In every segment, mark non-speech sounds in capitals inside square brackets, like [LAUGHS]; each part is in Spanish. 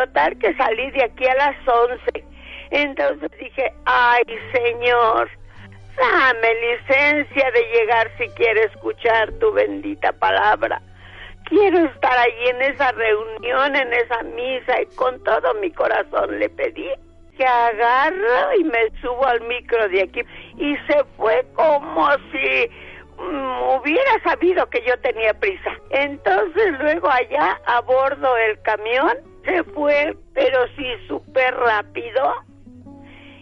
Total que salí de aquí a las once. Entonces dije, ay Señor, dame licencia de llegar si quiere escuchar tu bendita palabra. Quiero estar allí en esa reunión, en esa misa y con todo mi corazón le pedí que agarro y me subo al micro de aquí y se fue como si mm, hubiera sabido que yo tenía prisa. Entonces luego allá a bordo el camión se fue, pero sí súper rápido.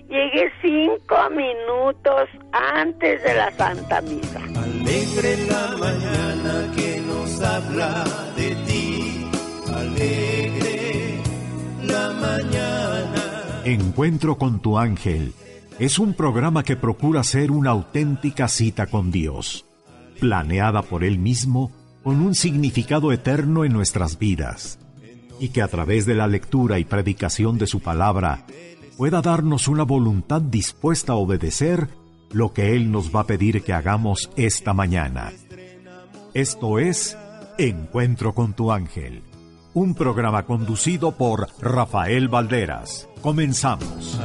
Llegué cinco minutos antes de la Santa Misa. Alegre la mañana que nos habla de ti. Alegre la mañana. Encuentro con tu ángel es un programa que procura ser una auténtica cita con Dios, planeada por Él mismo con un significado eterno en nuestras vidas, y que a través de la lectura y predicación de su palabra pueda darnos una voluntad dispuesta a obedecer lo que Él nos va a pedir que hagamos esta mañana. Esto es Encuentro con tu ángel, un programa conducido por Rafael Valderas. Comenzamos.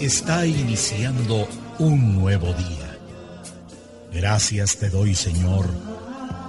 Está iniciando un nuevo día. Gracias te doy, Señor,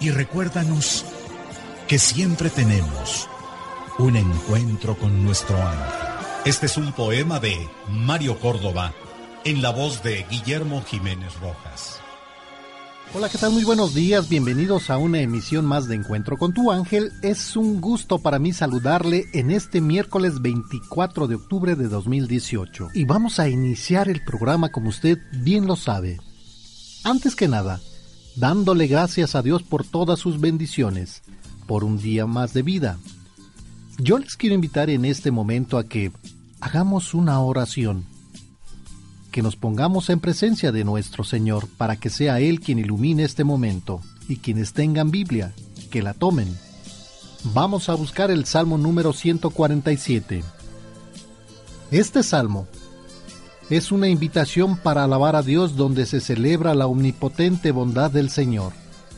Y recuérdanos que siempre tenemos un encuentro con nuestro ángel. Este es un poema de Mario Córdoba en la voz de Guillermo Jiménez Rojas. Hola, ¿qué tal? Muy buenos días, bienvenidos a una emisión más de Encuentro con tu ángel. Es un gusto para mí saludarle en este miércoles 24 de octubre de 2018 y vamos a iniciar el programa como usted bien lo sabe. Antes que nada, dándole gracias a Dios por todas sus bendiciones, por un día más de vida. Yo les quiero invitar en este momento a que hagamos una oración que nos pongamos en presencia de nuestro Señor para que sea Él quien ilumine este momento y quienes tengan Biblia, que la tomen. Vamos a buscar el Salmo número 147. Este salmo es una invitación para alabar a Dios donde se celebra la omnipotente bondad del Señor.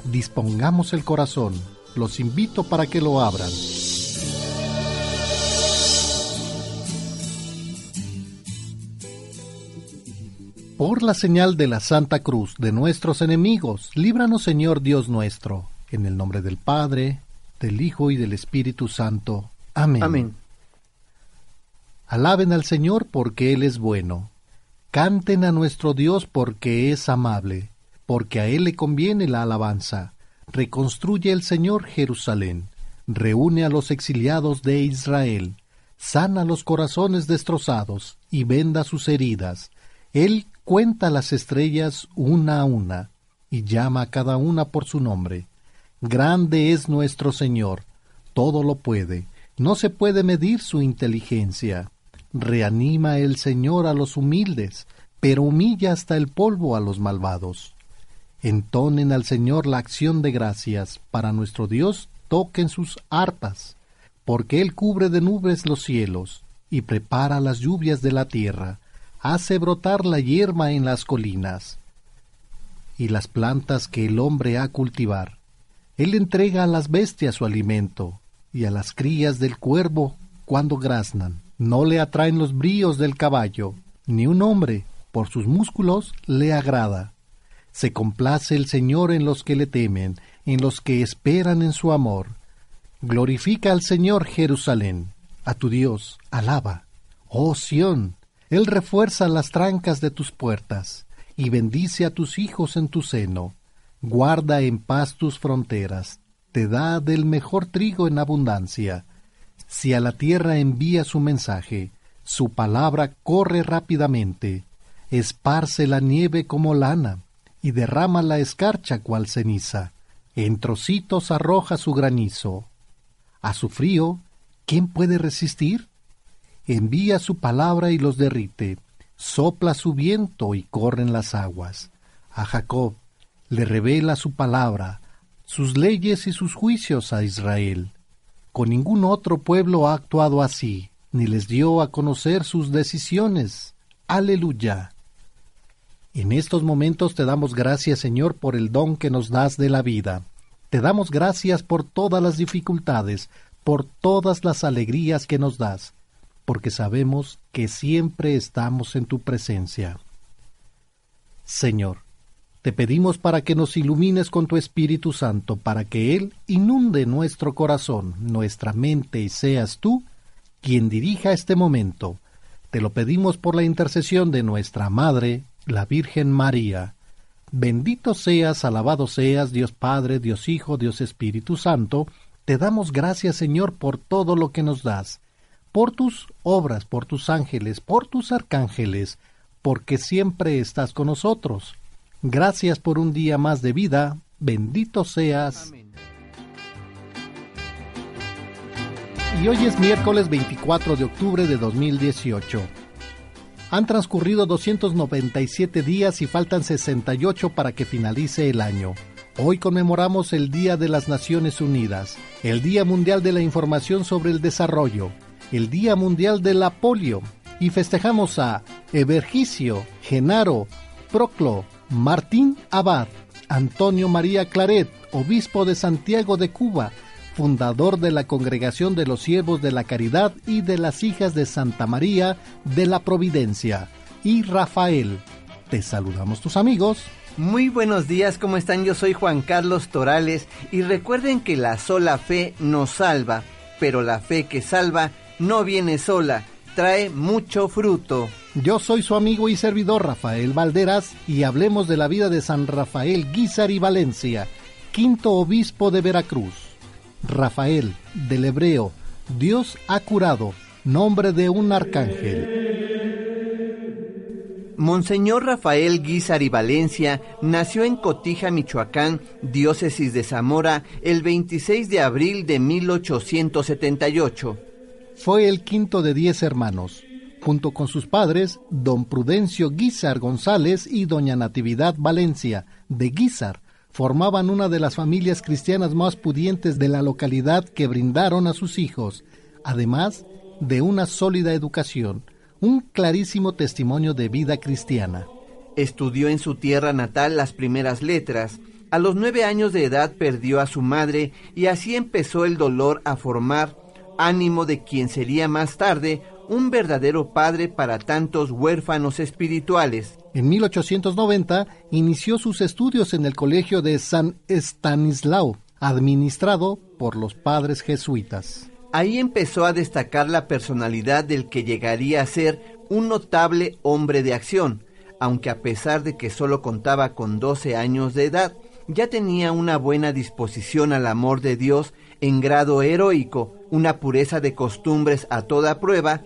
Dispongamos el corazón. Los invito para que lo abran. Por la señal de la Santa Cruz de nuestros enemigos, líbranos Señor Dios nuestro, en el nombre del Padre, del Hijo y del Espíritu Santo. Amén. Amén. Alaben al Señor porque Él es bueno. Canten a nuestro Dios porque es amable, porque a Él le conviene la alabanza. Reconstruye el Señor Jerusalén, reúne a los exiliados de Israel, sana los corazones destrozados y venda sus heridas. Él cuenta las estrellas una a una y llama a cada una por su nombre. Grande es nuestro Señor, todo lo puede, no se puede medir su inteligencia. Reanima el Señor a los humildes, pero humilla hasta el polvo a los malvados. Entonen al Señor la acción de gracias, para nuestro Dios toquen sus arpas. porque Él cubre de nubes los cielos y prepara las lluvias de la tierra, hace brotar la hierba en las colinas y las plantas que el hombre ha cultivar. Él entrega a las bestias su alimento y a las crías del cuervo cuando graznan. No le atraen los bríos del caballo, ni un hombre, por sus músculos, le agrada. Se complace el Señor en los que le temen, en los que esperan en su amor. Glorifica al Señor Jerusalén, a tu Dios, alaba. Oh Sión, Él refuerza las trancas de tus puertas, y bendice a tus hijos en tu seno. Guarda en paz tus fronteras, te da del mejor trigo en abundancia. Si a la tierra envía su mensaje, su palabra corre rápidamente, esparce la nieve como lana, y derrama la escarcha cual ceniza, en trocitos arroja su granizo. A su frío, ¿quién puede resistir? Envía su palabra y los derrite, sopla su viento y corren las aguas. A Jacob le revela su palabra, sus leyes y sus juicios a Israel. Con ningún otro pueblo ha actuado así, ni les dio a conocer sus decisiones. Aleluya. En estos momentos te damos gracias, Señor, por el don que nos das de la vida. Te damos gracias por todas las dificultades, por todas las alegrías que nos das, porque sabemos que siempre estamos en tu presencia. Señor, te pedimos para que nos ilumines con tu Espíritu Santo, para que Él inunde nuestro corazón, nuestra mente y seas tú quien dirija este momento. Te lo pedimos por la intercesión de nuestra Madre, la Virgen María. Bendito seas, alabado seas, Dios Padre, Dios Hijo, Dios Espíritu Santo. Te damos gracias, Señor, por todo lo que nos das, por tus obras, por tus ángeles, por tus arcángeles, porque siempre estás con nosotros. Gracias por un día más de vida. Bendito seas. Y hoy es miércoles 24 de octubre de 2018. Han transcurrido 297 días y faltan 68 para que finalice el año. Hoy conmemoramos el Día de las Naciones Unidas, el Día Mundial de la Información sobre el Desarrollo, el Día Mundial de la Polio y festejamos a Evergicio, Genaro, Proclo, Martín Abad, Antonio María Claret, obispo de Santiago de Cuba, fundador de la Congregación de los Siervos de la Caridad y de las Hijas de Santa María de la Providencia, y Rafael. Te saludamos tus amigos. Muy buenos días, ¿cómo están? Yo soy Juan Carlos Torales y recuerden que la sola fe nos salva, pero la fe que salva no viene sola, trae mucho fruto. Yo soy su amigo y servidor Rafael Valderas y hablemos de la vida de San Rafael Guizar y Valencia, quinto obispo de Veracruz. Rafael, del hebreo, Dios ha curado, nombre de un arcángel. Monseñor Rafael Guizar y Valencia nació en Cotija, Michoacán, diócesis de Zamora, el 26 de abril de 1878. Fue el quinto de diez hermanos junto con sus padres, don Prudencio Guizar González y doña Natividad Valencia, de Guizar, formaban una de las familias cristianas más pudientes de la localidad que brindaron a sus hijos, además de una sólida educación, un clarísimo testimonio de vida cristiana. Estudió en su tierra natal las primeras letras. A los nueve años de edad perdió a su madre y así empezó el dolor a formar ánimo de quien sería más tarde un verdadero padre para tantos huérfanos espirituales. En 1890 inició sus estudios en el Colegio de San Estanislao, administrado por los padres jesuitas. Ahí empezó a destacar la personalidad del que llegaría a ser un notable hombre de acción, aunque a pesar de que solo contaba con 12 años de edad, ya tenía una buena disposición al amor de Dios en grado heroico, una pureza de costumbres a toda prueba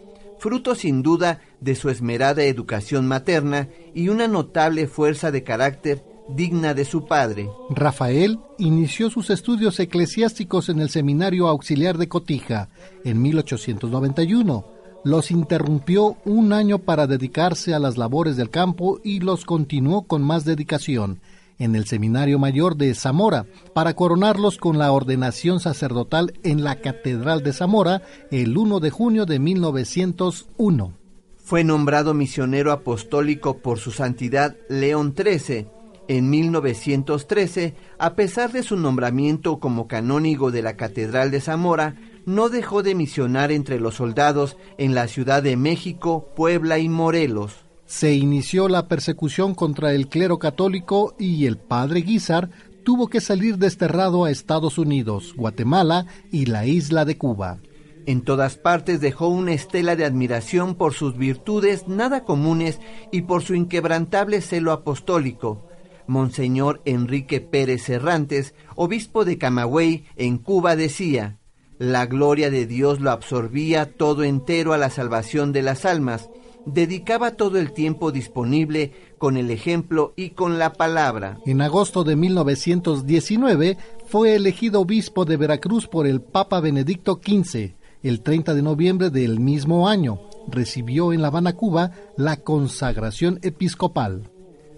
fruto sin duda de su esmerada educación materna y una notable fuerza de carácter digna de su padre. Rafael inició sus estudios eclesiásticos en el Seminario Auxiliar de Cotija en 1891. Los interrumpió un año para dedicarse a las labores del campo y los continuó con más dedicación en el Seminario Mayor de Zamora para coronarlos con la ordenación sacerdotal en la Catedral de Zamora el 1 de junio de 1901. Fue nombrado misionero apostólico por su santidad León XIII en 1913, a pesar de su nombramiento como canónigo de la Catedral de Zamora, no dejó de misionar entre los soldados en la Ciudad de México, Puebla y Morelos. Se inició la persecución contra el clero católico y el padre Guizar tuvo que salir desterrado a Estados Unidos, Guatemala y la isla de Cuba. En todas partes dejó una estela de admiración por sus virtudes nada comunes y por su inquebrantable celo apostólico. Monseñor Enrique Pérez Cerrantes, obispo de Camagüey, en Cuba, decía, La gloria de Dios lo absorbía todo entero a la salvación de las almas, dedicaba todo el tiempo disponible con el ejemplo y con la palabra. En agosto de 1919 fue elegido obispo de Veracruz por el Papa Benedicto XV. El 30 de noviembre del mismo año recibió en La Habana, Cuba, la consagración episcopal.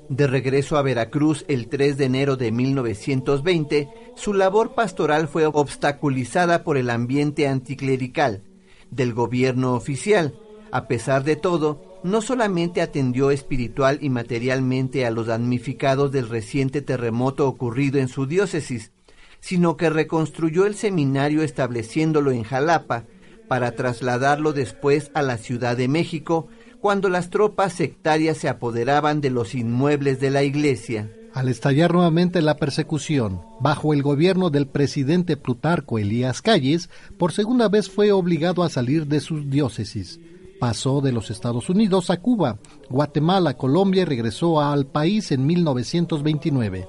De regreso a Veracruz el 3 de enero de 1920, su labor pastoral fue obstaculizada por el ambiente anticlerical del gobierno oficial. A pesar de todo, no solamente atendió espiritual y materialmente a los damnificados del reciente terremoto ocurrido en su diócesis, sino que reconstruyó el seminario estableciéndolo en Jalapa para trasladarlo después a la Ciudad de México, cuando las tropas sectarias se apoderaban de los inmuebles de la iglesia. Al estallar nuevamente la persecución, bajo el gobierno del presidente Plutarco Elías Calles, por segunda vez fue obligado a salir de sus diócesis. Pasó de los Estados Unidos a Cuba, Guatemala, Colombia y regresó al país en 1929.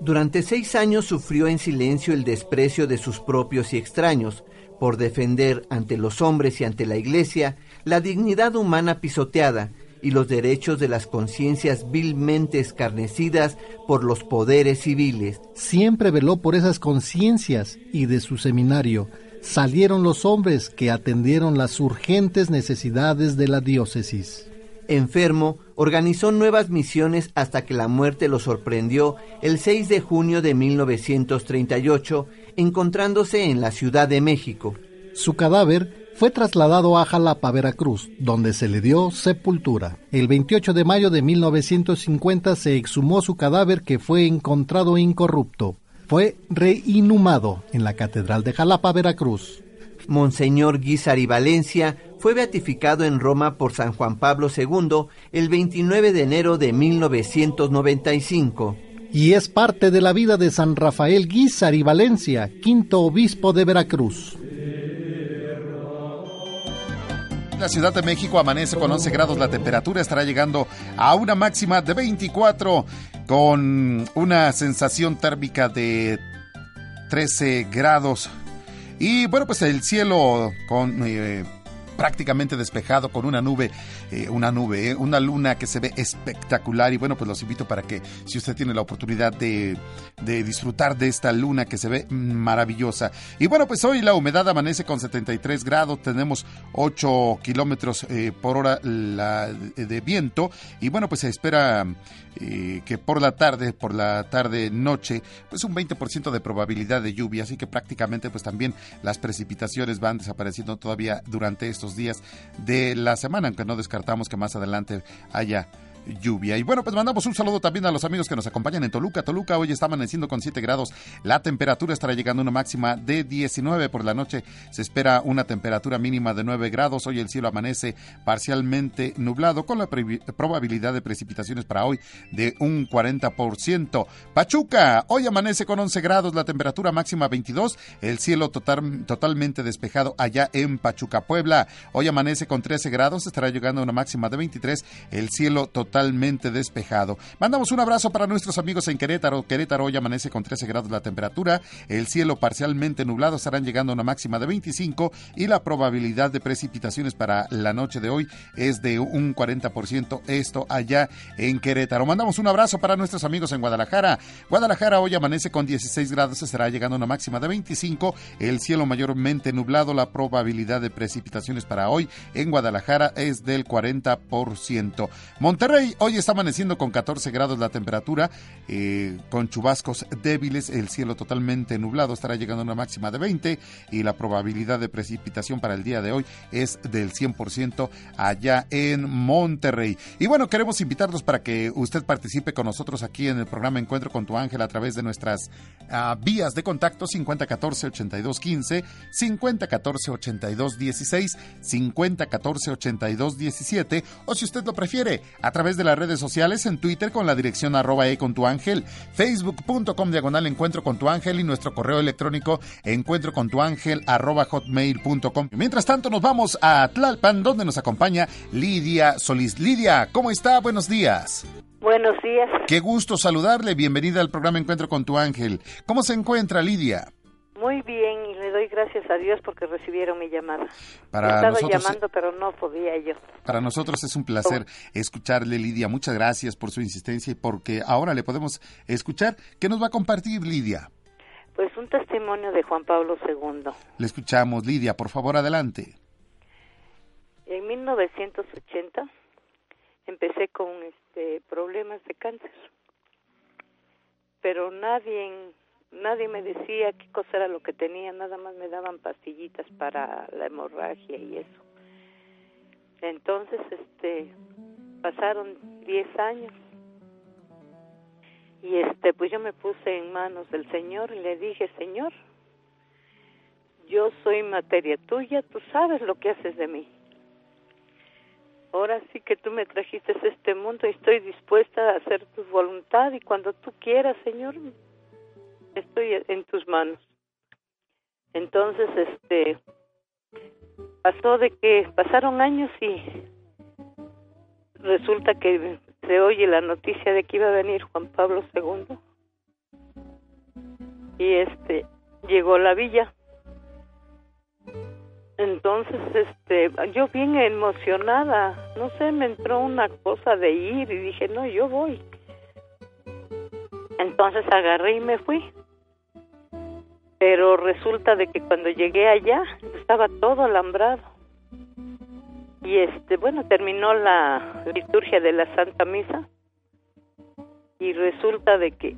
Durante seis años sufrió en silencio el desprecio de sus propios y extraños, por defender ante los hombres y ante la Iglesia la dignidad humana pisoteada y los derechos de las conciencias vilmente escarnecidas por los poderes civiles. Siempre veló por esas conciencias y de su seminario salieron los hombres que atendieron las urgentes necesidades de la diócesis. Enfermo, organizó nuevas misiones hasta que la muerte lo sorprendió el 6 de junio de 1938, encontrándose en la Ciudad de México. Su cadáver fue trasladado a Jalapa, Veracruz, donde se le dio sepultura. El 28 de mayo de 1950 se exhumó su cadáver que fue encontrado incorrupto. Fue reinhumado en la Catedral de Jalapa, Veracruz. Monseñor Guizar Valencia fue beatificado en Roma por San Juan Pablo II el 29 de enero de 1995. Y es parte de la vida de San Rafael Guizar y Valencia, quinto obispo de Veracruz. La Ciudad de México amanece con 11 grados, la temperatura estará llegando a una máxima de 24 con una sensación térmica de 13 grados. Y bueno, pues el cielo con eh, prácticamente despejado con una nube, eh, una nube, eh, una luna que se ve espectacular y bueno, pues los invito para que si usted tiene la oportunidad de, de disfrutar de esta luna que se ve maravillosa. Y bueno, pues hoy la humedad amanece con 73 grados, tenemos 8 kilómetros eh, por hora de viento y bueno, pues se espera que por la tarde, por la tarde noche, pues un 20% de probabilidad de lluvia, así que prácticamente pues también las precipitaciones van desapareciendo todavía durante estos días de la semana, aunque no descartamos que más adelante haya lluvia. Y bueno, pues mandamos un saludo también a los amigos que nos acompañan en Toluca. Toluca hoy está amaneciendo con 7 grados. La temperatura estará llegando a una máxima de 19 por la noche. Se espera una temperatura mínima de 9 grados. Hoy el cielo amanece parcialmente nublado con la probabilidad de precipitaciones para hoy de un 40%. Pachuca, hoy amanece con 11 grados, la temperatura máxima 22, el cielo total, totalmente despejado allá en Pachuca, Puebla. Hoy amanece con 13 grados, estará llegando a una máxima de 23, el cielo totalmente totalmente despejado. Mandamos un abrazo para nuestros amigos en Querétaro. Querétaro hoy amanece con 13 grados la temperatura, el cielo parcialmente nublado estarán llegando a una máxima de 25 y la probabilidad de precipitaciones para la noche de hoy es de un 40%, esto allá en Querétaro. Mandamos un abrazo para nuestros amigos en Guadalajara. Guadalajara hoy amanece con 16 grados, estará llegando a una máxima de 25, el cielo mayormente nublado, la probabilidad de precipitaciones para hoy en Guadalajara es del 40%. Monterrey Hoy está amaneciendo con 14 grados la temperatura, eh, con chubascos débiles, el cielo totalmente nublado, estará llegando a una máxima de 20 y la probabilidad de precipitación para el día de hoy es del 100% allá en Monterrey. Y bueno, queremos invitarlos para que usted participe con nosotros aquí en el programa Encuentro con tu ángel a través de nuestras uh, vías de contacto 5014-8215, 5014-8216, 5014-8217 o si usted lo prefiere, a través de las redes sociales en Twitter con la dirección arroba e con tu ángel, facebook.com diagonal encuentro con tu ángel y nuestro correo electrónico encuentro con tu ángel arroba hotmail.com. Mientras tanto nos vamos a Tlalpan donde nos acompaña Lidia Solís. Lidia, ¿cómo está? Buenos días. Buenos días. Qué gusto saludarle. Bienvenida al programa Encuentro con tu ángel. ¿Cómo se encuentra Lidia? Muy bien gracias a Dios porque recibieron mi llamada. Para Estaba nosotros, llamando pero no podía yo. Para nosotros es un placer escucharle, Lidia. Muchas gracias por su insistencia y porque ahora le podemos escuchar. ¿Qué nos va a compartir, Lidia? Pues un testimonio de Juan Pablo II. Le escuchamos, Lidia. Por favor, adelante. En 1980 empecé con este problemas de cáncer, pero nadie nadie me decía qué cosa era lo que tenía, nada más me daban pastillitas para la hemorragia y eso. Entonces, este, pasaron 10 años y este, pues yo me puse en manos del Señor y le dije, Señor, yo soy materia tuya, tú sabes lo que haces de mí. Ahora sí que tú me trajiste a este mundo y estoy dispuesta a hacer tu voluntad y cuando tú quieras, Señor, estoy en tus manos. Entonces, este, pasó de que pasaron años y resulta que se oye la noticia de que iba a venir Juan Pablo II y este llegó a la villa. Entonces este yo bien emocionada no sé me entró una cosa de ir y dije no yo voy entonces agarré y me fui pero resulta de que cuando llegué allá estaba todo alambrado. Y este bueno terminó la liturgia de la Santa Misa. Y resulta de que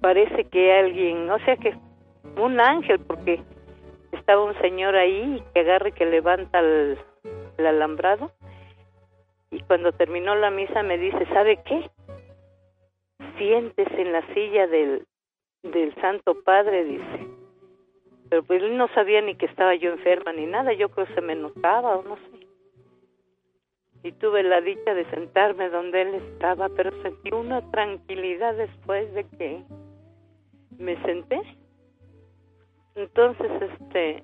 parece que alguien, o sea que un ángel porque estaba un señor ahí que agarre que levanta el, el alambrado. Y cuando terminó la misa me dice, ¿sabe qué? Siéntese en la silla del, del Santo Padre, dice. Pero pues él no sabía ni que estaba yo enferma ni nada, yo creo que se me notaba o no sé. Y tuve la dicha de sentarme donde él estaba, pero sentí una tranquilidad después de que me senté. Entonces, este,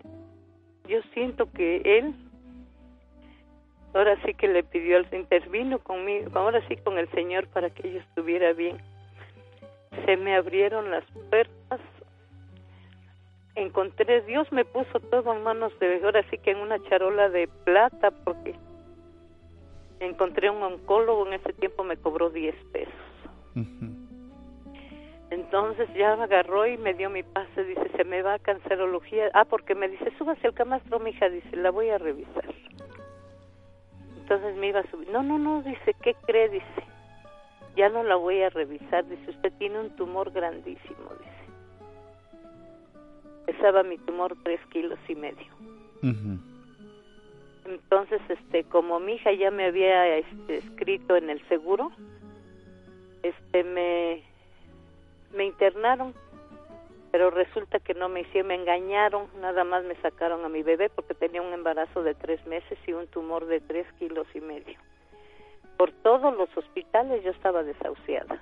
yo siento que él, ahora sí que le pidió, se intervino conmigo, ahora sí con el Señor para que yo estuviera bien. Se me abrieron las puertas, encontré, Dios me puso todo en manos de, ahora sí que en una charola de plata, porque encontré un oncólogo, en ese tiempo me cobró 10 pesos. Entonces ya me agarró y me dio mi pase, dice, se me va a cancerología. Ah, porque me dice, súbase al camastro, mija, dice, la voy a revisar. Entonces me iba a subir. No, no, no, dice, ¿qué cree? Dice, ya no la voy a revisar. Dice, usted tiene un tumor grandísimo, dice. Pesaba mi tumor tres kilos y medio. Entonces, este, como mi hija ya me había este, escrito en el seguro, este, me me internaron, pero resulta que no me hicieron, me engañaron, nada más me sacaron a mi bebé porque tenía un embarazo de tres meses y un tumor de tres kilos y medio. Por todos los hospitales yo estaba desahuciada.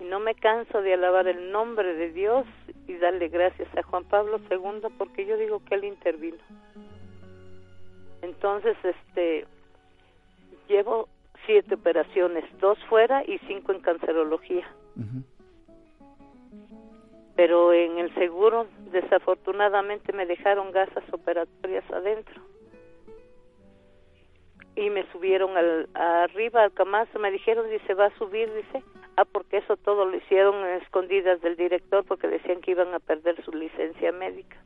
Y no me canso de alabar el nombre de Dios y darle gracias a Juan Pablo II porque yo digo que él intervino. Entonces, este, llevo siete operaciones, dos fuera y cinco en cancerología. Pero en el seguro, desafortunadamente, me dejaron gasas operatorias adentro. Y me subieron al, arriba al camazo, me dijeron, dice, va a subir, dice, ah, porque eso todo lo hicieron en escondidas del director porque decían que iban a perder su licencia médica.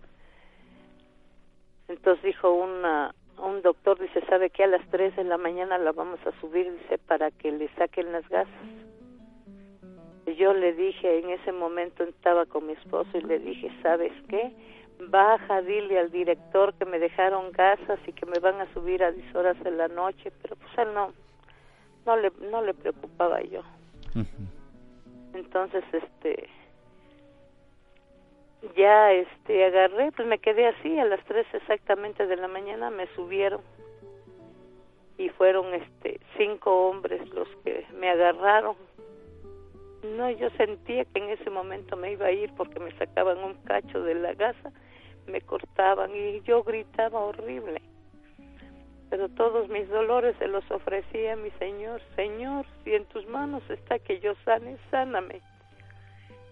Entonces dijo una, un doctor dice, sabe que a las 3 de la mañana la vamos a subir, dice, para que le saquen las gasas. Yo le dije, en ese momento estaba con mi esposo y le dije, ¿sabes qué? Baja, dile al director que me dejaron gasas y que me van a subir a 10 horas de la noche, pero pues él no, no le, no le preocupaba yo. Entonces, este, ya este agarré, pues me quedé así a las tres exactamente de la mañana me subieron y fueron este cinco hombres los que me agarraron. No, yo sentía que en ese momento me iba a ir porque me sacaban un cacho de la gasa, me cortaban y yo gritaba horrible. Pero todos mis dolores se los ofrecía a mi Señor. Señor, si en tus manos está que yo sane, sáname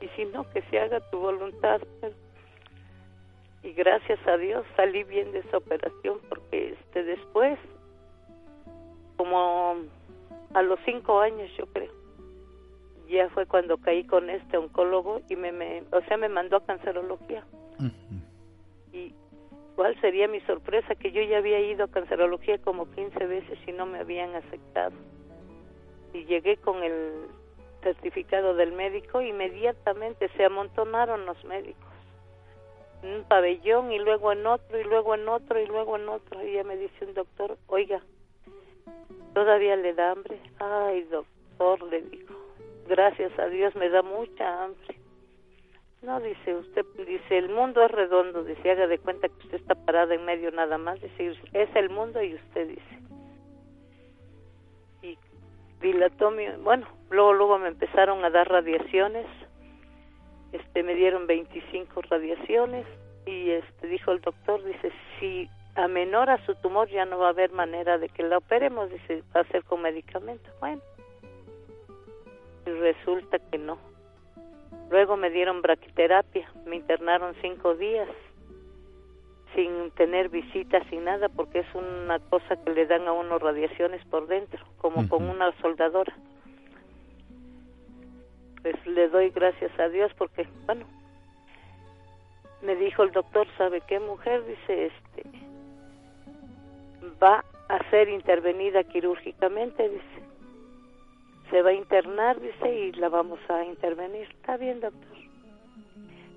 y si no, que se haga tu voluntad. Y gracias a Dios salí bien de esa operación porque este después, como a los cinco años yo creo, ya fue cuando caí con este oncólogo y me, me o sea, me mandó a cancerología. Cuál sería mi sorpresa que yo ya había ido a cancerología como 15 veces y no me habían aceptado. Y llegué con el certificado del médico, inmediatamente se amontonaron los médicos. En un pabellón y luego en otro y luego en otro y luego en otro. Y ya me dice un doctor, oiga, todavía le da hambre. Ay, doctor, le digo, gracias a Dios me da mucha hambre. No, dice usted, dice, el mundo es redondo, dice, haga de cuenta que usted está parada en medio nada más, dice, es el mundo y usted dice. Y dilató mi, bueno, luego luego me empezaron a dar radiaciones este me dieron 25 radiaciones y este dijo el doctor dice si amenora su tumor ya no va a haber manera de que la operemos dice va a ser con medicamento bueno y resulta que no luego me dieron braquiterapia me internaron cinco días sin tener visitas sin nada porque es una cosa que le dan a uno radiaciones por dentro como con una soldadora pues le doy gracias a Dios porque, bueno, me dijo el doctor, ¿sabe qué mujer? Dice, este, va a ser intervenida quirúrgicamente, dice. Se va a internar, dice, y la vamos a intervenir. Está bien, doctor.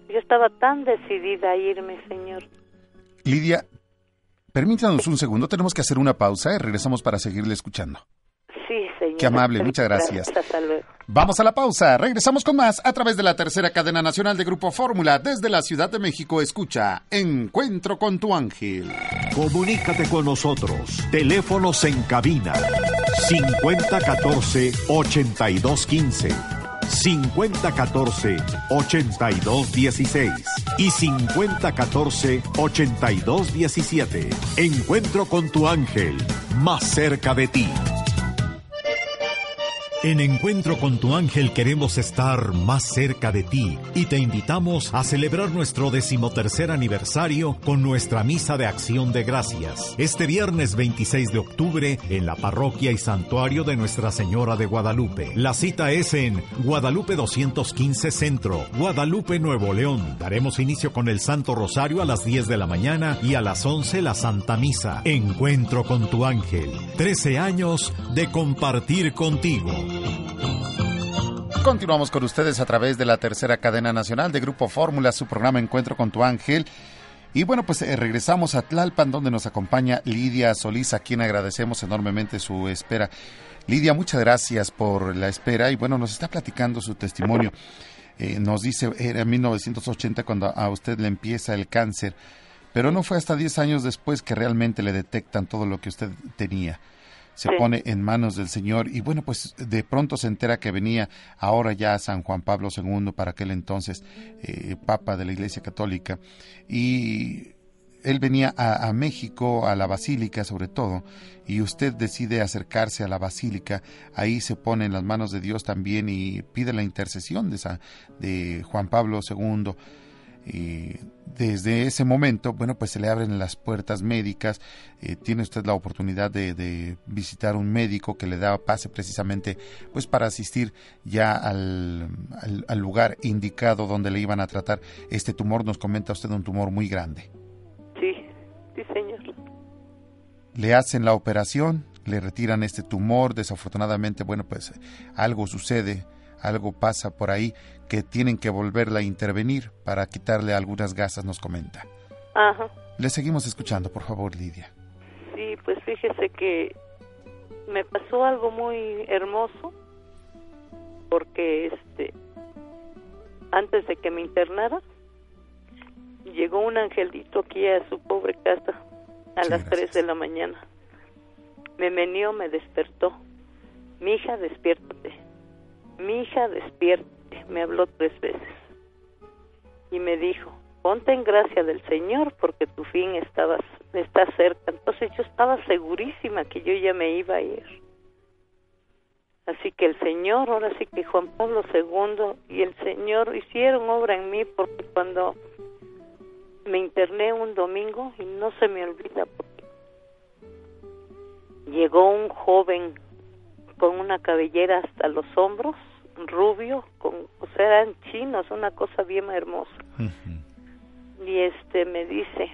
Yo estaba tan decidida a irme, señor. Lidia, permítanos un segundo, tenemos que hacer una pausa y regresamos para seguirle escuchando. Sí, señor. Qué amable, muchas gracias. Hasta luego. Vamos a la pausa, regresamos con más a través de la tercera cadena nacional de Grupo Fórmula desde la Ciudad de México. Escucha Encuentro con tu ángel. Comunícate con nosotros. Teléfonos en cabina 5014-8215, 5014-8216 y 5014-8217. Encuentro con tu ángel, más cerca de ti. En Encuentro con tu ángel queremos estar más cerca de ti y te invitamos a celebrar nuestro decimotercer aniversario con nuestra misa de acción de gracias. Este viernes 26 de octubre en la parroquia y santuario de Nuestra Señora de Guadalupe. La cita es en Guadalupe 215 Centro, Guadalupe, Nuevo León. Daremos inicio con el Santo Rosario a las 10 de la mañana y a las 11 la Santa Misa. Encuentro con tu ángel. 13 años de compartir contigo. Continuamos con ustedes a través de la tercera cadena nacional de Grupo Fórmula, su programa Encuentro con tu ángel. Y bueno, pues eh, regresamos a Tlalpan, donde nos acompaña Lidia Solís, a quien agradecemos enormemente su espera. Lidia, muchas gracias por la espera y bueno, nos está platicando su testimonio. Eh, nos dice, era en 1980 cuando a usted le empieza el cáncer, pero no fue hasta 10 años después que realmente le detectan todo lo que usted tenía se Sí. pone en manos del Señor y bueno, pues de pronto se entera que venía ahora ya San Juan Pablo II, para aquel entonces eh, Papa de la Iglesia Católica, y él venía a, a México, a la Basílica sobre todo, y usted decide acercarse a la Basílica, ahí se pone en las manos de Dios también y pide la intercesión de, Sa- de Juan Pablo II. Y desde ese momento, bueno, pues se le abren las puertas médicas, eh, tiene usted la oportunidad de, de visitar un médico que le da pase precisamente pues para asistir ya al, al- al lugar indicado donde le iban a tratar este tumor. Nos comenta usted un tumor muy grande. Sí, sí, señor. le hacen la operación, le retiran este tumor, desafortunadamente, bueno, pues algo sucede, algo pasa por ahí que tienen que volverla a intervenir para quitarle algunas gasas, nos comenta. Ajá. Le seguimos escuchando, por favor, Lidia. Sí, pues fíjese que me pasó algo muy hermoso porque este antes de que me internara llegó un angelito aquí a su pobre casa a las tres de la mañana. Me menió, me despertó. Mi hija, despiértate. Mi hija, despiértate. Me habló tres veces. Y me dijo, ponte en gracia del Señor porque tu fin estabas, está cerca. Entonces yo estaba segurísima que yo ya me iba a ir. Así que el Señor, ahora sí que Juan Pablo II y el Señor hicieron obra en mí porque cuando me interné un domingo y no se me olvida porque llegó un joven con una cabellera hasta los hombros, rubio, con, o sea, eran chinos, una cosa bien hermosa. Y este me dice,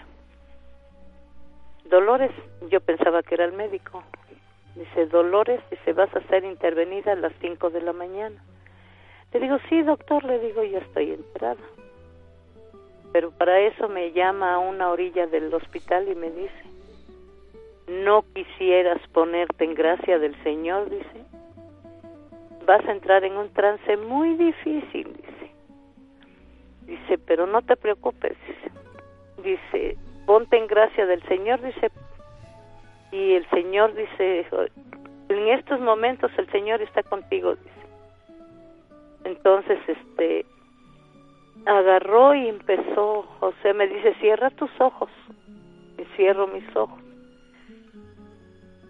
Dolores, yo pensaba que era el médico. Dice, Dolores, dice, vas a ser intervenida a las 5 de la mañana. Le digo, sí, doctor, le digo, ya estoy entrada. Pero para eso me llama a una orilla del hospital y me dice, no quisieras ponerte en gracia del Señor, dice, vas a entrar en un trance muy difícil, dice. Dice, pero no te preocupes, dice. Dice, ponte en gracia del Señor, dice, y el Señor dice, en estos momentos el Señor está contigo, dice. Entonces, este, agarró y empezó, o sea, me dice, cierra tus ojos. Y cierro mis ojos.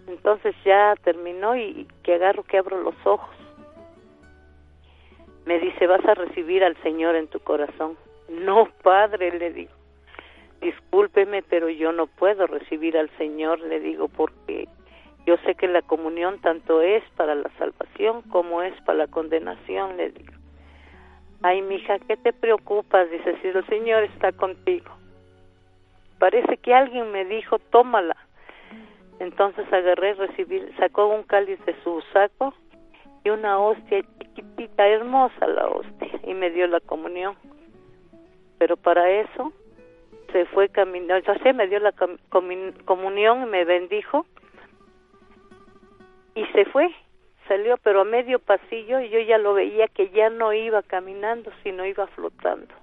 Entonces ya terminó y que agarro, que abro los ojos. Me dice, vas a recibir al Señor en tu corazón. No, Padre, le digo discúlpeme, pero yo no puedo recibir al Señor, le digo, porque yo sé que la comunión tanto es para la salvación como es para la condenación, le digo. Ay, mija, ¿qué te preocupas? Dice, si el Señor está contigo. Parece que alguien me dijo, tómala. Entonces agarré, recibí, sacó un cáliz de su saco y una hostia chiquitita, hermosa la hostia, y me dio la comunión. Pero para eso se fue caminando, entonces me dio la comunión y me bendijo y se fue, salió pero a medio pasillo y yo ya lo veía que ya no iba caminando, sino iba flotando.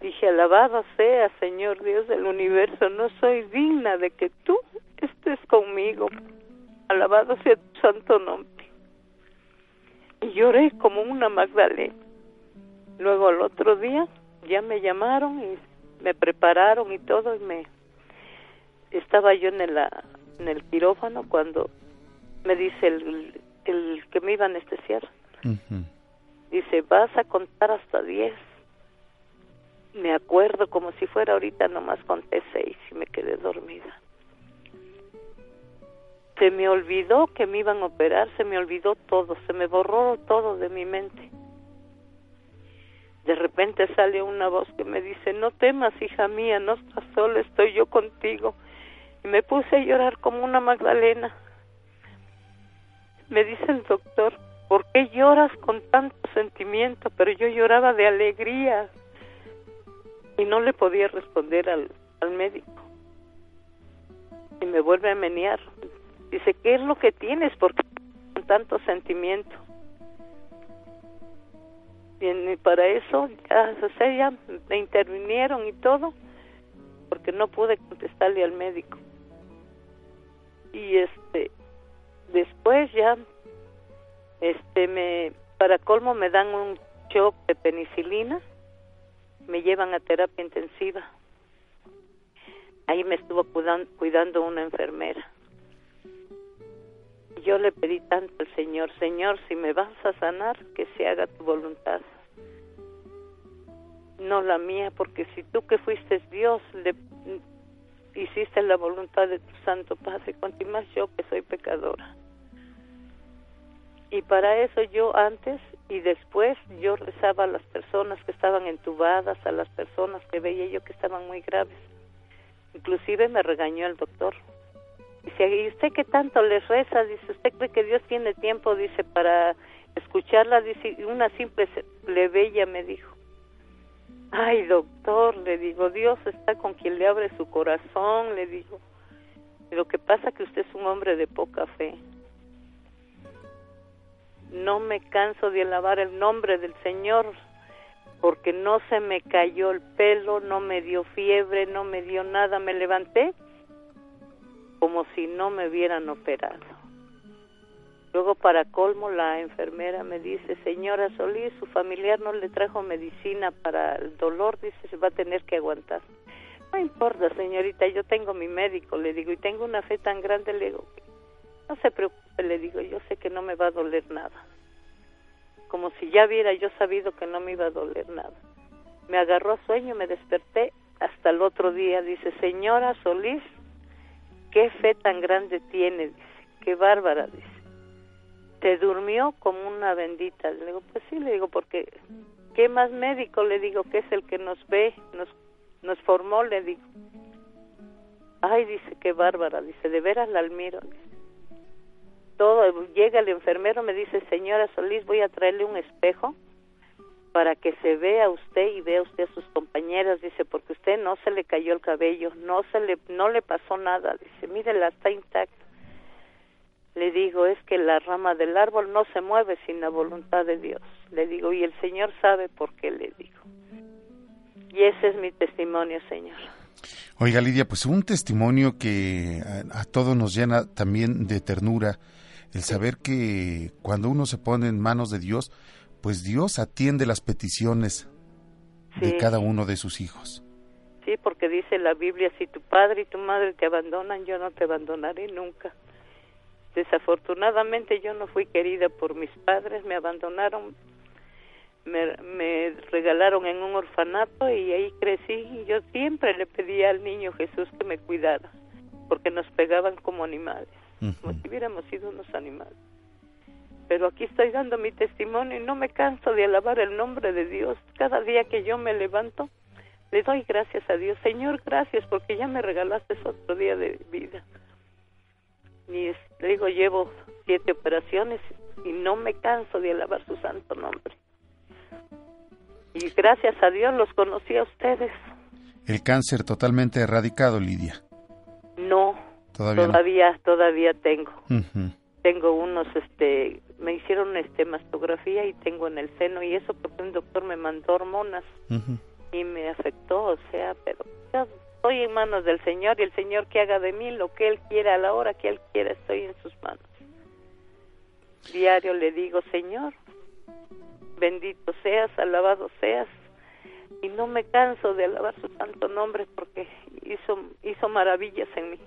Dije, alabado sea, Señor Dios del universo, no soy digna de que tú estés conmigo. Alabado sea tu santo nombre. Y lloré como una Magdalena. Luego al otro día ya me llamaron y me prepararon y todo y me estaba yo en el, en el quirófano cuando me dice el, el que me iba a anestesiar. Dice vas a contar hasta diez me acuerdo como si fuera ahorita nomás conté seis y me quedé dormida se me olvidó que me iban a operar se me olvidó todo se me borró todo de mi mente de repente sale una voz que me dice, no temas, hija mía, no estás sola, estoy yo contigo. Y me puse a llorar como una Magdalena. Me dice el doctor, ¿por qué lloras con tanto sentimiento? Pero yo lloraba de alegría y no le podía responder al, al médico. Y me vuelve a menear. Dice, ¿qué es lo que tienes? ¿Por qué con tanto sentimiento? y para eso ya, o ya me intervinieron y todo porque no pude contestarle al médico y este después ya este me para colmo me dan un shock de penicilina me llevan a terapia intensiva ahí me estuvo cuidando una enfermera yo le pedí tanto al Señor, Señor, si me vas a sanar, que se haga tu voluntad. No la mía, porque si tú que fuiste Dios, le hiciste la voluntad de tu Santo Padre, cuanto más yo que soy pecadora. Y para eso yo antes y después yo rezaba a las personas que estaban entubadas, a las personas que veía yo que estaban muy graves. Inclusive me regañó el doctor Dice, ¿y usted qué tanto le reza? Dice, ¿usted cree que Dios tiene tiempo? Dice, para escucharla. Dice, una simple plebeya me dijo. Ay, doctor, le digo, Dios está con quien le abre su corazón, le digo. Lo que pasa que usted es un hombre de poca fe. No me canso de alabar el nombre del Señor, porque no se me cayó el pelo, no me dio fiebre, no me dio nada. Me levanté como si no me hubieran operado. Luego, para colmo, la enfermera me dice, señora Solís, su familiar no le trajo medicina para el dolor, dice, se va a tener que aguantar. No importa, señorita, yo tengo mi médico, le digo, y tengo una fe tan grande, le digo, no se preocupe, le digo, yo sé que no me va a doler nada. Como si ya hubiera yo sabido que no me iba a doler nada. Me agarró sueño, me desperté hasta el otro día. Dice, señora Solís, qué fe tan grande tiene, dice, qué bárbara, dice. Te durmió como una bendita. Le digo, pues sí, le digo, porque ¿qué más médico? Le digo, que es el que nos ve, nos, nos formó, le digo. Ay, dice, qué bárbara, dice, de veras la admiro. Todo, llega el enfermero, me dice, señora Solís, voy a traerle un espejo para que se vea usted y vea usted a sus compañeras, dice, porque usted no se le cayó el cabello, no se le, no le pasó nada, dice, mírela, está intacta. Le digo, es que la rama del árbol no se mueve sin la voluntad de Dios. Le digo, y el Señor sabe por qué le digo. Y ese es mi testimonio, Señor. Oiga, Lidia, pues un testimonio que a, todos nos llena también de ternura, el saber que cuando uno se pone en manos de Dios, pues Dios atiende las peticiones de cada uno de sus hijos. Sí, porque dice la Biblia, si tu padre y tu madre te abandonan, yo no te abandonaré nunca. Desafortunadamente yo no fui querida por mis padres, me abandonaron, me, regalaron en un orfanato y ahí crecí y yo siempre le pedía al niño Jesús que me cuidara, porque nos pegaban como animales, como si hubiéramos sido unos animales. Pero aquí estoy dando mi testimonio y no me canso de alabar el nombre de Dios. Cada día que yo me levanto, le doy gracias a Dios. Señor, gracias porque ya me regalaste otro día de vida ni digo llevo siete operaciones y no me canso de alabar su santo nombre. Y gracias a Dios los conocí a ustedes. El cáncer totalmente erradicado, Lidia. No, todavía todavía, tengo. Tengo unos este me hicieron este mastografía y tengo en el seno y eso porque un doctor me mandó hormonas y me afectó, o sea, pero estoy en manos del Señor y el Señor que haga de mí lo que Él quiera a la hora que Él quiera, estoy en sus manos. Diario le digo, Señor, bendito seas, alabado seas, y no me canso de alabar su santo nombre porque hizo, hizo maravillas en mí.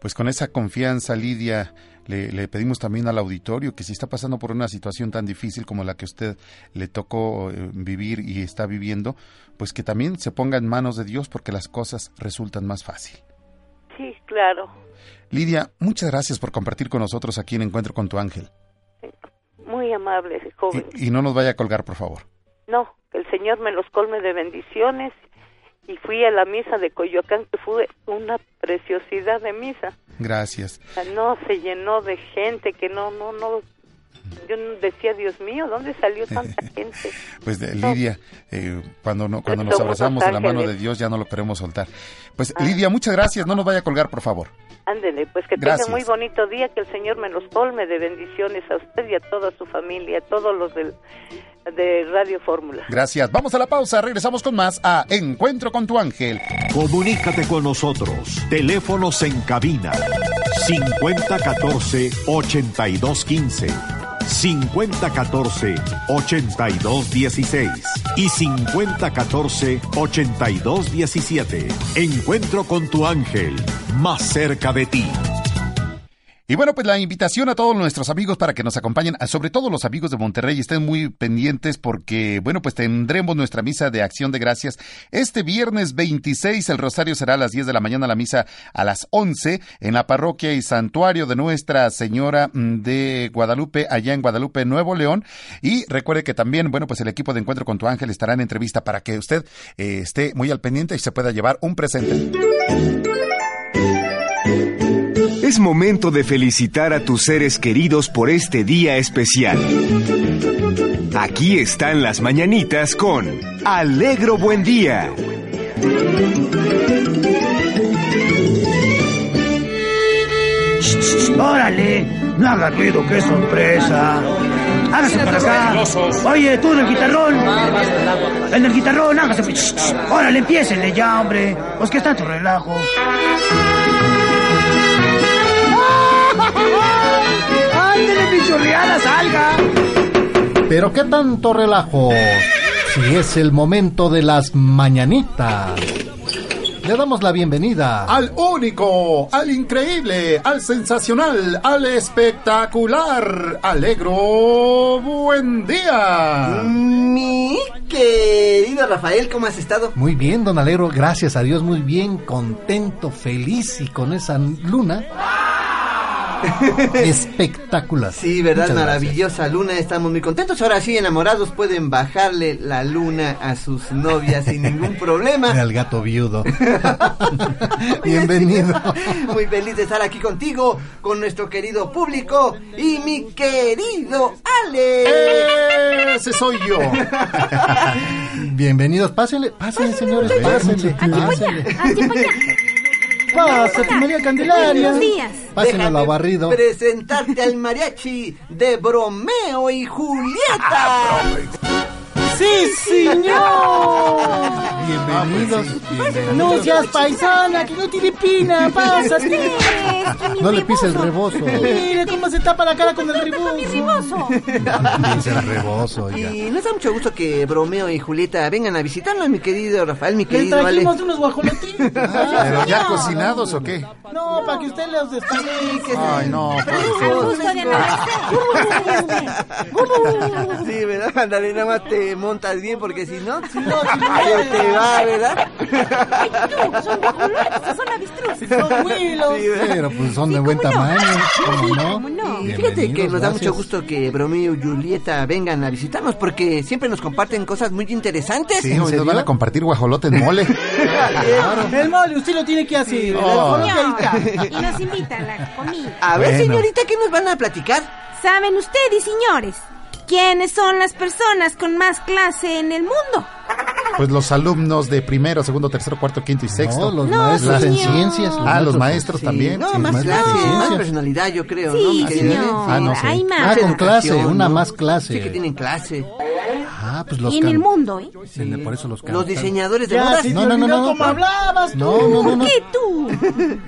Pues con esa confianza, Lidia, le, pedimos también al auditorio que si está pasando por una situación tan difícil como la que usted le tocó eh, vivir y está viviendo, pues que también se ponga en manos de Dios porque las cosas resultan más fácil. Sí, claro. Lidia, muchas gracias por compartir con nosotros aquí en Encuentro con tu Ángel. Muy amable, joven. Y, y no nos vaya a colgar, por favor. No, que el Señor me los colme de bendiciones y fui a la misa de Coyoacán, que fue una preciosidad de misa. Gracias. No, se llenó de gente que no, no, no, yo decía, Dios mío, ¿dónde salió tanta gente? [LAUGHS] pues Lidia, eh, cuando no, cuando nos abrazamos de la mano de Dios ya no lo queremos soltar. Pues ah. Lidia, muchas gracias, no nos vaya a colgar, por favor. Ándele, pues que tenga muy bonito día, que el Señor me los colme de bendiciones a usted y a toda su familia, a todos los del de Radio Fórmula. Gracias. Vamos a la pausa. Regresamos con más a Encuentro con tu ángel. Comunícate con nosotros. Teléfonos en cabina 5014 8215. 5014 8216 y 5014 8217. Encuentro con tu ángel, más cerca de ti. Y bueno, pues la invitación a todos nuestros amigos para que nos acompañen, sobre todo los amigos de Monterrey, estén muy pendientes porque, bueno, pues tendremos nuestra misa de acción de gracias este viernes 26. El rosario será a las 10 de la mañana, la misa a las 11 en la parroquia y santuario de Nuestra Señora de Guadalupe, allá en Guadalupe, Nuevo León. Y recuerde que también, bueno, pues el equipo de Encuentro con tu Ángel estará en entrevista para que usted eh, esté muy al pendiente y se pueda llevar un presente. Es momento de felicitar a tus seres queridos por este día especial. Aquí están las mañanitas con Alegro Buen Día. ¡Órale! No haga ruido, qué sorpresa. Hágase para acá. Oye, tú del guitarrón. El del guitarrón, hágase. Órale, empiécenle ya, hombre. Pues que está tu relajo. ¡Ándele, pichorreada, salga! Pero qué tanto relajo. Si es el momento de las mañanitas. Le damos la bienvenida Al único, al increíble, al sensacional, al espectacular, alegro, buen día. Mi querido Rafael, ¿cómo has estado? Muy bien, don Alegro, gracias a Dios, muy bien, contento, feliz y con esa luna [LAUGHS] espectacular. Sí, ¿verdad? Muchas Maravillosa luna, estamos muy contentos. Ahora sí, enamorados pueden bajarle la luna a sus novias sin ningún [LAUGHS] problema. Al gato viudo. [LAUGHS] Bienvenido. Muy feliz de estar aquí contigo, con nuestro querido público y mi querido Ale. Ese soy yo. Bienvenidos, pásenle, pásenle, señores, pásenle, pásenle. Pásate, María Candelaria. Buenos días. Pásenle Déjame lo barrido. presentarte al mariachi de Bromeo y Julieta. ¡Sí, señor! Bienvenidos. bienvenidos. No seas paisana, que no tiene pina, [LAUGHS] pásate. No le pise el rebozo. Mire cómo se tapa la cara con el rebozo. [LAUGHS] Pise el rebozo. Y nos da mucho gusto que Bromeo y Julieta vengan a visitarnos, mi querido Rafael, mi Le querido Ale. trajimos unos guajolotines. [LAUGHS] ¿Pero ya cocinados o qué? No, para que usted los despache. Ay, no. Sí, ¿verdad? Ándale, nada más te montas bien porque si no, si no, si no, va, ¿verdad? Ay, tú, son guajolotes, son avestruces. Son huilos. Pero pues son de buen tamaño, ¿cómo no? ¿Cómo no? Y fíjate que nos da gracias. mucho gusto que Bromeo y Julieta vengan a visitarnos porque siempre nos comparten cosas muy interesantes. Sí, ¿En hoy nos van a compartir guajolote en mole. [LAUGHS] El mole, usted lo tiene que hacer. Oh. Y nos invitan a la comida. A ver, Bueno. señorita, ¿qué nos van a platicar? ¿Saben ustedes, señores, quiénes son las personas con más clase en el mundo? Pues los alumnos de primero, segundo, tercero, cuarto, quinto y sexto. No, los No, maestros en ciencias. Ah, los maestros Sí, también. No, Sí, más maestros clase, más personalidad, yo creo, ¿no? Sí, mi querida señor. Ale? Ah, no sé. Hay Ah, más. con clase, una ¿no? más clase. Sí que tienen clase. Ah, pues los Y en el mundo, ¿eh? Sí, Por eso los Los diseñadores de modas. No, no, no, no. cómo hablabas tú. No, no, no, no. ¿Qué tú?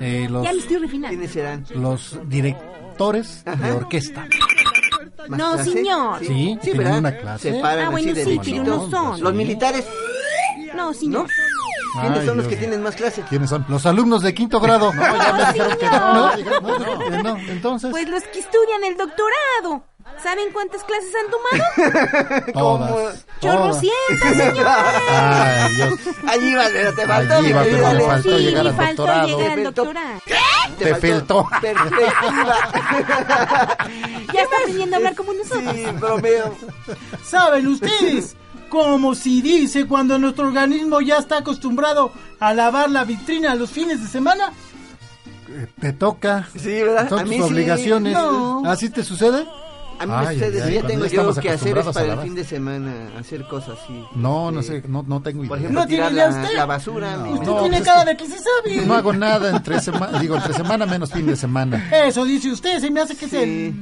Eh, los, Ya le estoy refinando. ¿Quiénes serán? los directores de orquesta. ¿Más No, clase? señor. Sí, Sí, ¿verdad? una clase. Se paran Ah, bueno, así de sí, derechito. pero no son. Los militares, No, ¿no? ¿Quiénes Ay, son los Dios. que tienen más clase? ¿Quiénes son? Los alumnos de quinto grado. [LAUGHS] No, ya me dijeron que no. No, no, no, entonces. Pues los que estudian el doctorado. ¿Saben cuántas clases han tomado? [LAUGHS] todas. Chorrocientas, [LAUGHS] señor. Ay, Dios. Allí va, pero te faltó, Allí va, me faltó Sí, llegar al faltó doctorado. llegar al Te faltó. doctorado. Te faltó. Perspectiva. Ya está aprendiendo a hablar como nosotros. Sí, bromeo. ¿Saben ustedes? Como si dice cuando nuestro organismo ya está acostumbrado a lavar la vitrina los fines de semana. Te toca. Sí, ¿verdad? Son A mí tus sí. obligaciones. No. ¿Así te sucede? A mí Ay, ay, ya tengo yo que hacer es para el fin de semana, hacer cosas así. No, no Eh, sé, no, no tengo Por idea. ejemplo, ¿No tiene tirar la, usted? la basura. mi- Usted No, tiene pues de que sí sabe. No hago nada entre semana, digo, entre semana menos fin de semana. Eso dice usted, se me hace que es el,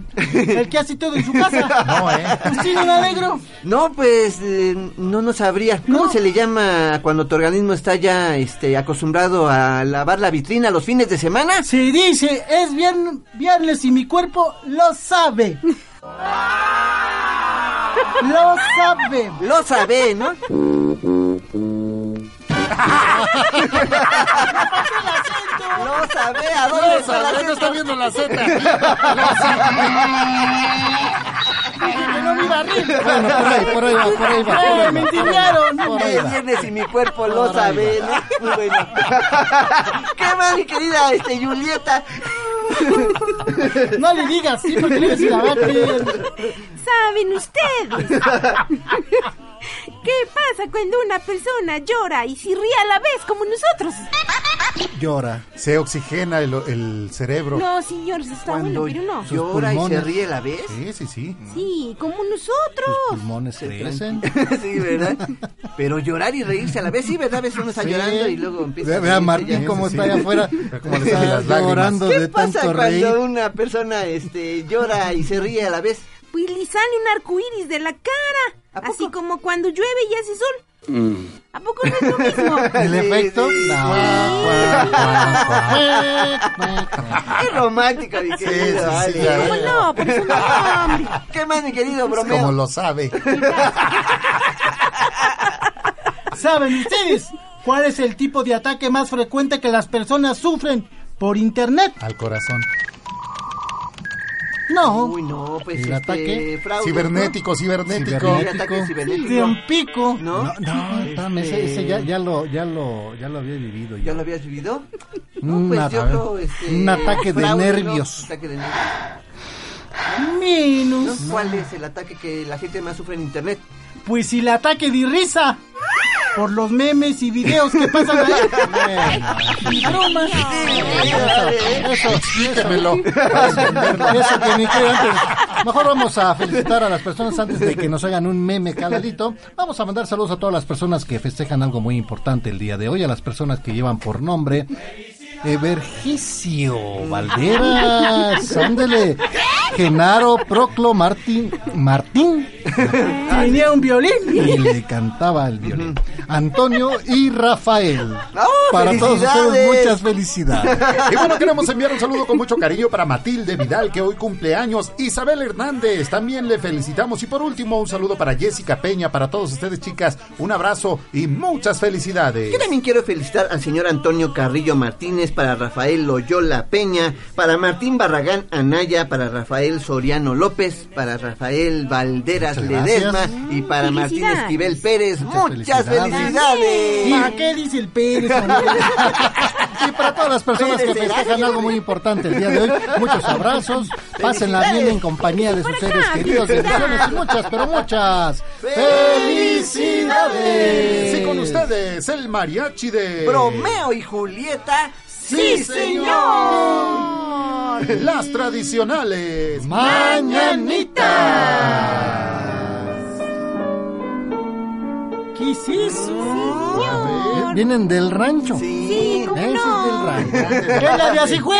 el que hace todo en su casa. [LAUGHS] No, ¿eh? ¿Usted no alegro? No, pues eh, no nos sabría. ¿Cómo No. se le llama cuando tu organismo está ya este, acostumbrado a lavar la vitrina los fines de semana? Se dice, es vier- viernes y mi cuerpo lo sabe. Lo sabe. Lo sabe, ¿no? Lo sabe, ¿a dónde está la no está viendo la Z. Que no me iba a reír. Bueno, por ahí, por ahí va, por ahí va. por ahí va, me intimidaron. por ahí Es va. viernes y mi cuerpo lo sabe, ¿no? Bueno. [LAUGHS] ¿Qué más, mi querida este, Julieta? [LAUGHS] No le digas sí porque le la va a creer. ¿Saben ustedes? ¿Qué pasa cuando una persona llora y se ríe a la vez como nosotros? llora. Se oxigena el, el cerebro. No, señor, eso está Cuando bueno, pero no. llora y se ríe a la vez. Sí, sí, sí. Sí, como nosotros. Pulmones crecen. [LAUGHS] sí, ¿verdad? Pero llorar y reírse a la vez, sí, ¿verdad? A veces uno está Sí. llorando y luego empieza Ve, a ve a reírse Martín ya. cómo sí, está sí. allá afuera. Cómo le está salen las lágrimas. llorando ¿Qué de pasa cuando una persona este, llora y se ríe a la vez? Pues le sale un arco iris de la cara. Así como cuando llueve y hace sol. ¿A poco no es lo mismo? [LAUGHS] ¿El Sí, efecto? sí. No. [LAUGHS] Es romántico, mi Sí, querido. sí, sí, ¿Cómo no? Por eso no, hombre. [LAUGHS] ¿Qué más, mi querido Bromeo? Como lo sabe. ¿Saben ustedes cuál es el tipo de ataque más frecuente que las personas sufren por internet? Al corazón. No, Uy, no, pues ¿El este, ataque? fraude, Cibernético, cibernético. ¿no? Cibernético. Sí, ataque cibernético. de un pico. ¿No? No, no, espérame, ese, ese ya, ya lo, ya lo, ya lo había vivido. ¿Ya lo habías vivido? Un pues yo creo, este, un ataque de fraude, ¿no? nervios. Ataque de nervios. Menos. ¿no? ¿Cuál es el ataque que la gente más sufre en internet? Pues si el ataque de risa. Por los memes y videos que pasan ahí. bromas. Eso, Explíquemelo. eso que ni antes. Mejor vamos a felicitar a las personas antes de que nos hagan un meme caladito. Vamos a mandar saludos a todas las personas que festejan algo muy importante el día de hoy, a las personas que llevan por nombre Evergicio Valderas, ándele, Genaro Proclo Martín, Martín, Tenía un violín. y le cantaba el violín. Antonio y Rafael. ¡Oh, Para todos ustedes, felicidades! muchas felicidades. Y bueno, queremos enviar un saludo con mucho cariño para Matilde Vidal, que hoy cumple años. Isabel Hernández, también le felicitamos. Y por último, un saludo para Jessica Peña, para todos ustedes, chicas. Un abrazo y muchas felicidades. Yo también quiero felicitar al señor Antonio Carrillo Martínez, para Rafael Loyola Peña, para Martín Barragán Anaya, para Rafael Soriano López, para Rafael Valderas Muchas Ledesma gracias. y para Martín Felicidades. Esquivel Pérez. Muchas Muchas, felicidades. ¿Para qué dice el Pérez? Y [LAUGHS] para todas las personas que festejan algo muy importante el día de hoy, muchos abrazos, pásenla bien en compañía de sus seres queridos, bendiciones y muchas, pero muchas felicidades. Sí, con ustedes, el mariachi de... Bromeo y Julieta. ¡Sí, señor! Las tradicionales. Mañanita. ¿Qué es eso? Señor. Vienen del rancho. Sí, ¿cómo Ese es del rancho. [LAUGHS] ¿Qué la de así fue?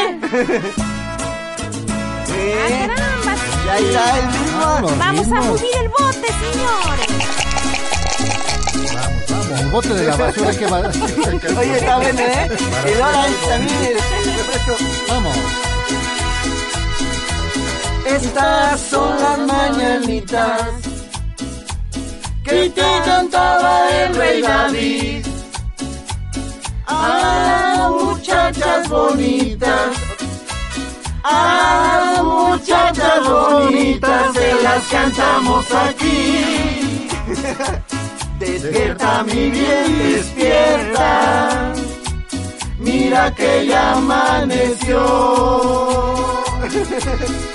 ¿Eh? ¡Caramba! Ya está el Vamos a subir el bote, señores. Vamos, vamos. El bote de la basura que va. [LAUGHS] Oye, está bueno, ¿eh? El orange también, el refresco. Vamos. Estas son las mañanitas que te cantaba el rey David. A las muchachas bonitas, a las muchachas bonitas se las cantamos aquí. [LAUGHS] Despierta mi bien, despierta. Mira que ya amaneció. [LAUGHS]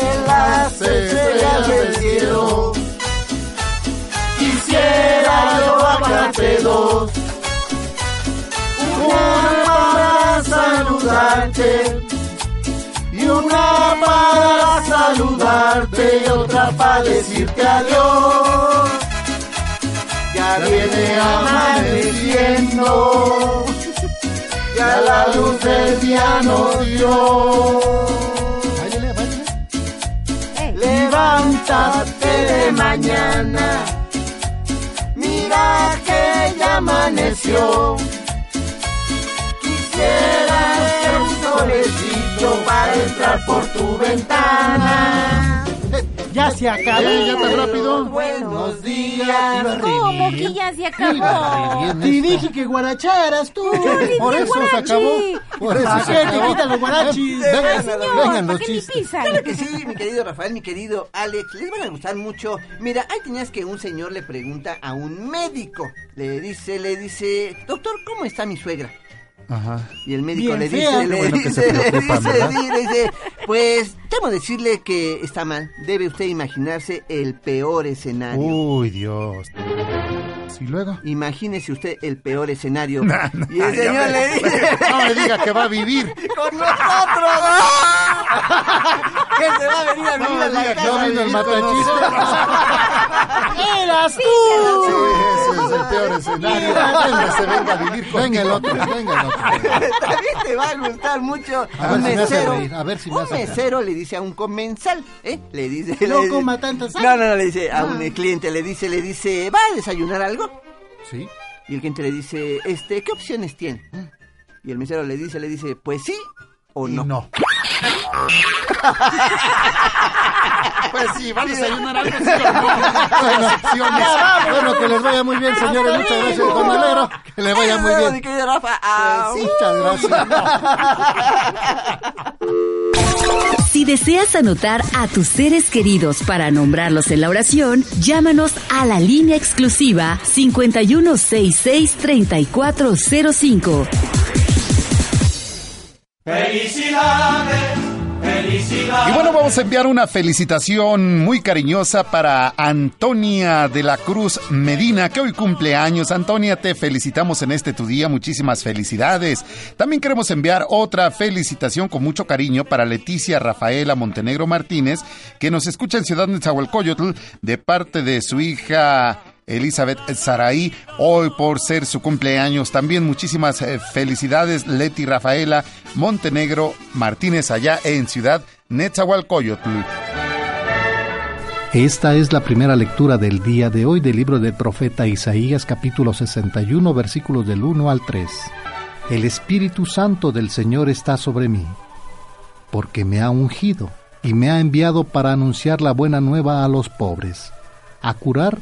de las estrellas del cielo. Quisiera yo bajarte dos, una para saludarte y una para saludarte y otra para decirte adiós. Ya viene amaneciendo, ya la luz del día nos dio. Levántate de mañana, mira que ya amaneció. Quisiera ser un solecito para entrar por tu ventana. Ya se acabó. Eh, ya tan rápido. Buenos días. ¿Cómo que ya se acabó? Te dije que guaracharas tú. Por eso se acabó. Por eso ¿Para se acabó. quitan los guarachis? Vengan, Señor, vengan ¿para los chistes. Claro que sí, mi querido Rafael, mi querido Alex, les van a gustar mucho. Mira, ahí tenías que un señor le pregunta a un médico. Le dice, le dice, doctor, ¿cómo está mi suegra? Ajá. Y el médico Bien le dice, le bueno que dice, le dice, le dice, pues temo decirle que está mal. Debe usted imaginarse el peor escenario. Uy, Dios. ¿Y luego? Imagínese usted el peor escenario. [LAUGHS] No, no, y el señor me- le dice, No me diga que va a vivir. [LAUGHS] con nosotros. [LAUGHS] que se va a venir a No vivir me a la diga que casa. va a vivir con ¡Eras Sí, tú! ese es el peor escenario. Que se venga a vivir con Venga el otro, venga el otro. También te va a gustar mucho. A un ver si me hace mesero, reír, a ver si me un hace reír. mesero le dice a un comensal, ¿eh? Le dice, le No dice- coma tanta sal. No, no, no, le dice a un cliente, le dice, le dice, ¿va a desayunar algo? Sí. Y el cliente le dice, este, ¿qué opciones tiene? Y el mesero le dice, le dice, pues sí o Y no. no. [LAUGHS] Pues sí, va a desayunar algo, sí o no. Las opciones. Bueno, que les vaya muy bien, señores. Muchas gracias, don. Que le vaya muy bien. Rafa. Ah, Muchas gracias. [LAUGHS] Si deseas anotar a tus seres queridos para nombrarlos en la oración, llámanos a la línea exclusiva 5166-3405. Y bueno, vamos a enviar una felicitación muy cariñosa para Antonia de la Cruz Medina, que hoy cumple años. Antonia, te felicitamos en este tu día, muchísimas felicidades. También queremos enviar otra felicitación con mucho cariño para Leticia Rafaela Montenegro Martínez, que nos escucha en Ciudad Nezahualcóyotl, de parte de su hija Elizabeth Saraí, hoy por ser su cumpleaños. También muchísimas eh, felicidades, Leti Rafaela Montenegro Martínez, allá en Ciudad Netzahualcoyotl. Esta es la primera lectura del día de hoy del libro del profeta Isaías capítulo 61 versículos del 1 al 3. El Espíritu Santo del Señor está sobre mí, porque me ha ungido y me ha enviado para anunciar la buena nueva a los pobres, a curar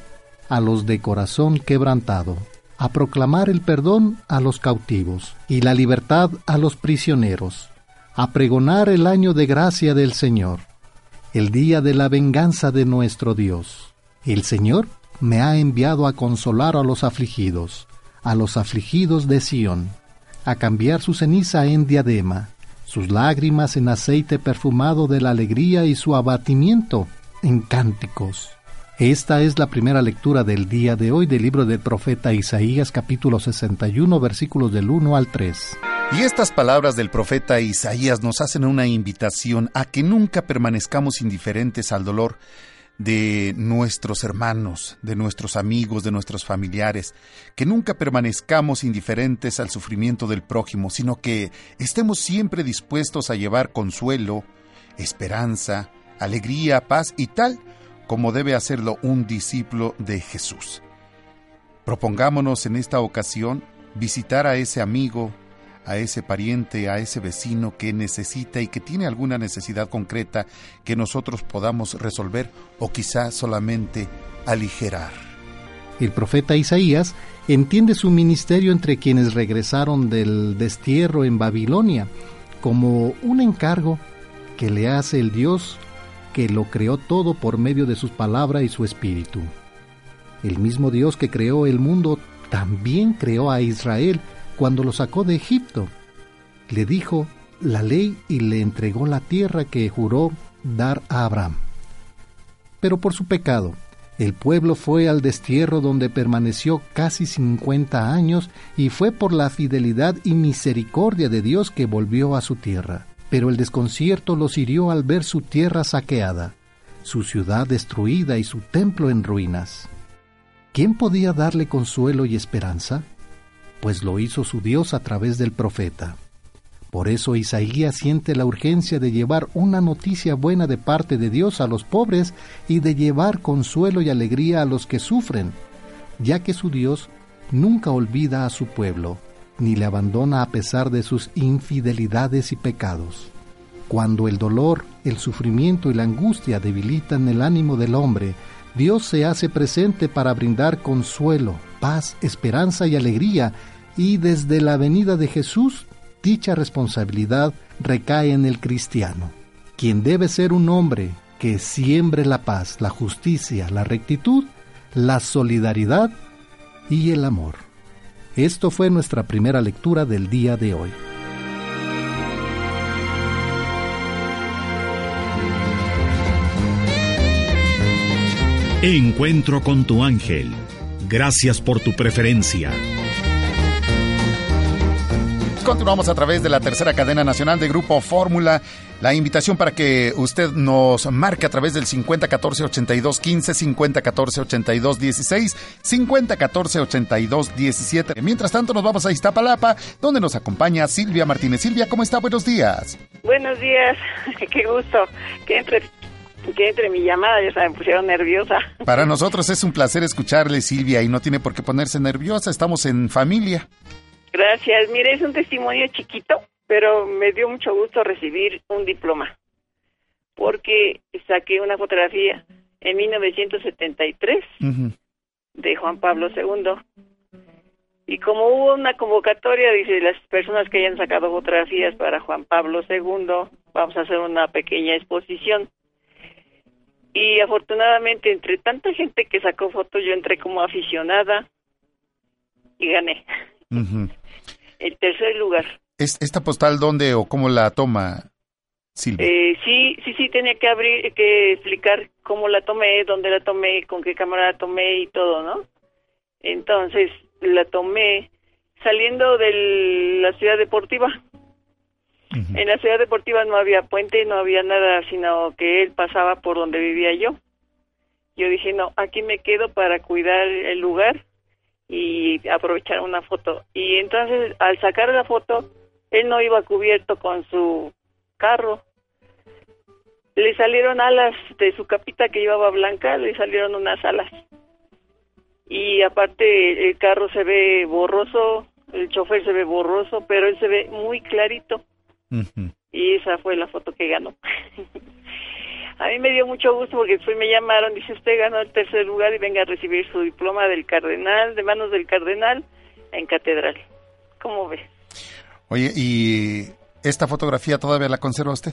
a los de corazón quebrantado, a proclamar el perdón a los cautivos y la libertad a los prisioneros, a pregonar el año de gracia del Señor el día de la venganza de nuestro Dios. El Señor me ha enviado a consolar a los afligidos, a los afligidos de Sión, a cambiar su ceniza en diadema, sus lágrimas en aceite perfumado de la alegría y su abatimiento en cánticos. Esta es la primera lectura del día de hoy del libro del profeta Isaías capítulo 61 versículos del 1 al 3. Y estas palabras del profeta Isaías nos hacen una invitación a que nunca permanezcamos indiferentes al dolor de nuestros hermanos, de nuestros amigos, de nuestros familiares, que nunca permanezcamos indiferentes al sufrimiento del prójimo, sino que estemos siempre dispuestos a llevar consuelo, esperanza, alegría, paz y tal como debe hacerlo un discípulo de Jesús. Propongámonos en esta ocasión visitar a ese amigo, a ese pariente, a ese vecino que necesita y que tiene alguna necesidad concreta que nosotros podamos resolver o quizá solamente aligerar. El profeta Isaías entiende su ministerio entre quienes regresaron del destierro en Babilonia como un encargo que le hace el Dios que lo creó todo por medio de sus palabras y su espíritu. El mismo Dios que creó el mundo también creó a Israel cuando lo sacó de Egipto. Le dijo la ley y le entregó la tierra que juró dar a Abraham. Pero por su pecado, el pueblo fue al destierro donde permaneció casi 50 años y fue por la fidelidad y misericordia de Dios que volvió a su tierra. Pero el desconcierto los hirió al ver su tierra saqueada, su ciudad destruida y su templo en ruinas. ¿Quién podía darle consuelo y esperanza? Pues lo hizo su Dios a través del profeta. Por eso Isaías siente la urgencia de llevar una noticia buena de parte de Dios a los pobres y de llevar consuelo y alegría a los que sufren, ya que su Dios nunca olvida a su pueblo, ni le abandona a pesar de sus infidelidades y pecados. Cuando el dolor, el sufrimiento y la angustia debilitan el ánimo del hombre, Dios se hace presente para brindar consuelo, paz, esperanza y alegría, y desde la venida de Jesús, dicha responsabilidad recae en el cristiano, quien debe ser un hombre que siembre la paz, la justicia, la rectitud, la solidaridad y el amor. Esto fue nuestra primera lectura del día de hoy. Encuentro con tu ángel. Gracias por tu preferencia. Continuamos a través de la tercera cadena nacional de Grupo Fórmula. La invitación para que usted nos marque a través del 5014 82 15, 5014 82 16, 5014 82 17. Mientras tanto, nos vamos a Iztapalapa, donde nos acompaña Silvia Martínez. Silvia, ¿cómo está? Buenos días. Buenos días, [LAUGHS] qué gusto que entre que entre mi llamada, ya se me pusieron nerviosa. Para nosotros es un placer escucharle, Silvia, y no tiene por qué ponerse nerviosa, estamos en familia. Gracias, mire, es un testimonio chiquito, pero me dio mucho gusto recibir un diploma, porque saqué una fotografía en 1973 de Juan Pablo II. Y como hubo una convocatoria, dice, las personas que hayan sacado fotografías para Juan Pablo II, vamos a hacer una pequeña exposición. Y afortunadamente, entre tanta gente que sacó fotos, yo entré como aficionada y gané. El tercer lugar. ¿Esta postal dónde o cómo la toma Silvia? Eh, sí, sí, sí, tenía que abrir, que explicar cómo la tomé, dónde la tomé, con qué cámara la tomé y todo, ¿no? Entonces, la tomé saliendo de la ciudad deportiva. En la ciudad deportiva no había puente, no había nada, sino que él pasaba por donde vivía yo. Yo dije, no, aquí me quedo para cuidar el lugar y aprovechar una foto. Y entonces, al sacar la foto, él no iba cubierto con su carro. Le salieron alas de su capita que llevaba blanca, le salieron unas alas. Y aparte, el carro se ve borroso, el chofer se ve borroso, pero él se ve muy clarito. Y esa fue la foto que ganó. [LAUGHS] a mí me dio mucho gusto porque después me llamaron, dice usted ganó el tercer lugar y venga a recibir su diploma del cardenal, de manos del cardenal, en catedral. ¿Cómo ve? Oye, ¿y esta fotografía todavía la conserva usted?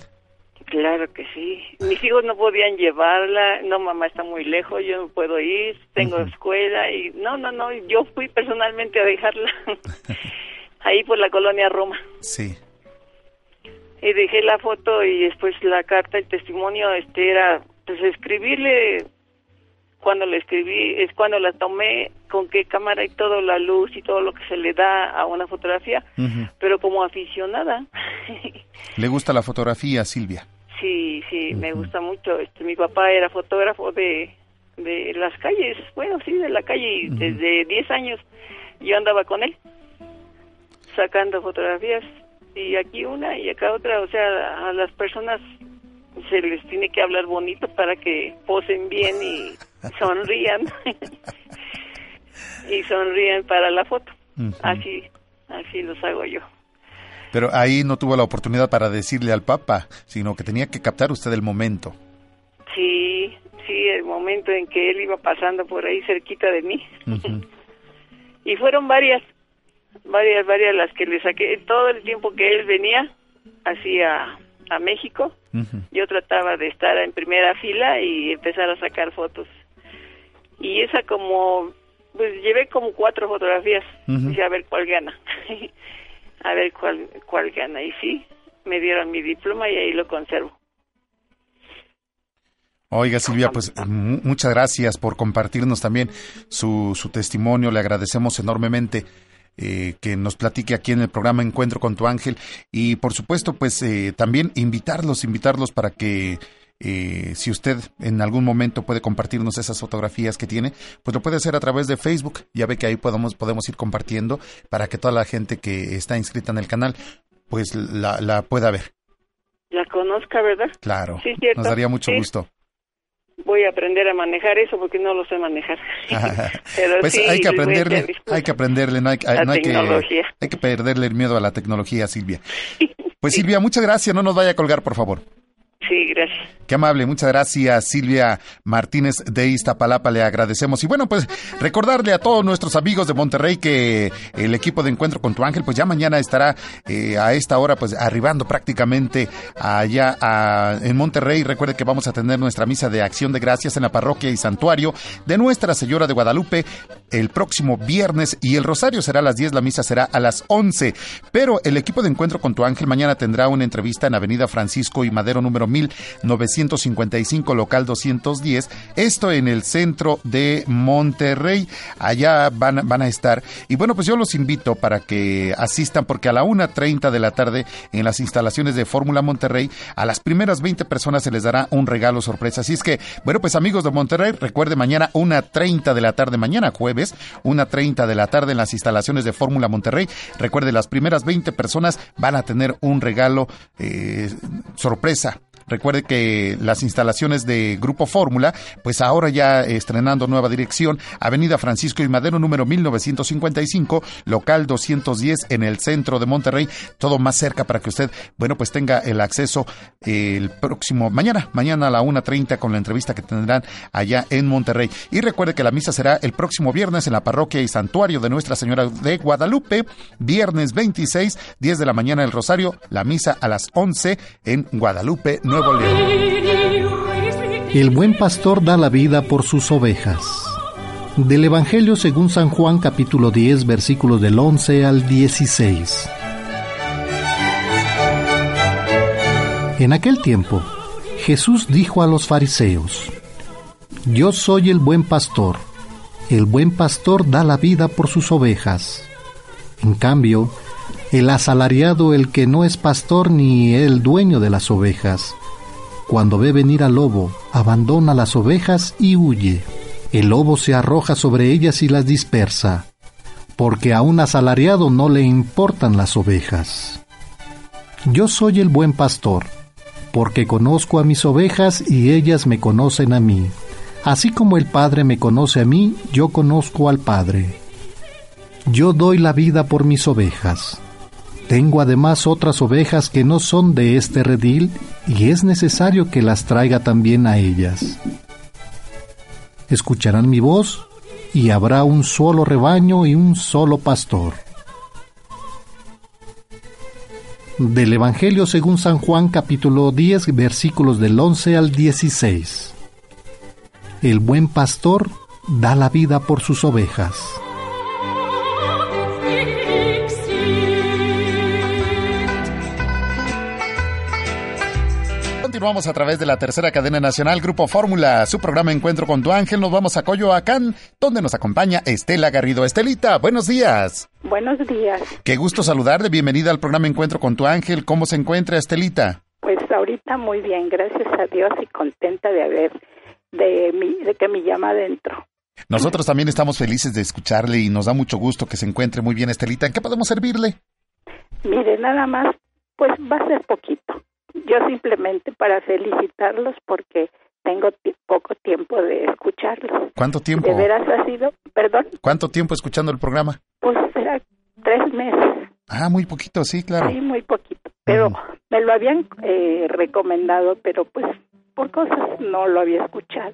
Claro que sí. Mis hijos no podían llevarla, no mamá está muy lejos, yo no puedo ir, tengo escuela y no, no, no, yo fui personalmente a dejarla [LAUGHS] ahí por la colonia Roma. Sí y dejé la foto y después la carta, el testimonio, este era, pues escribirle cuando le escribí, es cuando la tomé, con qué cámara y todo, la luz y todo lo que se le da a una fotografía, pero como aficionada. [LAUGHS] ¿Le gusta la fotografía, Silvia? Sí, sí, me gusta mucho. Este, mi papá era fotógrafo de, de las calles, bueno, sí, de la calle, y desde 10 años yo andaba con él, sacando fotografías y aquí una y acá otra, o sea, a las personas se les tiene que hablar bonito para que posen bien y [LAUGHS] sonrían [LAUGHS] y sonrían para la foto. Así, así los hago yo. Pero ahí no tuvo la oportunidad para decirle al Papa, sino que tenía que captar usted el momento. Sí, sí, el momento en que él iba pasando por ahí cerquita de mí. [LAUGHS] y fueron varias, varias, varias las que le saqué. Todo el tiempo que él venía, hacia a México, yo trataba de estar en primera fila y empezar a sacar fotos. Y esa como, pues llevé como cuatro fotografías, y a ver cuál gana. [LAUGHS] a ver cuál, cuál gana. Y sí, me dieron mi diploma y ahí lo conservo. Oiga Silvia, pues muchas gracias por compartirnos también su, su testimonio, le agradecemos enormemente. Eh, que nos platique aquí en el programa Encuentro con tu ángel y por supuesto pues eh, también invitarlos, invitarlos para que eh, si usted en algún momento puede compartirnos esas fotografías que tiene, pues lo puede hacer a través de Facebook. Ya ve que ahí podemos, podemos ir compartiendo para que toda la gente que está inscrita en el canal pues la, la pueda ver. La conozca, ¿verdad? Claro. Nos daría mucho gusto voy a aprender a manejar eso porque no lo sé manejar. [LAUGHS] Pero pues sí, hay que aprenderle, hay que aprenderle, no hay, no hay que, hay que perderle el miedo a la tecnología, Silvia. [LAUGHS] Pues Silvia, muchas gracias, no nos vaya a colgar, por favor. Sí, gracias. Qué amable, muchas gracias Silvia Martínez de Iztapalapa, le agradecemos. Y bueno, pues recordarle a todos nuestros amigos de Monterrey que el equipo de Encuentro con tu Ángel, pues ya mañana estará eh, a esta hora, pues arribando prácticamente allá en Monterrey. Recuerde que vamos a tener nuestra misa de acción de gracias en la parroquia y santuario de Nuestra Señora de Guadalupe el próximo viernes y el rosario será a las 10, la misa será a las 11. Pero el equipo de Encuentro con tu Ángel mañana tendrá una entrevista en Avenida Francisco y Madero número 1955, local 210. Esto en el centro de Monterrey. Allá van, van a estar. Y bueno, pues yo los invito para que asistan porque a la 1.30 de la tarde en las instalaciones de Fórmula Monterrey, a las primeras 20 personas se les dará un regalo sorpresa. Así es que, bueno, pues amigos de Monterrey, recuerde mañana 1.30 de la tarde, mañana jueves, 1.30 de la tarde en las instalaciones de Fórmula Monterrey. Recuerde, las primeras 20 personas van a tener un regalo eh, sorpresa Recuerde que las instalaciones de Grupo Fórmula, pues ahora ya estrenando nueva dirección, Avenida Francisco y Madero número 1955, local 210 en el centro de Monterrey, todo más cerca para que usted, bueno, pues tenga el acceso el próximo mañana, mañana a la 1.30 con la entrevista que tendrán allá en Monterrey. Y recuerde que la misa será el próximo viernes en la parroquia y santuario de Nuestra Señora de Guadalupe, viernes 26, 10 de la mañana el Rosario, la misa a las 11 en Guadalupe, el buen pastor da la vida por sus ovejas. Del Evangelio según San Juan capítulo 10 versículos del 11 al 16. En aquel tiempo, Jesús dijo a los fariseos, Yo soy el buen pastor, el buen pastor da la vida por sus ovejas. En cambio, el asalariado, el que no es pastor ni el dueño de las ovejas, cuando ve venir al lobo, abandona las ovejas y huye. El lobo se arroja sobre ellas y las dispersa, porque a un asalariado no le importan las ovejas. Yo soy el buen pastor, porque conozco a mis ovejas y ellas me conocen a mí. Así como el Padre me conoce a mí, yo conozco al Padre. Yo doy la vida por mis ovejas. Tengo además otras ovejas que no son de este redil y es necesario que las traiga también a ellas. Escucharán mi voz y habrá un solo rebaño y un solo pastor. Del Evangelio según San Juan capítulo 10 versículos del 11 al 16. El buen pastor da la vida por sus ovejas. Continuamos a través de la tercera cadena nacional Grupo Fórmula, su programa Encuentro con tu Ángel. Nos vamos a Coyoacán, donde nos acompaña Estela Garrido. Estelita, buenos días. Buenos días. Qué gusto saludarle. Bienvenida al programa Encuentro con tu Ángel. ¿Cómo se encuentra Estelita? Pues ahorita muy bien, gracias a Dios y contenta de haber, de, mi, de que me llama adentro. Nosotros también estamos felices de escucharle y nos da mucho gusto que se encuentre muy bien Estelita. ¿En qué podemos servirle? Mire, nada más, pues va a ser poquito yo simplemente para felicitarlos porque tengo poco tiempo de escucharlos. ¿Cuánto tiempo? ¿De veras ha sido? ¿Perdón? ¿Cuánto tiempo escuchando el programa? Pues será tres meses. Ah, muy poquito, sí, claro. Sí, muy poquito. Pero me lo habían eh, recomendado, pero pues por cosas no lo había escuchado.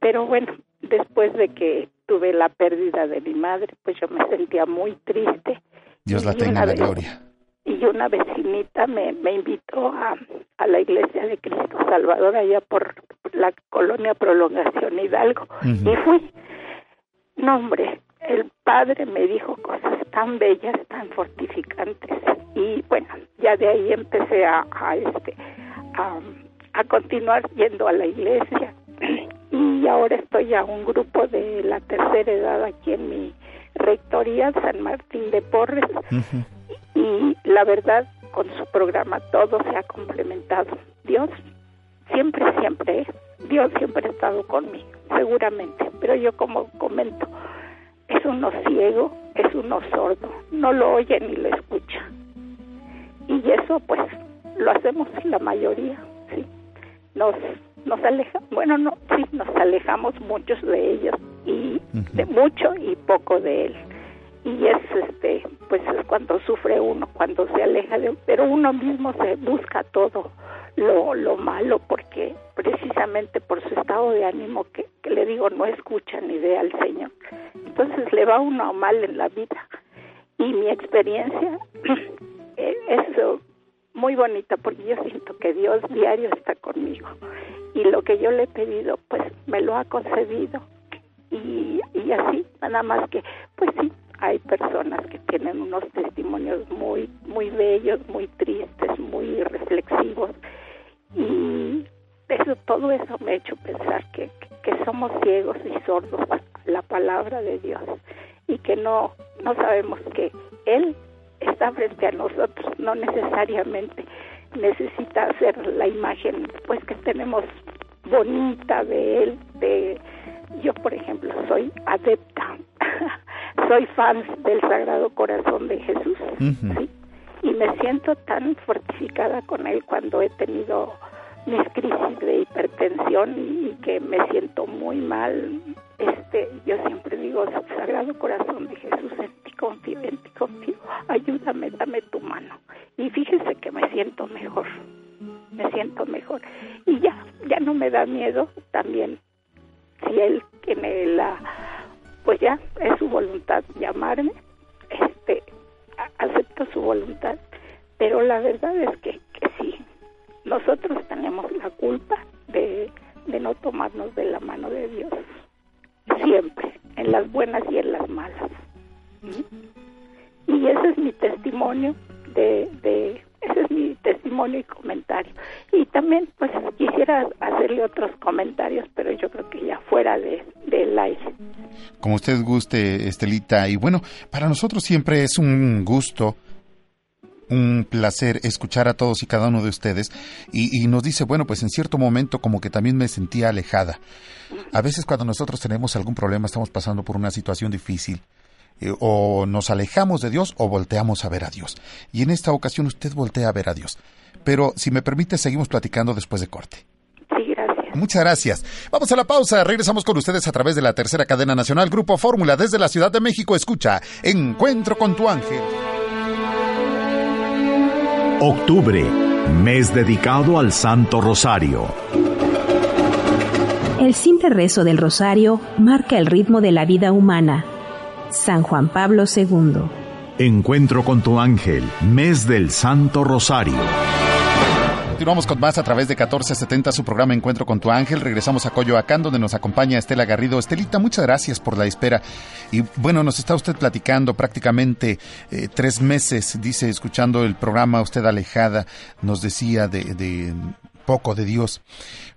Pero bueno, después de que tuve la pérdida de mi madre, pues yo me sentía muy triste. Dios la tenga en la gloria y una vecinita me, me invitó a, a la iglesia de Cristo Salvador allá por la colonia Prolongación Hidalgo y fui. No, hombre, el padre me dijo cosas tan bellas, tan fortificantes y bueno, ya de ahí empecé a, a este a, a continuar yendo a la iglesia. Y ahora estoy a un grupo de la tercera edad aquí en mi rectoría San Martín de Porres y la verdad con su programa todo se ha complementado. Dios siempre, siempre, Dios siempre ha estado conmigo, seguramente, pero yo como comento, es uno ciego, es uno sordo, no lo oye ni lo escucha. Y eso pues lo hacemos la mayoría, sí. Nos nos alejamos, bueno, no, sí, nos alejamos muchos de ellos y de mucho y poco de él. Y es este pues es cuando sufre uno, cuando se aleja de pero uno mismo se busca todo lo, lo malo porque precisamente por su estado de ánimo que, que le digo no escucha ni ve al Señor. Entonces le va uno mal en la vida. Y mi experiencia [CLEARS THROAT] es muy bonita porque yo siento que Dios diario está conmigo y lo que yo le he pedido pues me lo ha concedido y, y así nada más que pues sí hay personas que tienen unos testimonios muy muy bellos muy tristes muy reflexivos. Y eso todo eso me ha hecho pensar que, que somos ciegos y sordos a la palabra de Dios y que no no sabemos que él está frente a nosotros, no necesariamente necesita hacer la imagen pues que tenemos bonita de él, de yo por ejemplo soy adepta, [LAUGHS] soy fan del Sagrado Corazón de Jesús, y me siento tan fortificada con él cuando he tenido mis crisis de hipertensión y que me siento muy mal. Este, yo siempre digo, Sagrado Corazón de Jesús, en ti confío, en ti confío, ayúdame, dame tu mano. Y fíjese que me siento mejor, me siento mejor. Y ya, ya no me da miedo también, si él tiene la, pues ya es su voluntad llamarme, este, acepto su voluntad, pero la verdad es que, que sí, nosotros tenemos la culpa de, no tomarnos de la mano de Dios, siempre, en las buenas y en las malas. ¿Mm? Y ese es mi testimonio de, de ese es mi testimonio y comentario. Y también, pues, quisiera hacerle otros comentarios, pero yo creo que ya fuera de, del aire. Como usted guste, Estelita. Y bueno, para nosotros siempre es un gusto un placer escuchar a todos y cada uno de ustedes y, nos dice, bueno, pues en cierto momento como que también me sentía alejada. A veces cuando nosotros tenemos algún problema, estamos pasando por una situación difícil, o nos alejamos de Dios o volteamos a ver a Dios. Y en esta ocasión usted voltea a ver a Dios. Pero si me permite, seguimos platicando después de corte. Sí, gracias. Muchas gracias. Vamos a la pausa. Regresamos con ustedes a través de la tercera cadena nacional Grupo Fórmula desde la Ciudad de México. Escucha Encuentro con tu ángel. Octubre, mes dedicado al Santo Rosario. El simple rezo del rosario marca el ritmo de la vida humana. San Juan Pablo II. Encuentro con tu ángel, mes del Santo Rosario. Continuamos con más a través de 1470, su programa Encuentro con tu ángel. Regresamos a Coyoacán, donde nos acompaña Estela Garrido. Estelita, muchas gracias por la espera. Y bueno, nos está usted platicando prácticamente eh, tres meses, dice, escuchando el programa, usted alejada, nos decía de, de poco de Dios.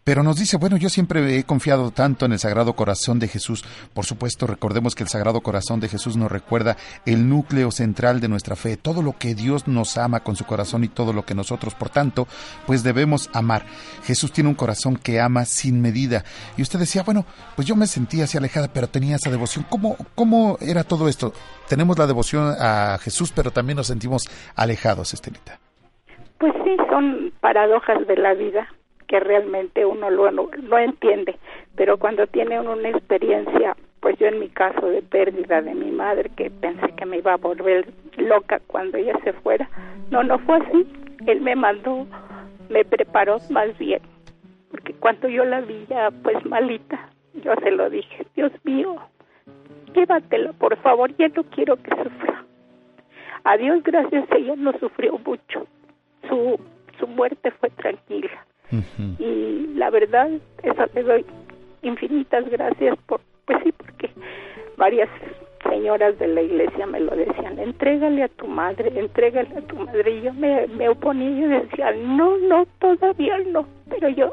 Pero nos dice, bueno, yo siempre he confiado tanto en el Sagrado Corazón de Jesús. Por supuesto, recordemos que el Sagrado Corazón de Jesús nos recuerda el núcleo central de nuestra fe, todo lo que Dios nos ama con su corazón y todo lo que nosotros, por tanto, pues debemos amar. Jesús tiene un corazón que ama sin medida. Y usted decía, bueno, pues yo me sentía así alejada, pero tenía esa devoción. ¿Cómo, cómo era todo esto? Tenemos la devoción a Jesús, pero también nos sentimos alejados, Estelita. Pues sí, son paradojas de la vida que realmente uno lo, no, entiende, pero cuando tiene una experiencia, pues yo en mi caso de pérdida de mi madre, que pensé que me iba a volver loca cuando ella se fuera, no, no fue así, él me mandó, me preparó más bien, porque cuando yo la vi ya pues malita, yo se lo dije, Dios mío, llévatela por favor, ya no quiero que sufra. A Dios gracias, ella no sufrió mucho, su, su muerte fue tranquila y la verdad, eso le doy infinitas gracias por, pues sí, porque varias señoras de la iglesia me lo decían, entrégale a tu madre, entrégale a tu madre. Y yo me, me oponía y decía, no, no, todavía no. Pero yo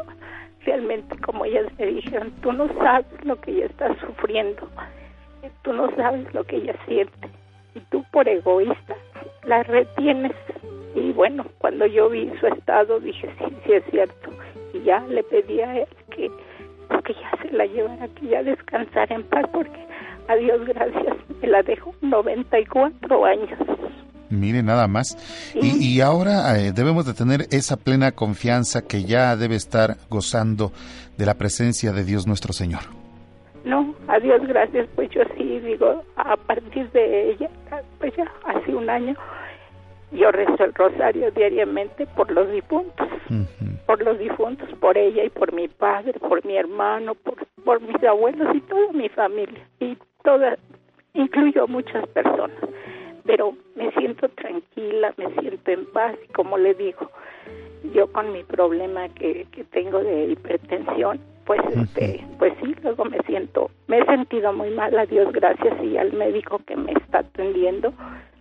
realmente, como ellas me dijeron, tú no sabes lo que ella está sufriendo, tú no sabes lo que ella siente. Y tú por egoísta la retienes y bueno, cuando yo vi su estado dije, sí, sí es cierto. Y ya le pedí a él que, que ya se la llevara, que ya descansara en paz, porque a Dios gracias, me la dejó 94 años. Mire, nada más. Y, y, ahora eh, debemos de tener esa plena confianza que ya debe estar gozando de la presencia de Dios nuestro Señor. No, a Dios gracias, pues yo sí digo, a partir de ella, pues ya hace un año, yo rezo el rosario diariamente por los difuntos, por los difuntos, por ella y por mi padre, por mi hermano, por, por mis abuelos y toda mi familia, y toda, incluyo muchas personas, pero me siento tranquila, me siento en paz, y como le digo, yo con mi problema que, que tengo de hipertensión, pues este, pues sí, luego me siento, me he sentido muy mal, a Dios gracias y al médico que me está atendiendo,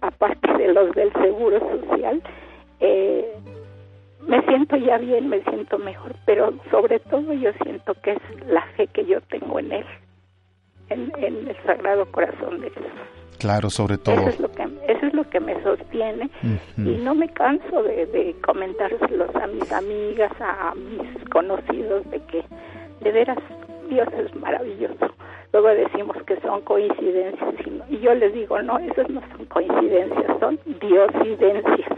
aparte de los del Seguro Social, eh, me siento ya bien, me siento mejor, pero sobre todo yo siento que es la fe que yo tengo en Él, en, en el Sagrado Corazón de Jesús. Claro, sobre todo. Eso es lo que, eso es lo que me sostiene y no me canso de, de comentárselos a mis amigas, a mis conocidos, de que de veras Dios es maravilloso. Luego decimos que son coincidencias y, yo les digo, no, esas no son coincidencias, son diosidencias.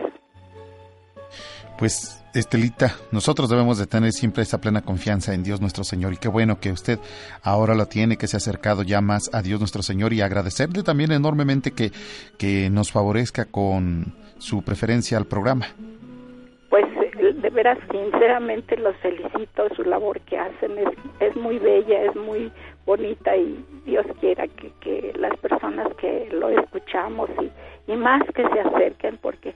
Pues, Estelita, nosotros debemos de tener siempre esa plena confianza en Dios nuestro Señor y qué bueno que usted ahora la tiene, que se ha acercado ya más a Dios nuestro Señor y agradecerle también enormemente que, que nos favorezca con su preferencia al programa. De veras, sinceramente los felicito, su labor que hacen es, es muy bella, es muy bonita y Dios quiera que, que las personas que lo escuchamos y, y más que se acerquen porque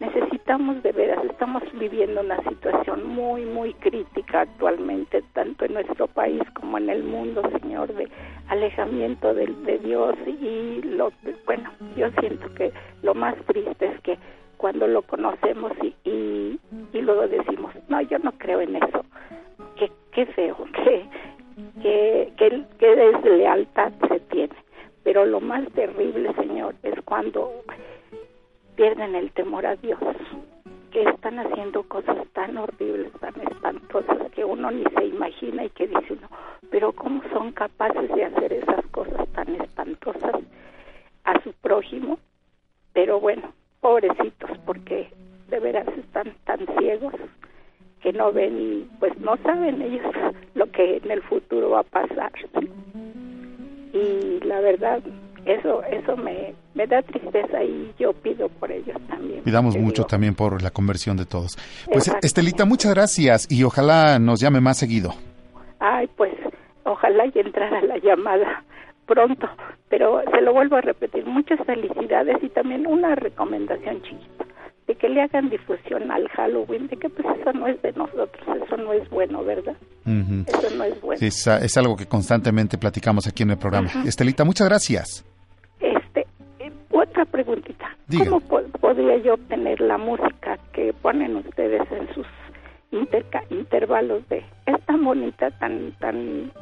necesitamos de veras, estamos viviendo una situación muy, muy crítica actualmente, tanto en nuestro país como en el mundo, Señor, de alejamiento de, de Dios y lo, bueno, yo siento que lo más triste es que cuando lo conocemos y, y, luego decimos, no, yo no creo en eso, qué, qué feo, [LAUGHS] qué, qué, qué, qué deslealtad se tiene. Pero lo más terrible, Señor, es cuando pierden el temor a Dios, que están haciendo cosas tan horribles, tan espantosas, que uno ni se imagina y que dice uno, pero ¿cómo son capaces de hacer esas cosas tan espantosas a su prójimo? Pero bueno, pobrecitos, porque de veras están tan ciegos que no ven, pues no saben ellos lo que en el futuro va a pasar. Y la verdad, eso eso me, me da tristeza y yo pido por ellos también. Pidamos mucho también por la conversión de todos. Pues Estelita, muchas gracias y ojalá nos llame más seguido. Ay, pues ojalá y entrara la llamada pronto, pero se lo vuelvo a repetir, muchas felicidades y también una recomendación chiquita, de que le hagan difusión al Halloween, de que pues eso no es de nosotros, eso no es bueno, ¿verdad? Eso no es bueno. Es, es algo que constantemente platicamos aquí en el programa. Estelita, muchas gracias. Este, eh, otra preguntita, Diga. ¿cómo po- podría yo obtener la música que ponen ustedes en sus interca- intervalos de, es tan bonita, tan, tan,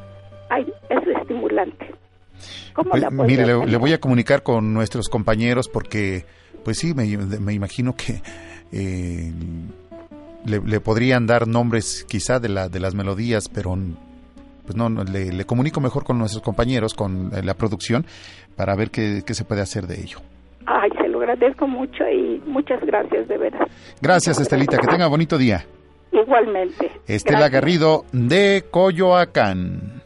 ay, es estimulante? ¿Cómo Pues, la mire, le, voy a comunicar con nuestros compañeros porque, pues sí, me, me imagino que eh, le, le podrían dar nombres quizá de, la, de las melodías, pero pues no, no, le, le comunico mejor con nuestros compañeros, con eh, la producción, para ver qué, qué se puede hacer de ello. Ay, se lo agradezco mucho y muchas gracias, de veras. Gracias, Estelita, que tenga bonito día. Igualmente. Estela Gracias. Garrido de Coyoacán.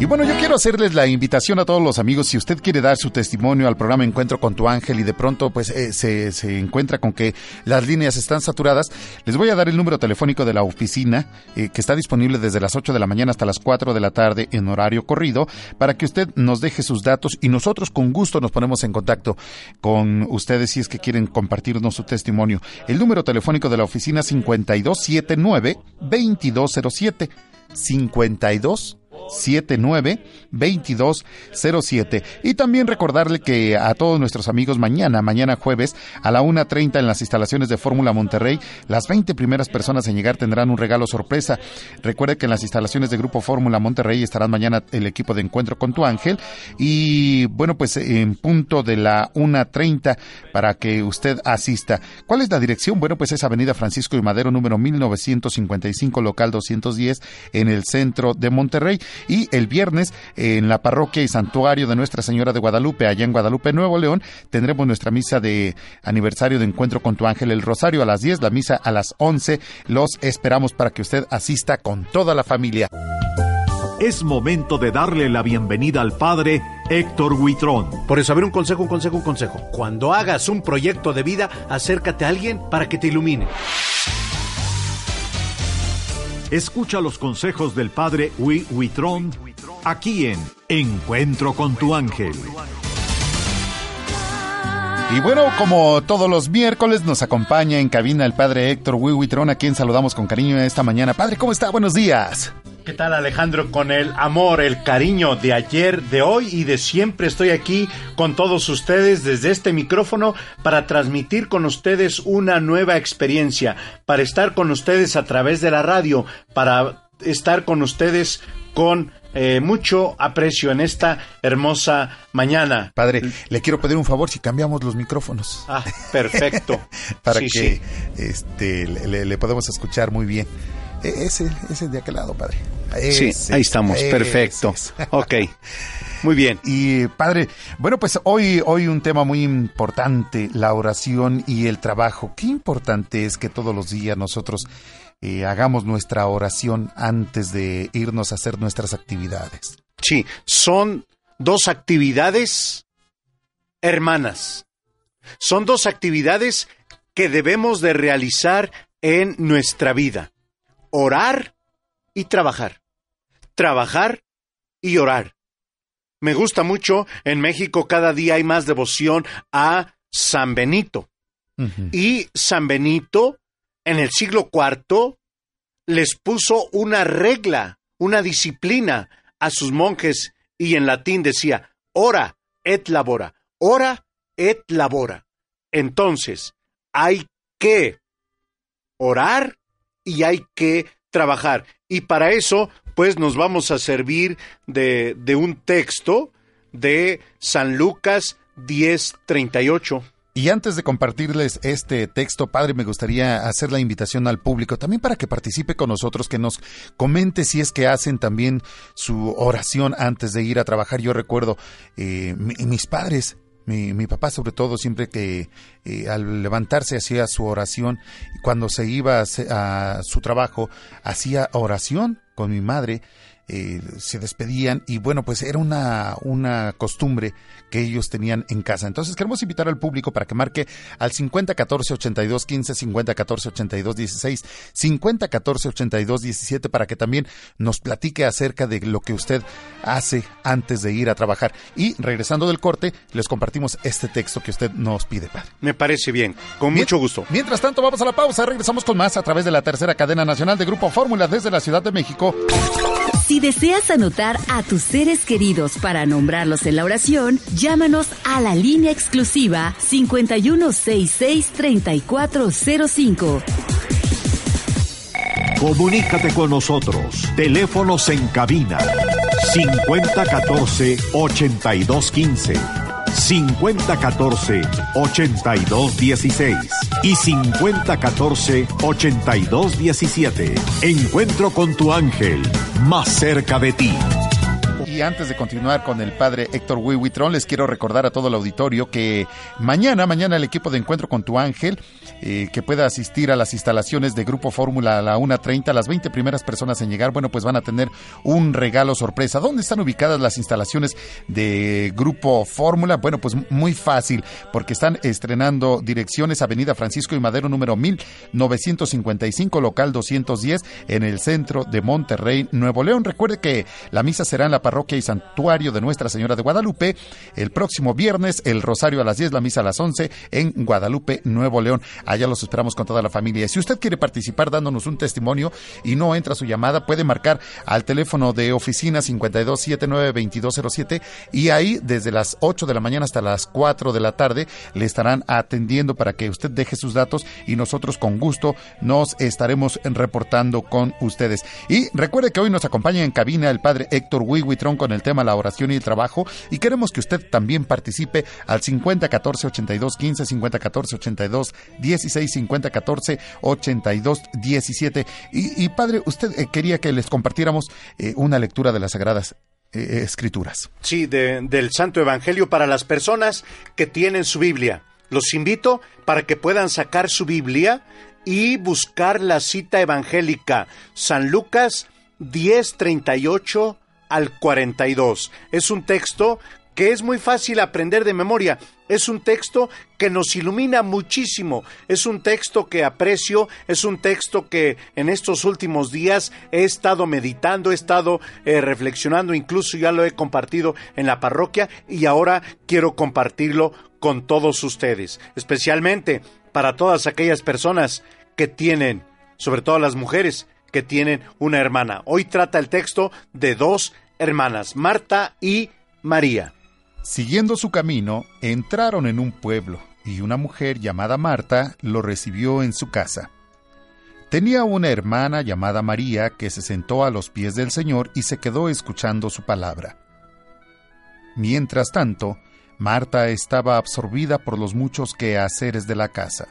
Y bueno, yo quiero hacerles la invitación a todos los amigos, si usted quiere dar su testimonio al programa Encuentro con tu ángel y de pronto pues eh, se, se encuentra con que las líneas están saturadas, les voy a dar el número telefónico de la oficina eh, que está disponible desde las 8 de la mañana hasta las 4 de la tarde en horario corrido para que usted nos deje sus datos y nosotros con gusto nos ponemos en contacto con ustedes si es que quieren compartirnos su testimonio. El número telefónico de la oficina 5279 2207 52 79 2207 y también recordarle que a todos nuestros amigos mañana, mañana jueves a la 1.30 en las instalaciones de Fórmula Monterrey, las 20 primeras personas en llegar tendrán un regalo sorpresa. Recuerde que en las instalaciones de Grupo Fórmula Monterrey estarán mañana el equipo de Encuentro con tu Ángel y bueno pues en punto de la 1.30 para que usted asista. ¿Cuál es la dirección? Bueno pues es Avenida Francisco y Madero número 1955 local 210 en el centro de Monterrey. Y el viernes, en la parroquia y santuario de Nuestra Señora de Guadalupe, allá en Guadalupe, Nuevo León, tendremos nuestra misa de aniversario de Encuentro con tu Ángel el Rosario a las 10, la misa a las 11. Los esperamos para que usted asista con toda la familia. Es momento de darle la bienvenida al padre Héctor Huitrón. Por eso, a ver, un consejo, un consejo, un consejo. Cuando hagas un proyecto de vida, acércate a alguien para que te ilumine. Escucha los consejos del padre Hui Huitrón aquí en Encuentro con tu ángel. Y bueno, como todos los miércoles nos acompaña en cabina el padre Héctor Huitrón, a quien saludamos con cariño esta mañana. Padre, ¿cómo está? Buenos días. ¿Qué tal Alejandro? Con el amor, el cariño de ayer, de hoy y de siempre estoy aquí con todos ustedes desde este micrófono para transmitir con ustedes una nueva experiencia, para estar con ustedes a través de la radio, para estar con ustedes con eh, mucho aprecio en esta hermosa mañana. Padre, le quiero pedir un favor si cambiamos los micrófonos. Ah, perfecto. [LAUGHS] Para que Este, le, le podamos escuchar muy bien. E, ese, ese de aquel lado, padre. Sí, ahí estamos, perfecto. Ok, muy bien. [LAUGHS] Y padre, bueno, pues hoy, hoy un tema muy importante, la oración y el trabajo. Qué importante es que todos los días nosotros eh, hagamos nuestra oración antes de irnos a hacer nuestras actividades. Sí, son dos actividades hermanas. Son dos actividades que debemos de realizar en nuestra vida orar y trabajar. Trabajar y orar. Me gusta mucho, en México cada día hay más devoción a San Benito. Y San Benito, en el siglo IV, les puso una regla, una disciplina a sus monjes y en latín decía, ora et labora, ora et labora. Entonces, hay que orar y hay que trabajar. Y para eso, pues nos vamos a servir de, un texto de San Lucas 10:38. Y antes de compartirles este texto, padre, me gustaría hacer la invitación al público también para que participe con nosotros, que nos comente si es que hacen también su oración antes de ir a trabajar. Yo recuerdo eh, mis padres mi, mi papá sobre todo siempre que eh, al levantarse hacía su oración. Cuando se iba a, a su trabajo hacía oración con mi madre eh, se despedían y bueno, pues era una, una costumbre que ellos tenían en casa. Entonces queremos invitar al público para que marque al 50 14 82 15, 50 14 82 16, 50 14 82 17 para que también nos platique acerca de lo que usted hace antes de ir a trabajar. Y regresando del corte, les compartimos este texto que usted nos pide, padre. Me parece bien, con mucho gusto. Mientras tanto, vamos a la pausa, regresamos con más a través de la tercera cadena nacional de Grupo Fórmula desde la Ciudad de México. Si deseas anotar a tus seres queridos para nombrarlos en la oración, llámanos a la línea exclusiva 5166-3405. Comunícate con nosotros. Teléfonos en cabina 5014-8215, 5014-8216 y 5014-8217. Encuentro con tu ángel, más cerca de ti. Y antes de continuar con el padre Héctor Wiwitron, les quiero recordar a todo el auditorio que mañana, mañana el equipo de Encuentro con tu Ángel, eh, que pueda asistir a las instalaciones de Grupo Fórmula a la 1.30, las 20 primeras personas en llegar, bueno, pues van a tener un regalo sorpresa. ¿Dónde están ubicadas las instalaciones de Grupo Fórmula? Bueno, pues muy fácil, porque están estrenando direcciones Avenida Francisco y Madero número 1955, local 210, en el centro de Monterrey, Nuevo León. Recuerde que la misa será en la parroquia y santuario de Nuestra Señora de Guadalupe. El próximo viernes, el rosario a las 10, la misa a las 11 en Guadalupe, Nuevo León. Allá los esperamos con toda la familia. Si usted quiere participar dándonos un testimonio y no entra su llamada, puede marcar al teléfono de oficina 5279-2207 y ahí desde las 8 de la mañana hasta las 4 de la tarde le estarán atendiendo para que usted deje sus datos y nosotros con gusto nos estaremos reportando con ustedes. Y recuerde que hoy nos acompaña en cabina el padre Héctor Wiwitron con el tema la oración y el trabajo y queremos que usted también participe al 50 14 82 15, 50 14 82 16, 50 14 82 17. Y, y padre, usted eh, quería que les compartiéramos eh, una lectura de las Sagradas eh, Escrituras. Sí, de- del Santo Evangelio para las personas que tienen su Biblia. Los invito para que puedan sacar su Biblia y buscar la cita evangélica. San Lucas 10, 38 al 42. Es un texto que es muy fácil aprender de memoria. Es un texto que nos ilumina muchísimo. Es un texto que aprecio. Es un texto que en estos últimos días he estado meditando, he estado eh, reflexionando, incluso ya lo he compartido en la parroquia y ahora quiero compartirlo con todos ustedes, especialmente para todas aquellas personas que tienen, sobre todo las mujeres, que tienen una hermana. Hoy trata el texto de dos hermanas, Marta y María. Siguiendo su camino, entraron en un pueblo y una mujer llamada Marta lo recibió en su casa. Tenía una hermana llamada María que se sentó a los pies del Señor y se quedó escuchando su palabra. Mientras tanto, Marta estaba absorbida por los muchos quehaceres de la casa.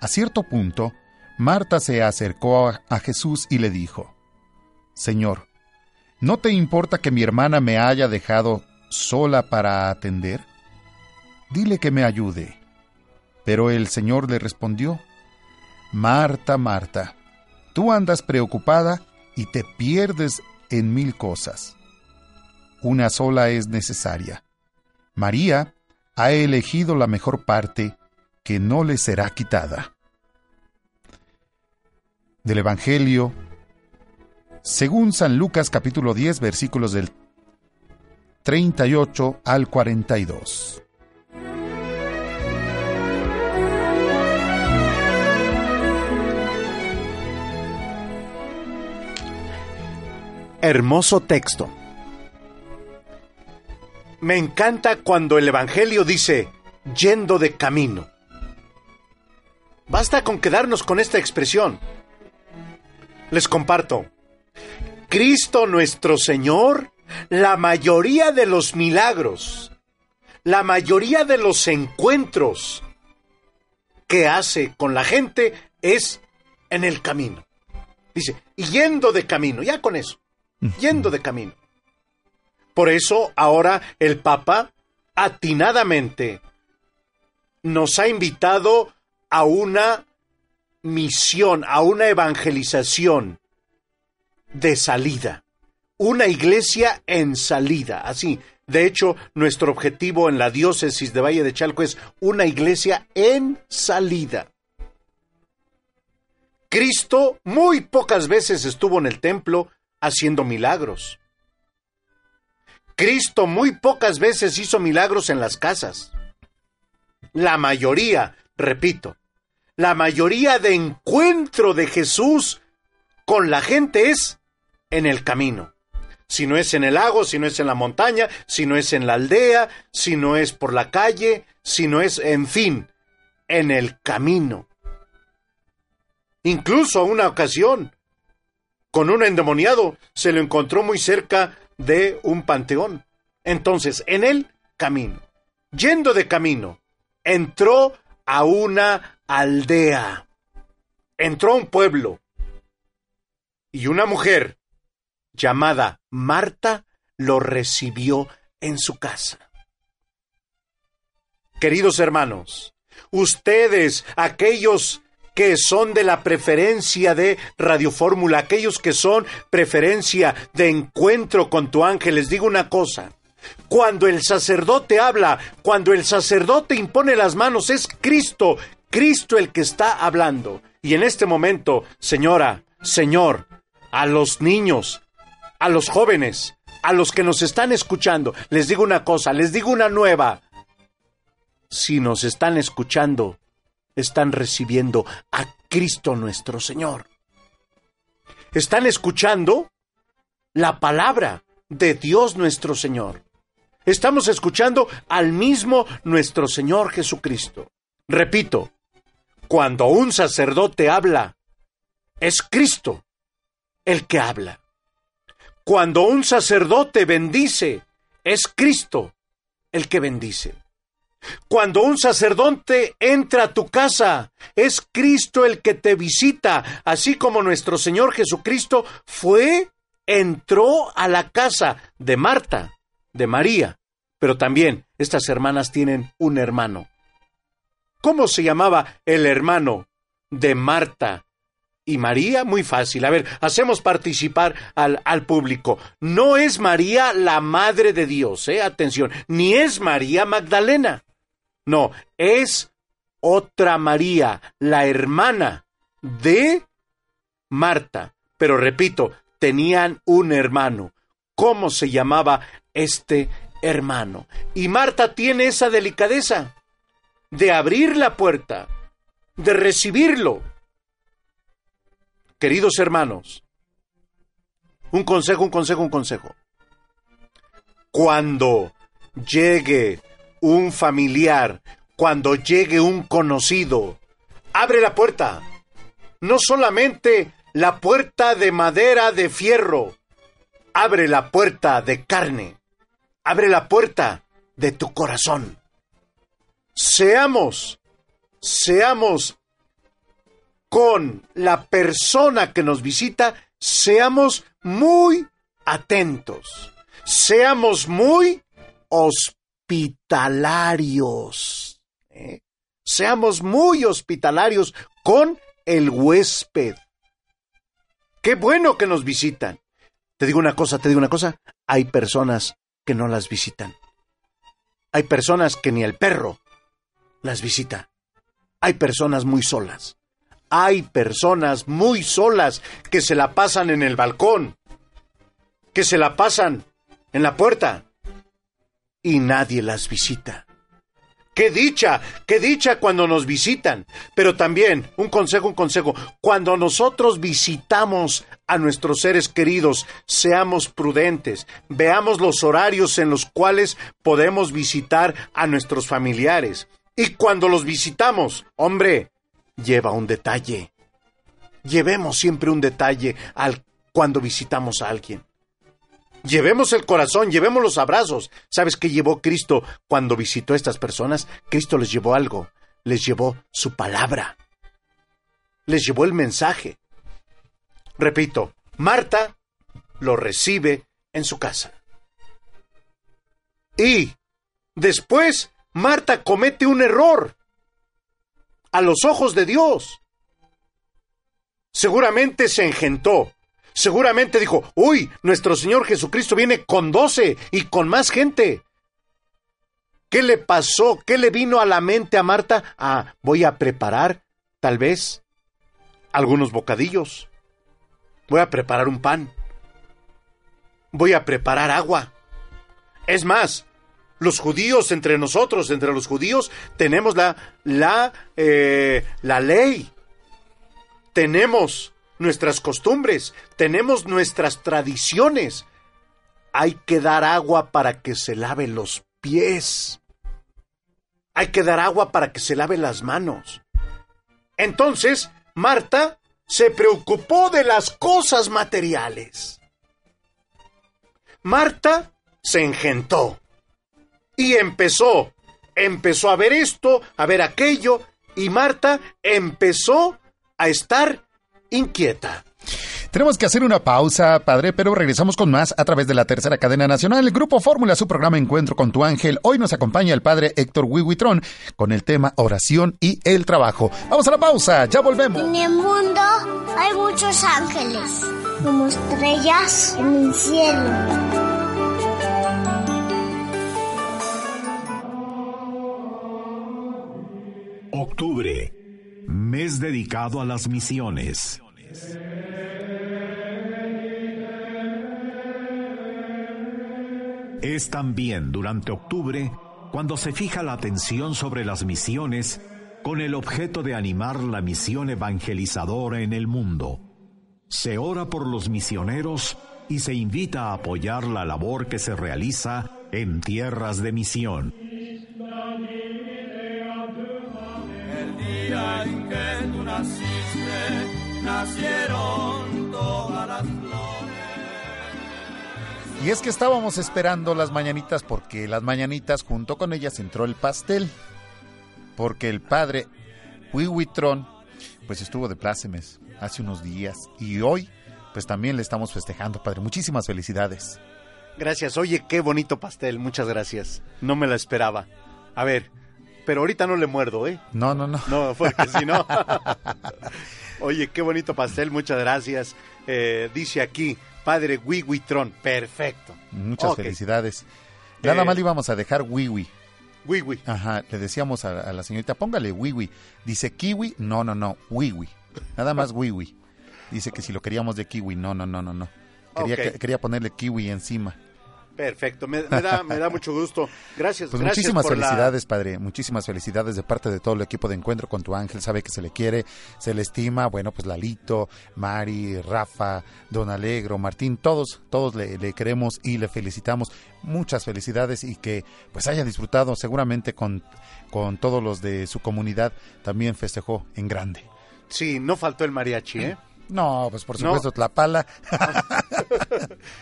A cierto punto, Marta se acercó a, Jesús y le dijo, Señor, ¿no te importa que mi hermana me haya dejado sola para atender? Dile que me ayude. Pero el Señor le respondió, Marta, Marta, tú andas preocupada y te pierdes en mil cosas. Una sola es necesaria. María ha elegido la mejor parte que no le será quitada. Del Evangelio, según San Lucas capítulo 10 versículos del 38 al 42. Hermoso texto. Me encanta cuando el Evangelio dice yendo de camino. Basta con quedarnos con esta expresión. Les comparto. Cristo nuestro Señor, la mayoría de los milagros, la mayoría de los encuentros que hace con la gente es en el camino. Dice, yendo de camino, ya con eso, yendo de camino. Por eso ahora el Papa atinadamente nos ha invitado a una misión, a una evangelización de salida. Una iglesia en salida, así. De hecho, nuestro objetivo en la diócesis de Valle de Chalco es una iglesia en salida. Cristo muy pocas veces estuvo en el templo haciendo milagros. Cristo muy pocas veces hizo milagros en las casas. La mayoría, repito, la mayoría de encuentro de Jesús con la gente es en el camino. Si no es en el lago, si no es en la montaña, si no es en la aldea, si no es por la calle, si no es, en fin, en el camino. Incluso a una ocasión, con un endemoniado, se lo encontró muy cerca de un panteón. Entonces, en el camino, yendo de camino, entró a una aldea, entró a un pueblo, y una mujer llamada Marta lo recibió en su casa. Queridos hermanos, ustedes, aquellos que son de la preferencia de Radio Fórmula, aquellos que son preferencia de encuentro con tu ángel, les digo una cosa. Cuando el sacerdote habla, cuando el sacerdote impone las manos, es Cristo, Cristo el que está hablando. Y en este momento, señora, señor, a los niños, a los jóvenes, a los que nos están escuchando, les digo una cosa, les digo una nueva. Si nos están escuchando, están recibiendo a Cristo nuestro Señor. Están escuchando la palabra de Dios nuestro Señor. Estamos escuchando al mismo nuestro Señor Jesucristo. Repito, cuando un sacerdote habla, es Cristo el que habla. Cuando un sacerdote bendice, es Cristo el que bendice. Cuando un sacerdote entra a tu casa, es Cristo el que te visita, así como nuestro Señor Jesucristo fue, entró a la casa de Marta, de María, pero también estas hermanas tienen un hermano. ¿Cómo se llamaba el hermano de Marta y María? Muy fácil. A ver, hacemos participar al, al, público. No es María la Madre de Dios, ¿eh? Atención, ni es María Magdalena. No, es otra María, la hermana de Marta. Pero repito, tenían un hermano. ¿Cómo se llamaba este hermano? Y Marta tiene esa delicadeza de abrir la puerta, de recibirlo. Queridos hermanos, un consejo, un consejo, un consejo. Cuando llegue un familiar, cuando llegue un conocido, abre la puerta. No solamente la puerta de madera de fierro, abre la puerta de carne, abre la puerta de tu corazón. Seamos, seamos con la persona que nos visita, seamos muy atentos, seamos muy hospitalarios. ¿eh? Seamos muy hospitalarios con el huésped. Qué bueno que nos visitan. Te digo una cosa, te digo una cosa. Hay personas que no las visitan. Hay personas que ni el perro las visita. Hay personas muy solas. Hay personas muy solas que se la pasan en el balcón, que se la pasan en la puerta, y nadie las visita. ¡Qué dicha! ¡Qué dicha cuando nos visitan! Pero también, un consejo, un consejo, cuando nosotros visitamos a nuestros seres queridos, seamos prudentes, veamos los horarios en los cuales podemos visitar a nuestros familiares. Y cuando los visitamos, hombre, lleva un detalle. Llevemos siempre un detalle al cuando visitamos a alguien. Llevemos el corazón, llevemos los abrazos. ¿Sabes qué llevó Cristo cuando visitó a estas personas? Cristo les llevó algo, les llevó su palabra, les llevó el mensaje. Repito, Marta lo recibe en su casa. Y después Marta comete un error a los ojos de Dios. Seguramente se engentó, Seguramente dijo, uy, nuestro Señor Jesucristo viene con doce y con más gente. ¿Qué le pasó? ¿Qué le vino a la mente a Marta? Ah, voy a preparar, tal vez, algunos bocadillos. Voy a preparar un pan. Voy a preparar agua. Es más, los judíos entre nosotros, entre los judíos, tenemos la, la, eh, la ley. Tenemos nuestras costumbres, tenemos nuestras tradiciones. Hay que dar agua para que se lave los pies. Hay que dar agua para que se lave las manos. Entonces, Marta se preocupó de las cosas materiales. Marta se engentó y empezó, empezó a ver esto, a ver aquello, y Marta empezó a estar inquieta. Tenemos que hacer una pausa, padre, pero regresamos con más a través de la tercera cadena nacional. El Grupo Fórmula, su programa Encuentro con tu Ángel. Hoy nos acompaña el padre Héctor Wiwitron con el tema oración y el trabajo. Vamos a la pausa, ya volvemos. En el mundo hay muchos ángeles, como estrellas en el cielo. Octubre, mes dedicado a las misiones. Es también durante octubre cuando se fija la atención sobre las misiones con el objeto de animar la misión evangelizadora en el mundo. Se ora por los misioneros y se invita a apoyar la labor que se realiza en tierras de misión. El día en que tú naciste, nacieron todas las flores. Y es que estábamos esperando las mañanitas porque las mañanitas junto con ellas entró el pastel. Porque el padre Wiwitron pues estuvo de plácemes hace unos días y hoy pues también le estamos festejando, padre. Muchísimas felicidades. Gracias. Oye, qué bonito pastel. Muchas gracias. No me la esperaba. A ver, pero ahorita no le muerdo, ¿eh? No, no, no. No, porque si no. [LAUGHS] Oye, qué bonito pastel. Muchas gracias. Eh, dice aquí, padre Wiwitron. Perfecto. Muchas felicidades. Nada Eh, más le íbamos a dejar Wiwi. Wiwi. Ajá, le decíamos a, a la señorita, póngale Wiwi. Dice kiwi, no, no, no, Wiwi. Nada más Wiwi. Dice que si lo queríamos de kiwi, no, no, no, no, no. Quería, que- quería ponerle kiwi encima. Perfecto. Me, me da, me da [LAUGHS] mucho gusto. Gracias. Pues gracias muchísimas por la- felicidades, padre. Muchísimas felicidades de parte de todo el equipo de Encuentro con tu Ángel. Sabe que se le quiere, se le estima. Bueno, pues Lalito, Mari, Rafa, Don Alegro, Martín, todos, todos le, le queremos y le felicitamos. Muchas felicidades y que pues haya disfrutado seguramente con, con todos los de su comunidad. También festejó en grande. Sí, no faltó el mariachi, ¿eh? No, pues por No. supuesto, Tlapala. [LAUGHS]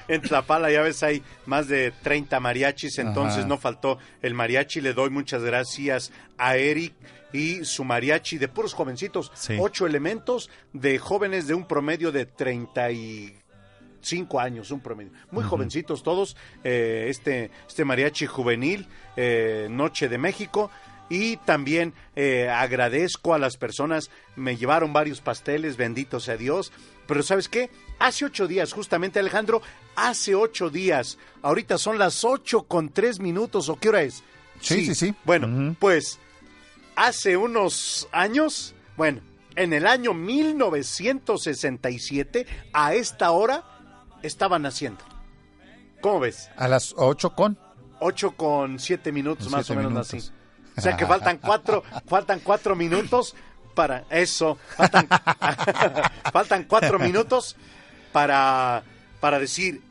En Tlapala ya ves hay más de 30 mariachis, entonces Ajá. no faltó el mariachi. Le doy muchas gracias a Eric y su mariachi de puros jovencitos. Sí. Ocho elementos de jóvenes de un promedio de 35 años, un promedio. Muy jovencitos todos. eh, este, este mariachi juvenil, eh, Noche de México. Y también eh, agradezco a las personas, me llevaron varios pasteles, bendito sea Dios. Pero ¿sabes qué? Hace ocho días, justamente Alejandro, hace ocho días, ahorita son las ocho con tres minutos, ¿o qué hora es? Sí, sí, sí. Bueno, pues hace unos años, bueno, en el año 1967, a esta hora, estaban naciendo. ¿Cómo ves? A las 8 con. 8 con 7 minutos, Con más siete o menos minutos. así. O sea que faltan cuatro, faltan cuatro minutos para eso. Faltan, [LAUGHS] faltan cuatro minutos para, para decir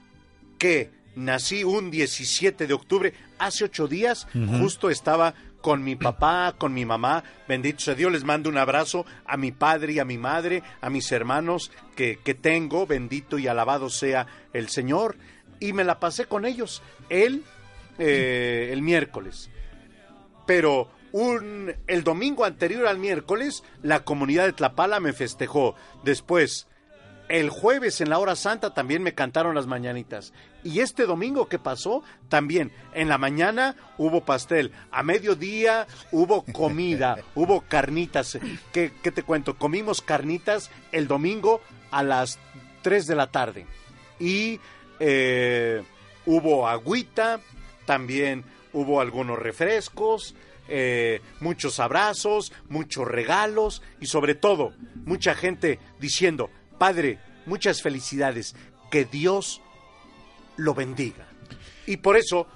que nací un 17 de octubre. Hace ocho días justo estaba con mi papá, con mi mamá. Bendito sea Dios, les mando un abrazo a mi padre y a mi madre, a mis hermanos que, que tengo. Bendito y alabado sea el Señor. Y me la pasé con ellos. Él, eh, el miércoles. Pero un, el domingo anterior al miércoles, la comunidad de Tlapala me festejó. Después, el jueves en la hora santa también me cantaron las mañanitas. Y este domingo que pasó, también en la mañana hubo pastel. A mediodía hubo comida, [LAUGHS] hubo carnitas. ¿Qué, qué te cuento? Comimos carnitas el domingo a las 3 de la tarde. Y eh, hubo agüita, también hubo algunos refrescos, eh, muchos abrazos, muchos regalos y sobre todo mucha gente diciendo, Padre, muchas felicidades, que Dios lo bendiga. Y por eso,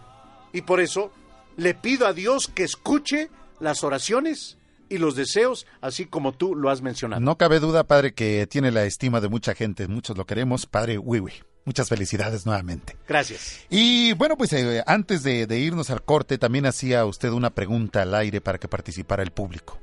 y por eso, le pido a Dios que escuche las oraciones y los deseos, así como tú lo has mencionado. No cabe duda, padre, que tiene la estima de mucha gente. Muchos lo queremos. Padre Wiwi. Muchas felicidades nuevamente. Gracias. Y bueno, pues eh, antes de, de irnos al corte, también hacía usted una pregunta al aire para que participara el público.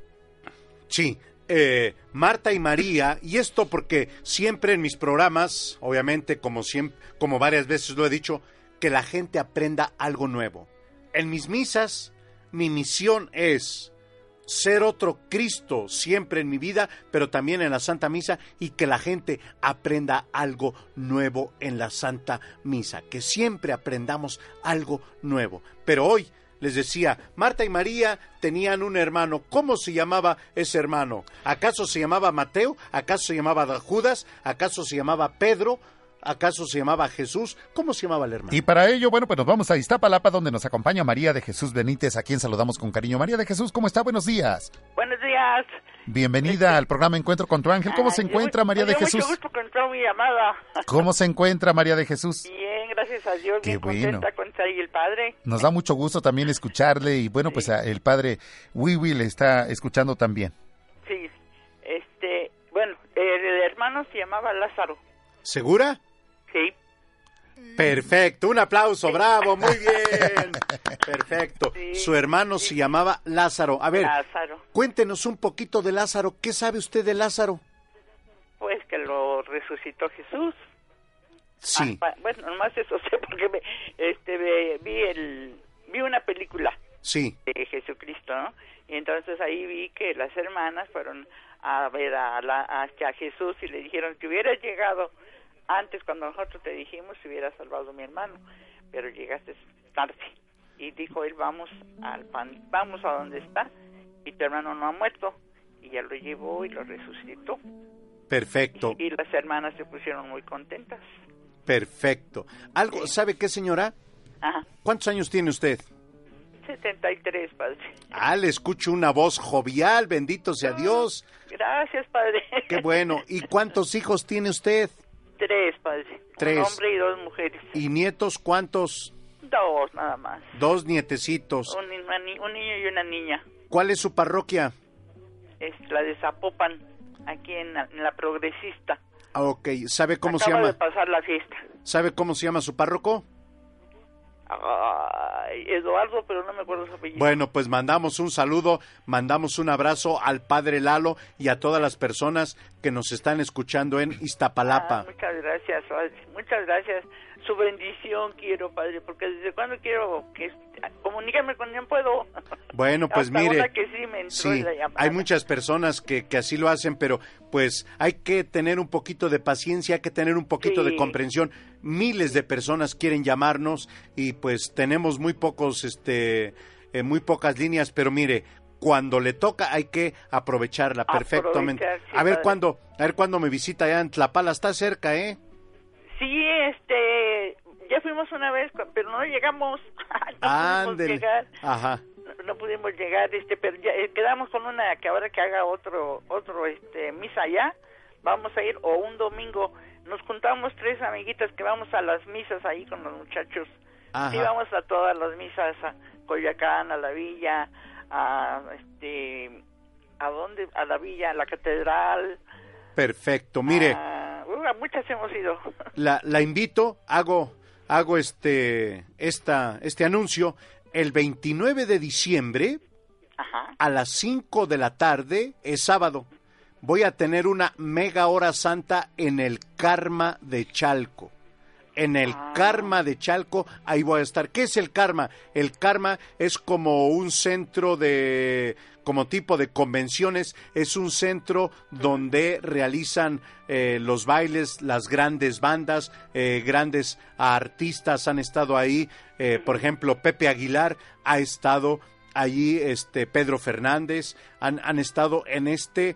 Sí, eh, Marta y María, y esto porque siempre en mis programas, obviamente, como, siempre, como varias veces lo he dicho, que la gente aprenda algo nuevo. En mis misas, mi misión es ser otro Cristo siempre en mi vida, pero también en la Santa Misa y que la gente aprenda algo nuevo en la Santa Misa, que siempre aprendamos algo nuevo. Pero hoy les decía, Marta y María tenían un hermano. ¿Cómo se llamaba ese hermano? ¿Acaso se llamaba Mateo? ¿Acaso se llamaba Judas? ¿Acaso se llamaba Pedro? ¿Acaso se llamaba Jesús? ¿Cómo se llamaba el hermano? Y para ello, bueno, pues nos vamos a Iztapalapa, donde nos acompaña María de Jesús Benítez, a quien saludamos con cariño. María de Jesús, ¿cómo está? Buenos días. Buenos días. Bienvenida al programa Encuentro con tu ángel. ¿Cómo se encuentra María de Jesús? Mucho gusto que entró mi llamada. [LAUGHS] ¿Cómo se encuentra María de Jesús? Bien, gracias a Dios, Qué bien bueno. contenta con estar ahí el padre. Nos da mucho gusto también escucharle y bueno, pues a- el padre Wiwi le está escuchando también. Sí, este, bueno, el, el hermano se llamaba Lázaro. ¿Segura? Sí. Perfecto, un aplauso, bravo, muy bien. Perfecto. Su hermano se llamaba Lázaro. A ver, Lázaro. cuéntenos un poquito de Lázaro. ¿Qué sabe usted de Lázaro? Pues que lo resucitó Jesús. Sí. Ah, bueno, nomás eso sé porque me, este, vi el vi una película Sí. de Jesucristo, ¿no? Y entonces ahí vi que las hermanas fueron a ver a, la, a, a Jesús y le dijeron que hubieras llegado antes cuando nosotros te dijimos se hubiera salvado mi hermano, pero llegaste tarde. Y dijo él, vamos al pan, vamos a donde está y tu hermano no ha muerto. Y ya lo llevó y lo resucitó. Perfecto, Y las hermanas se pusieron muy contentas. perfecto. Algo, ¿sabe qué, señora? Ajá, ¿Cuántos años tiene usted? 73, padre. Ah, le escucho una voz jovial, bendito sea Dios. Gracias, padre. Qué bueno. ¿Y cuántos hijos tiene usted? Tres, padre. Tres. Un hombre y dos mujeres. ¿Y nietos cuántos? Dos, nada más. Dos nietecitos. Un, una ni- un niño y una niña. ¿Cuál es su parroquia? Es la de Zapopan, aquí en la, en la Progresista. Ah, ok, ¿sabe cómo se llama? de pasar la fiesta. ¿Sabe cómo se llama su párroco? Eduardo, pero no me acuerdo su apellido. Bueno, pues mandamos un saludo, mandamos un abrazo al padre Lalo y a todas las personas que nos están escuchando en Ah, Iztapalapa. muchas gracias. Muchas gracias. Su bendición quiero, padre, porque desde cuando quiero que comunicarme con él puedo. Bueno, pues Hasta mire, que sí me sí, hay muchas personas que, que así lo hacen, pero pues hay que tener un poquito de paciencia, hay que tener un poquito de comprensión. Miles de personas quieren llamarnos y pues tenemos muy pocos, este, eh, muy pocas líneas, pero mire, cuando le toca hay que aprovecharla perfectamente. Sí, a ver padre. cuándo, a ver cuándo me visita allá en Tlapala, está cerca, ¿eh? Sí, este, ya fuimos una vez, pero no llegamos. [LAUGHS] no pudimos llegar. Ajá. No, no pudimos llegar, este, pero ya eh, quedamos con una que ahora que haga otro, otro, este, misa allá, vamos a ir o un domingo. Nos juntamos tres amiguitas que vamos a las misas ahí con los muchachos. Ajá. Sí, vamos a todas las misas, a Coyoacán, a la villa, a, este, ¿a dónde? A la villa, a la catedral. Perfecto. Mire, a- uh, muchas hemos ido. la, la invito, hago, hago este, esta, este anuncio. El 29 de diciembre, Ajá. a las 5 de la tarde, es sábado, voy a tener una mega hora santa en el Karma de Chalco. En el Karma de Chalco, ahí voy a estar. ¿Qué es el Karma? El Karma es como un centro de, como tipo de convenciones, es un centro donde realizan eh, los bailes, las grandes bandas, eh, grandes artistas han estado ahí. eh, por ejemplo, Pepe Aguilar ha estado allí, este Pedro Fernández, han, han estado en este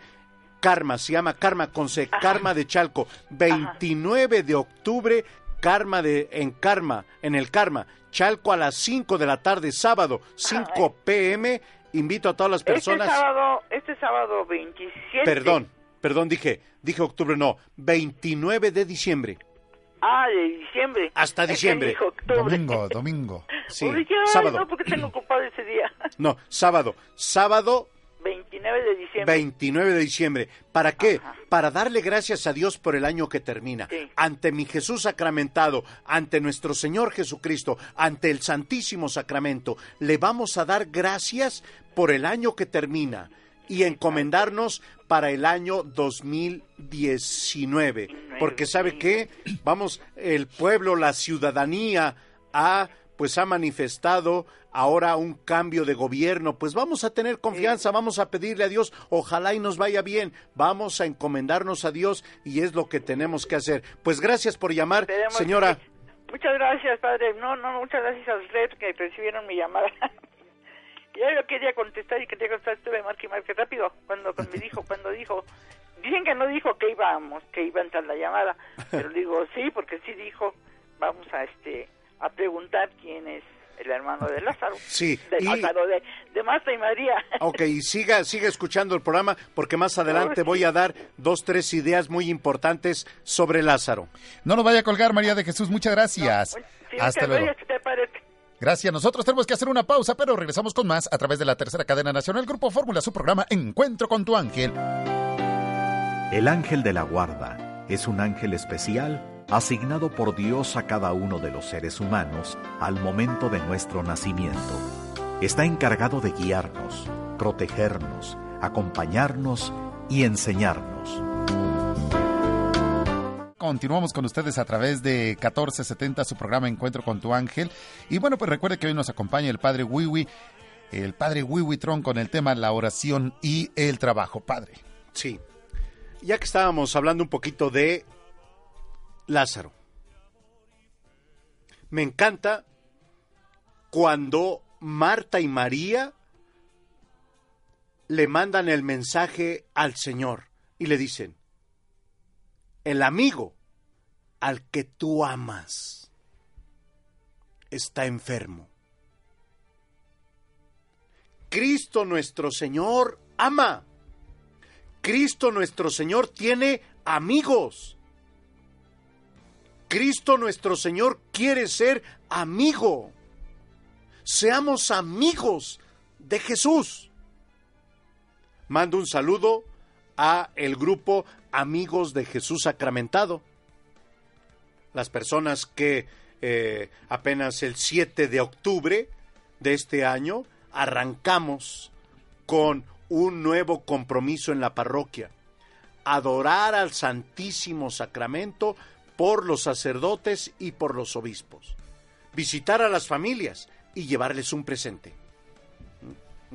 Karma, se llama Karma con C, Karma de Chalco, 29 de octubre, Karma de, en Karma, en el Karma, Chalco a las 5 de la tarde, sábado, 5 pm, invito a todas las personas, Este sábado, este sábado 27. perdón, perdón, dije, dije octubre, no, 29 de diciembre, Ah, de diciembre. hasta Es [LAUGHS] que diciembre. octubre. Domingo, domingo. Sí, sábado. no, porque tengo ocupado ese día. No, sábado, sábado 29 de diciembre. 29 de diciembre. ¿Para qué? Para darle gracias a Dios por el año que termina. Ante mi Jesús sacramentado, ante nuestro Señor Jesucristo, ante el Santísimo Sacramento, le vamos a dar gracias por el año que termina y encomendarnos para el año 2019. Porque sabe qué? Vamos, el pueblo, la ciudadanía ha pues ha manifestado ahora un cambio de gobierno, pues vamos a tener confianza, vamos a pedirle a Dios, ojalá y nos vaya bien, vamos a encomendarnos a Dios y es lo que tenemos que hacer. Pues gracias por llamar, Esperemos señora. Muchas gracias, padre. No, no, muchas gracias a usted que recibieron mi llamada. [LAUGHS] ya yo quería contestar y quería contestar, estuve marque y marque rápido cuando, cuando me dijo, cuando dijo, dicen que no dijo que íbamos, que iba a entrar la llamada, pero digo sí, porque sí dijo, vamos a este a preguntar quién es el hermano de Lázaro. Sí, de, y- Lázaro, de, de Marta y María. [LAUGHS] Ok, y siga, siga escuchando el programa porque más adelante voy a dar dos, tres ideas muy importantes sobre Lázaro. No nos vaya a colgar, María de Jesús. Muchas gracias. Sí, Hasta luego. Gracias. Nosotros tenemos que hacer una pausa, pero regresamos con más a través de la tercera cadena nacional Grupo Fórmula, su programa Encuentro con tu ángel. El ángel de la guarda es un ángel especial asignado por Dios a cada uno de los seres humanos al momento de nuestro nacimiento. Está encargado de guiarnos, protegernos, acompañarnos y enseñarnos. continuamos con ustedes a través de 1470, su programa Encuentro con tu ángel. Y bueno, pues recuerde que hoy nos acompaña el padre Wiwi, el padre Wiwi Tron con el tema la oración y el trabajo. Padre. Sí. Ya que estábamos hablando un poquito de Lázaro. Me encanta cuando Marta y María le mandan el mensaje al Señor y le dicen, el amigo al que tú amas está enfermo. Cristo nuestro Señor ama. Cristo nuestro Señor tiene amigos. Cristo nuestro Señor quiere ser amigo. Seamos amigos de Jesús. Mando un saludo a el grupo Amigos de Jesús Sacramentado. Las personas que eh, apenas el 7 de octubre de este año arrancamos con un nuevo compromiso en la parroquia. Adorar al Santísimo Sacramento por los sacerdotes y por los obispos. Visitar a las familias y llevarles un presente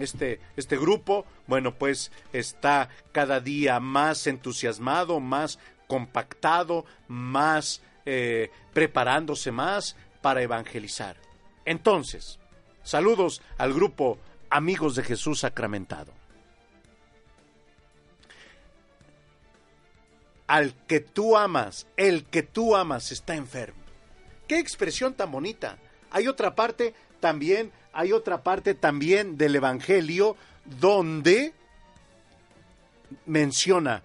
este, este grupo, bueno, pues está cada día más entusiasmado, más compactado, más eh, preparándose más para evangelizar. Entonces, saludos al grupo Amigos de Jesús Sacramentado. Al que tú amas, el que tú amas está enfermo. Qué expresión tan bonita. Hay otra parte también hay otra parte también del Evangelio donde menciona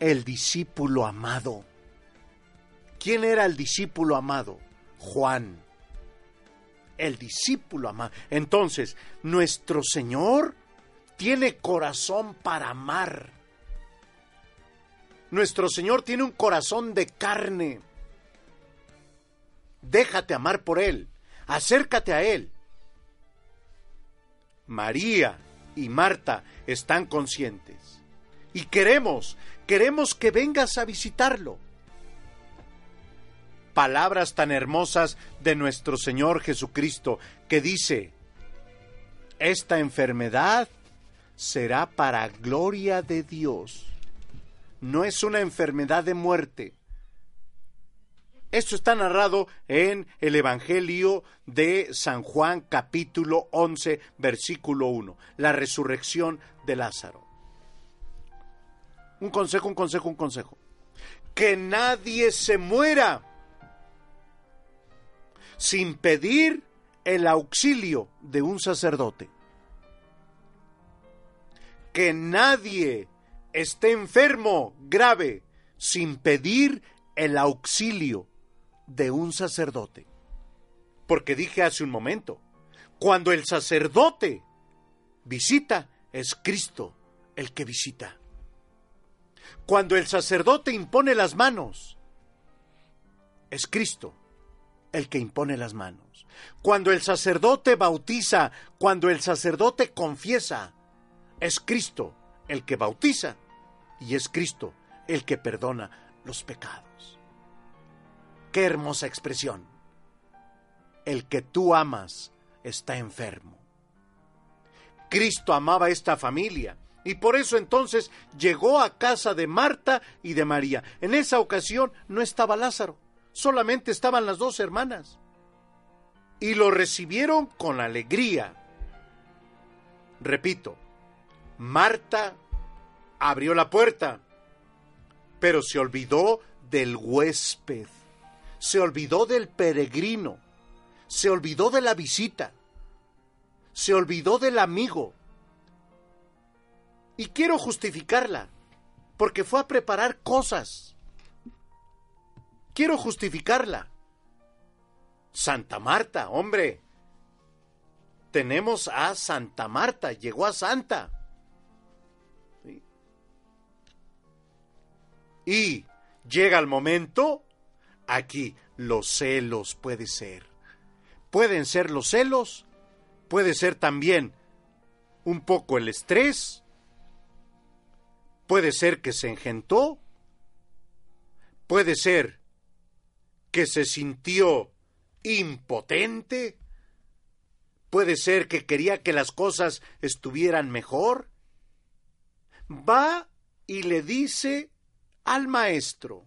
el discípulo amado. ¿Quién era el discípulo amado? Juan. El discípulo amado. Entonces, nuestro Señor tiene corazón para amar. Nuestro Señor tiene un corazón de carne. Déjate amar por Él. Acércate a Él. María y Marta están conscientes. Y queremos, queremos que vengas a visitarlo. Palabras tan hermosas de nuestro Señor Jesucristo que dice, esta enfermedad será para gloria de Dios. No es una enfermedad de muerte, esto está narrado en el Evangelio de San Juan capítulo 11 versículo 1, la resurrección de Lázaro. Un consejo, un consejo, un consejo. Que nadie se muera sin pedir el auxilio de un sacerdote. Que nadie esté enfermo grave sin pedir el auxilio de un sacerdote. Porque dije hace un momento, cuando el sacerdote visita, es Cristo el que visita. Cuando el sacerdote impone las manos, es Cristo el que impone las manos. Cuando el sacerdote bautiza, cuando el sacerdote confiesa, es Cristo el que bautiza y es Cristo el que perdona los pecados. Qué hermosa expresión. El que tú amas está enfermo. Cristo amaba esta familia y por eso entonces llegó a casa de Marta y de María. En esa ocasión no estaba Lázaro, solamente estaban las dos hermanas. Y lo recibieron con alegría. Repito, Marta abrió la puerta, pero se olvidó del huésped se olvidó del peregrino, se olvidó de la visita, se olvidó del amigo. Y quiero justificarla, porque fue a preparar cosas. Quiero justificarla. Santa Marta, hombre. Tenemos a Santa Marta, llegó a Santa. Y llega el momento Aquí los celos puede ser. Pueden ser los celos, puede ser también un poco el estrés, puede ser que se engentó, Puede ser que se sintió impotente. Puede ser que quería que las cosas estuvieran mejor. Va y le dice al maestro.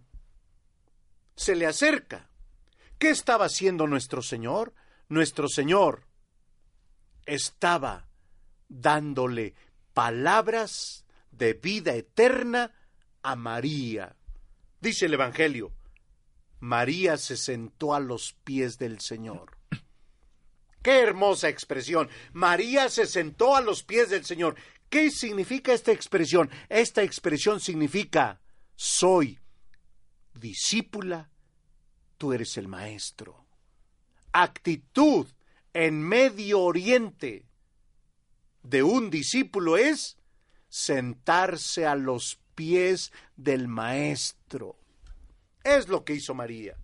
Se le acerca. ¿Qué estaba haciendo nuestro Señor? Nuestro Señor estaba dándole palabras de vida eterna a María. Dice el Evangelio, María se sentó a los pies del Señor. Qué hermosa expresión. María se sentó a los pies del Señor. ¿Qué significa esta expresión? Esta expresión significa soy discípula, tú eres el maestro. Actitud en Medio Oriente de un discípulo es sentarse a los pies del maestro. Es lo que hizo María.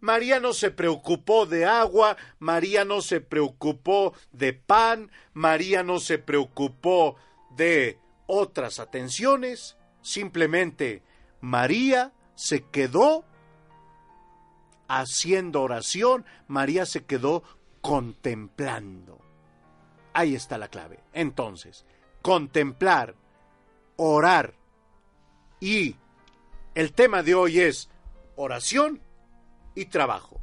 María no se preocupó de agua, María no se preocupó de pan, María no se preocupó de otras atenciones, simplemente María se quedó haciendo oración, María se quedó contemplando. Ahí está la clave. Entonces, contemplar, orar y el tema de hoy es oración y trabajo.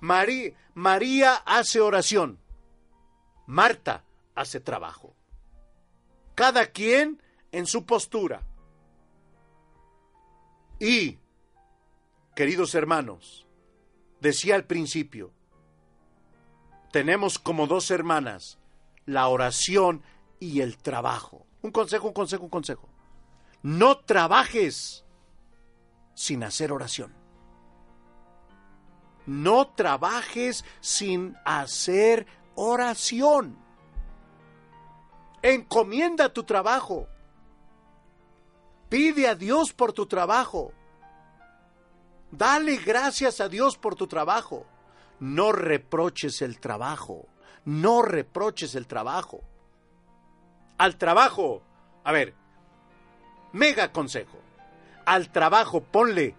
María, María hace oración, Marta hace trabajo. Cada quien en su postura. Y, queridos hermanos, decía al principio, tenemos como dos hermanas la oración y el trabajo. Un consejo, un consejo, un consejo. No trabajes sin hacer oración. No trabajes sin hacer oración. Encomienda tu trabajo. Pide a Dios por tu trabajo. Dale gracias a Dios por tu trabajo. No reproches el trabajo. No reproches el trabajo. Al trabajo, a ver, mega consejo. Al trabajo ponle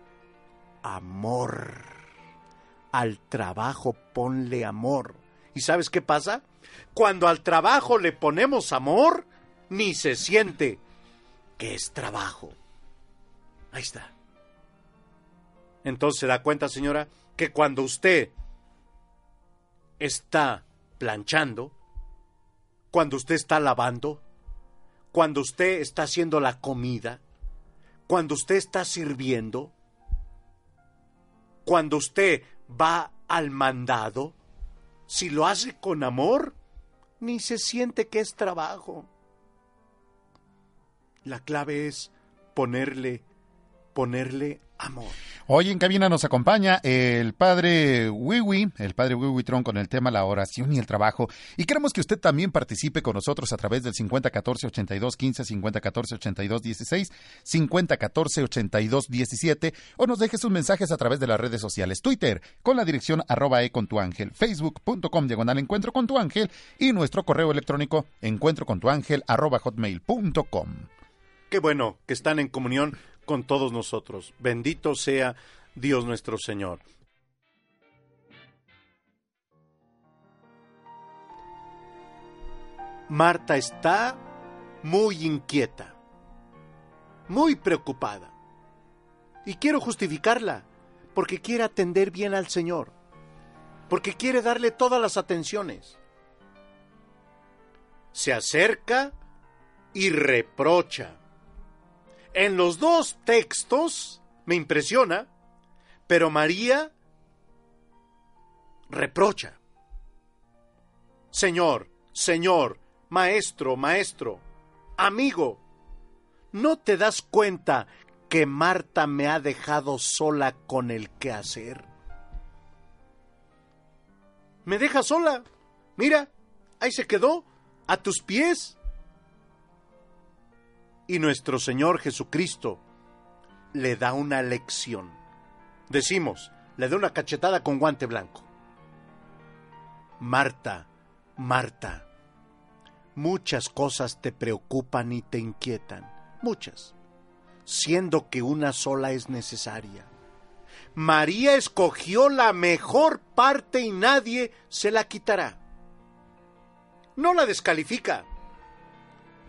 amor. Al trabajo ponle amor. ¿Y sabes qué pasa? Cuando al trabajo le ponemos amor, ni se siente que es trabajo. Ahí está. Entonces se da cuenta, señora, que cuando usted está planchando, cuando usted está lavando, cuando usted está haciendo la comida, cuando usted está sirviendo, cuando usted va al mandado, si lo hace con amor, ni se siente que es trabajo. La clave es ponerle, ponerle amor. Hoy en cabina nos acompaña el padre Wiwi, el padre Wiwi Tron con el tema la oración y el trabajo. Y queremos que usted también participe con nosotros a través del 5014 82 15, 5014 82 16, 5014 82 17 o nos deje sus mensajes a través de las redes sociales. Twitter con la dirección arroba e facebook.com diagonal encuentro con tu ángel y nuestro correo electrónico encuentro hotmail.com. Qué bueno que están en comunión con todos nosotros. Bendito sea Dios nuestro Señor. Marta está muy inquieta, muy preocupada. Y quiero justificarla, porque quiere atender bien al Señor, porque quiere darle todas las atenciones. Se acerca y reprocha. En los dos textos me impresiona, pero María reprocha. Señor, Señor, maestro, maestro, amigo, ¿no te das cuenta que Marta me ha dejado sola con el quehacer? Me deja sola. Mira, ahí se quedó, a tus pies y nuestro Señor Jesucristo le da una lección. Decimos, le da una cachetada con guante blanco. Marta, Marta, muchas cosas te preocupan y te inquietan, muchas, siendo que una sola es necesaria. María escogió la mejor parte y nadie se la quitará. No la descalifica.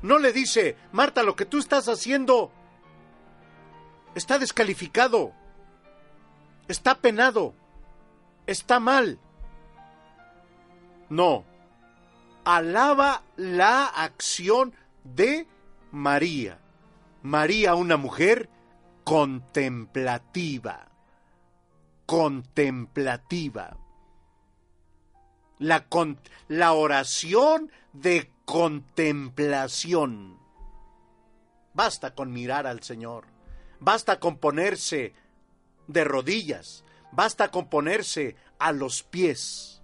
No le dice, Marta, lo que tú estás haciendo está descalificado, está penado, está mal. No, alaba la acción de María. María, una mujer contemplativa, contemplativa. La, la oración de contemplación. Basta con mirar al Señor, basta con ponerse de rodillas, basta con ponerse a los pies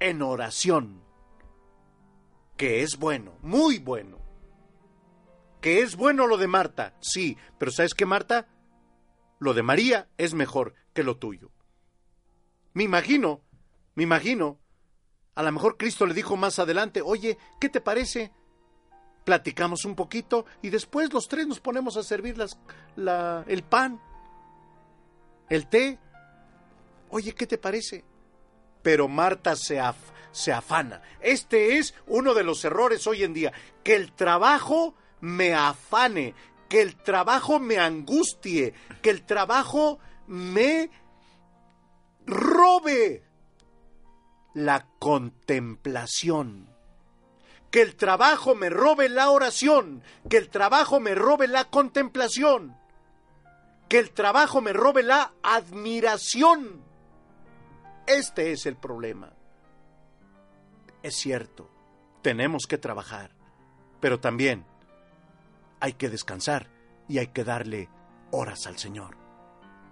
en oración, que es bueno, muy bueno. Que es bueno lo de Marta, sí, pero ¿sabes qué, Marta? Lo de María es mejor que lo tuyo. Me imagino, me imagino a lo mejor Cristo le dijo más adelante, oye, ¿qué te parece? Platicamos un poquito y después los tres nos ponemos a servir las, la, el pan, el té. Oye, ¿qué te parece? Pero Marta se, se afana. Este es uno de los errores hoy en día, que el trabajo me afane, que el trabajo me angustie, que el trabajo me robe la contemplación. Que el trabajo me robe la oración, que el trabajo me robe la contemplación, que el trabajo me robe la admiración. Este es el problema. Es cierto, tenemos que trabajar, pero también hay que descansar y hay que darle horas al Señor.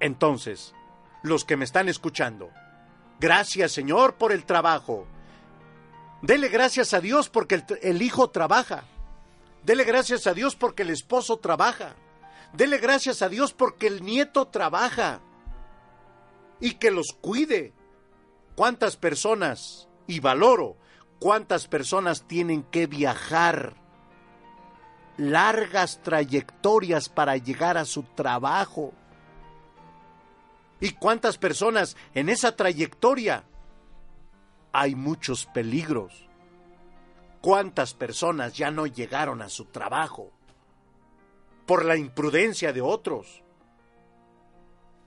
Entonces, los que me están escuchando, Gracias Señor por el trabajo. Dele gracias a Dios porque el, hijo trabaja. Dele gracias a Dios porque el esposo trabaja. Dele gracias a Dios porque el nieto trabaja. Y que los cuide. ¿Cuántas personas, y valoro, cuántas personas tienen que viajar largas trayectorias para llegar a su trabajo? ¿Y cuántas personas en esa trayectoria? Hay muchos peligros. ¿Cuántas personas ya no llegaron a su trabajo? Por la imprudencia de otros.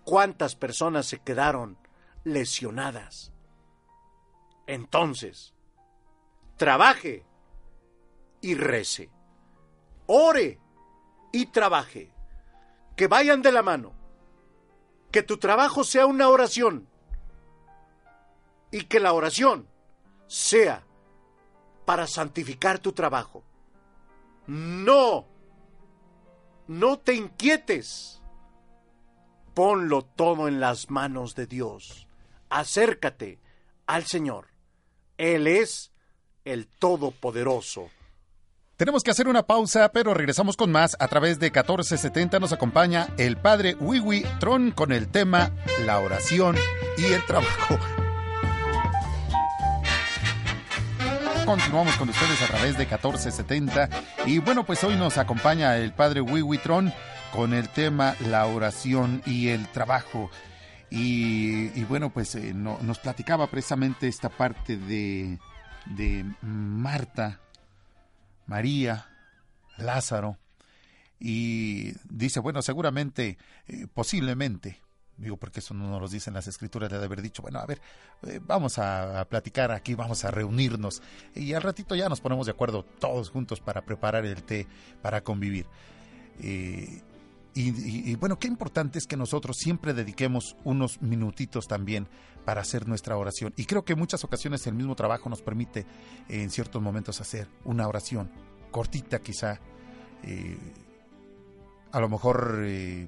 ¿Cuántas personas se quedaron lesionadas? Entonces, trabaje y rece. Ore y trabaje. Que vayan de la mano que tu trabajo sea una oración y que la oración sea para santificar tu trabajo. No, no te inquietes. Ponlo todo en las manos de Dios. Acércate al Señor. Él es el Todopoderoso tenemos que hacer una pausa, pero regresamos con más. A través de 1470 nos acompaña el padre Wiwi Tron con el tema La oración y el trabajo. Continuamos con ustedes a través de 1470 y bueno, pues hoy nos acompaña el padre Wiwi Tron con el tema La oración y el trabajo. Y, bueno, pues eh, nos platicaba precisamente esta parte de, de Marta, María, Lázaro, y dice, bueno, seguramente, eh, posiblemente, digo porque eso no nos lo dicen las escrituras de haber dicho, bueno, a ver, eh, vamos a, platicar aquí, vamos a reunirnos, y al ratito ya nos ponemos de acuerdo todos juntos para preparar el té, para convivir. Eh, y, bueno, qué importante es que nosotros siempre dediquemos unos minutitos también para hacer nuestra oración. Y creo que en muchas ocasiones el mismo trabajo nos permite en ciertos momentos hacer una oración cortita quizá. Eh, a lo mejor eh,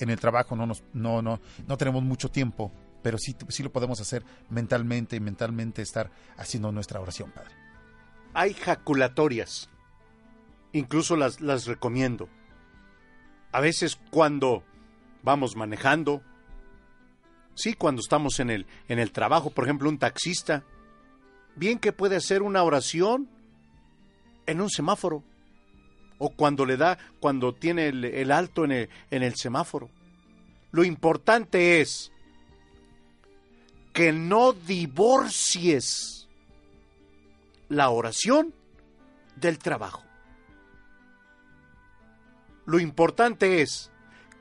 en el trabajo no, nos, no, no, no tenemos mucho tiempo, pero sí, sí lo podemos hacer mentalmente y mentalmente estar haciendo nuestra oración, Padre. Hay jaculatorias, incluso las, las recomiendo a veces cuando vamos manejando, sí, cuando estamos en el, en el trabajo, por ejemplo, un taxista, bien que puede hacer una oración en un semáforo, o cuando le da, cuando tiene el, alto en el, en el semáforo. Lo importante es que no divorcies la oración del trabajo. Lo importante es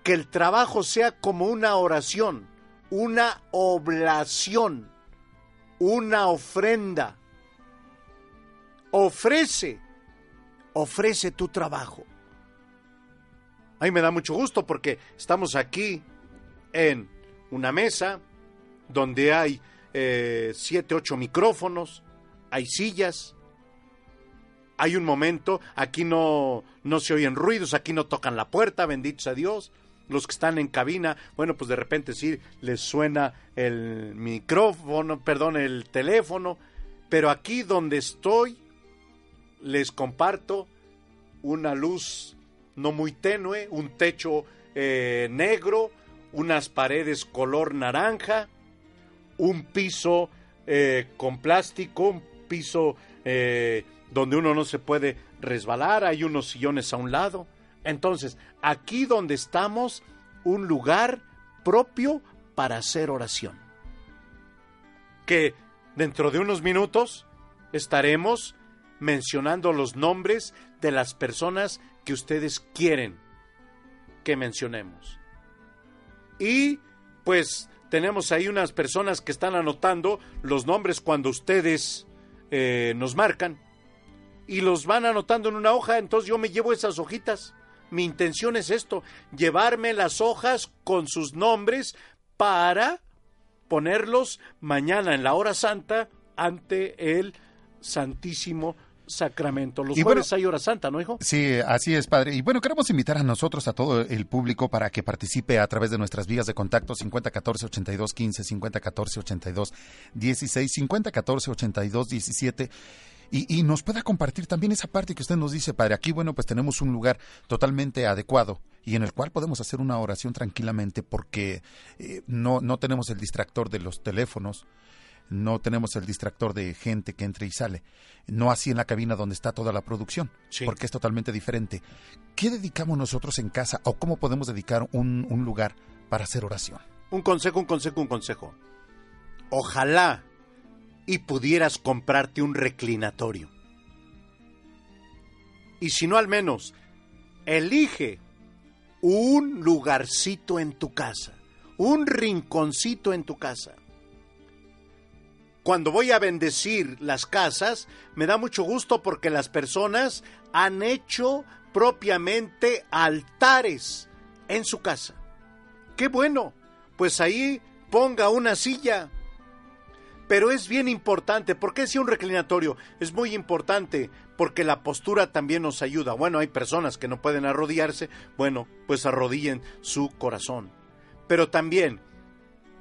que el trabajo sea como una oración, una oblación, una ofrenda. Ofrece, ofrece tu trabajo. A mí me da mucho gusto porque estamos aquí en una mesa donde hay eh, siete, ocho micrófonos, hay sillas, hay un momento, aquí no, no se oyen ruidos, aquí no tocan la puerta, bendito sea Dios. Los que están en cabina, bueno, pues de repente sí les suena el micrófono, perdón, el teléfono, pero aquí donde estoy les comparto una luz no muy tenue, un techo eh, negro, unas paredes color naranja, un piso eh, con plástico, un piso eh, donde uno no se puede resbalar, hay unos sillones a un lado. Entonces, aquí donde estamos, un lugar propio para hacer oración. Que dentro de unos minutos estaremos mencionando los nombres de las personas que ustedes quieren que mencionemos. Y pues tenemos ahí unas personas que están anotando los nombres cuando ustedes eh, nos marcan y los van anotando en una hoja, entonces yo me llevo esas hojitas. Mi intención es esto, llevarme las hojas con sus nombres para ponerlos mañana en la hora santa ante el Santísimo Sacramento. Los jueves hay hora santa, ¿no, hijo? Sí, así es, padre. Y bueno, queremos invitar a nosotros, a todo el público, para que participe a través de nuestras vías de contacto 5014-8215, 5014-8216, 5014-8217. Y, y nos pueda compartir también esa parte que usted nos dice, padre. Aquí, bueno, pues tenemos un lugar totalmente adecuado y en el cual podemos hacer una oración tranquilamente porque eh, no, no tenemos el distractor de los teléfonos, no tenemos el distractor de gente que entra y sale. No así en la cabina donde está toda la producción, porque es totalmente diferente. ¿Qué dedicamos nosotros en casa o cómo podemos dedicar un, un lugar para hacer oración? Un consejo, un consejo, un consejo. Ojalá y pudieras comprarte un reclinatorio. Y si no al menos, elige un lugarcito en tu casa, un rinconcito en tu casa. Cuando voy a bendecir las casas, me da mucho gusto porque las personas han hecho propiamente altares en su casa. Qué bueno, pues ahí ponga una silla. Pero es bien importante, ¿por qué si un reclinatorio? Es muy importante porque la postura también nos ayuda. Bueno, hay personas que no pueden arrodillarse, bueno, pues arrodillen su corazón. Pero también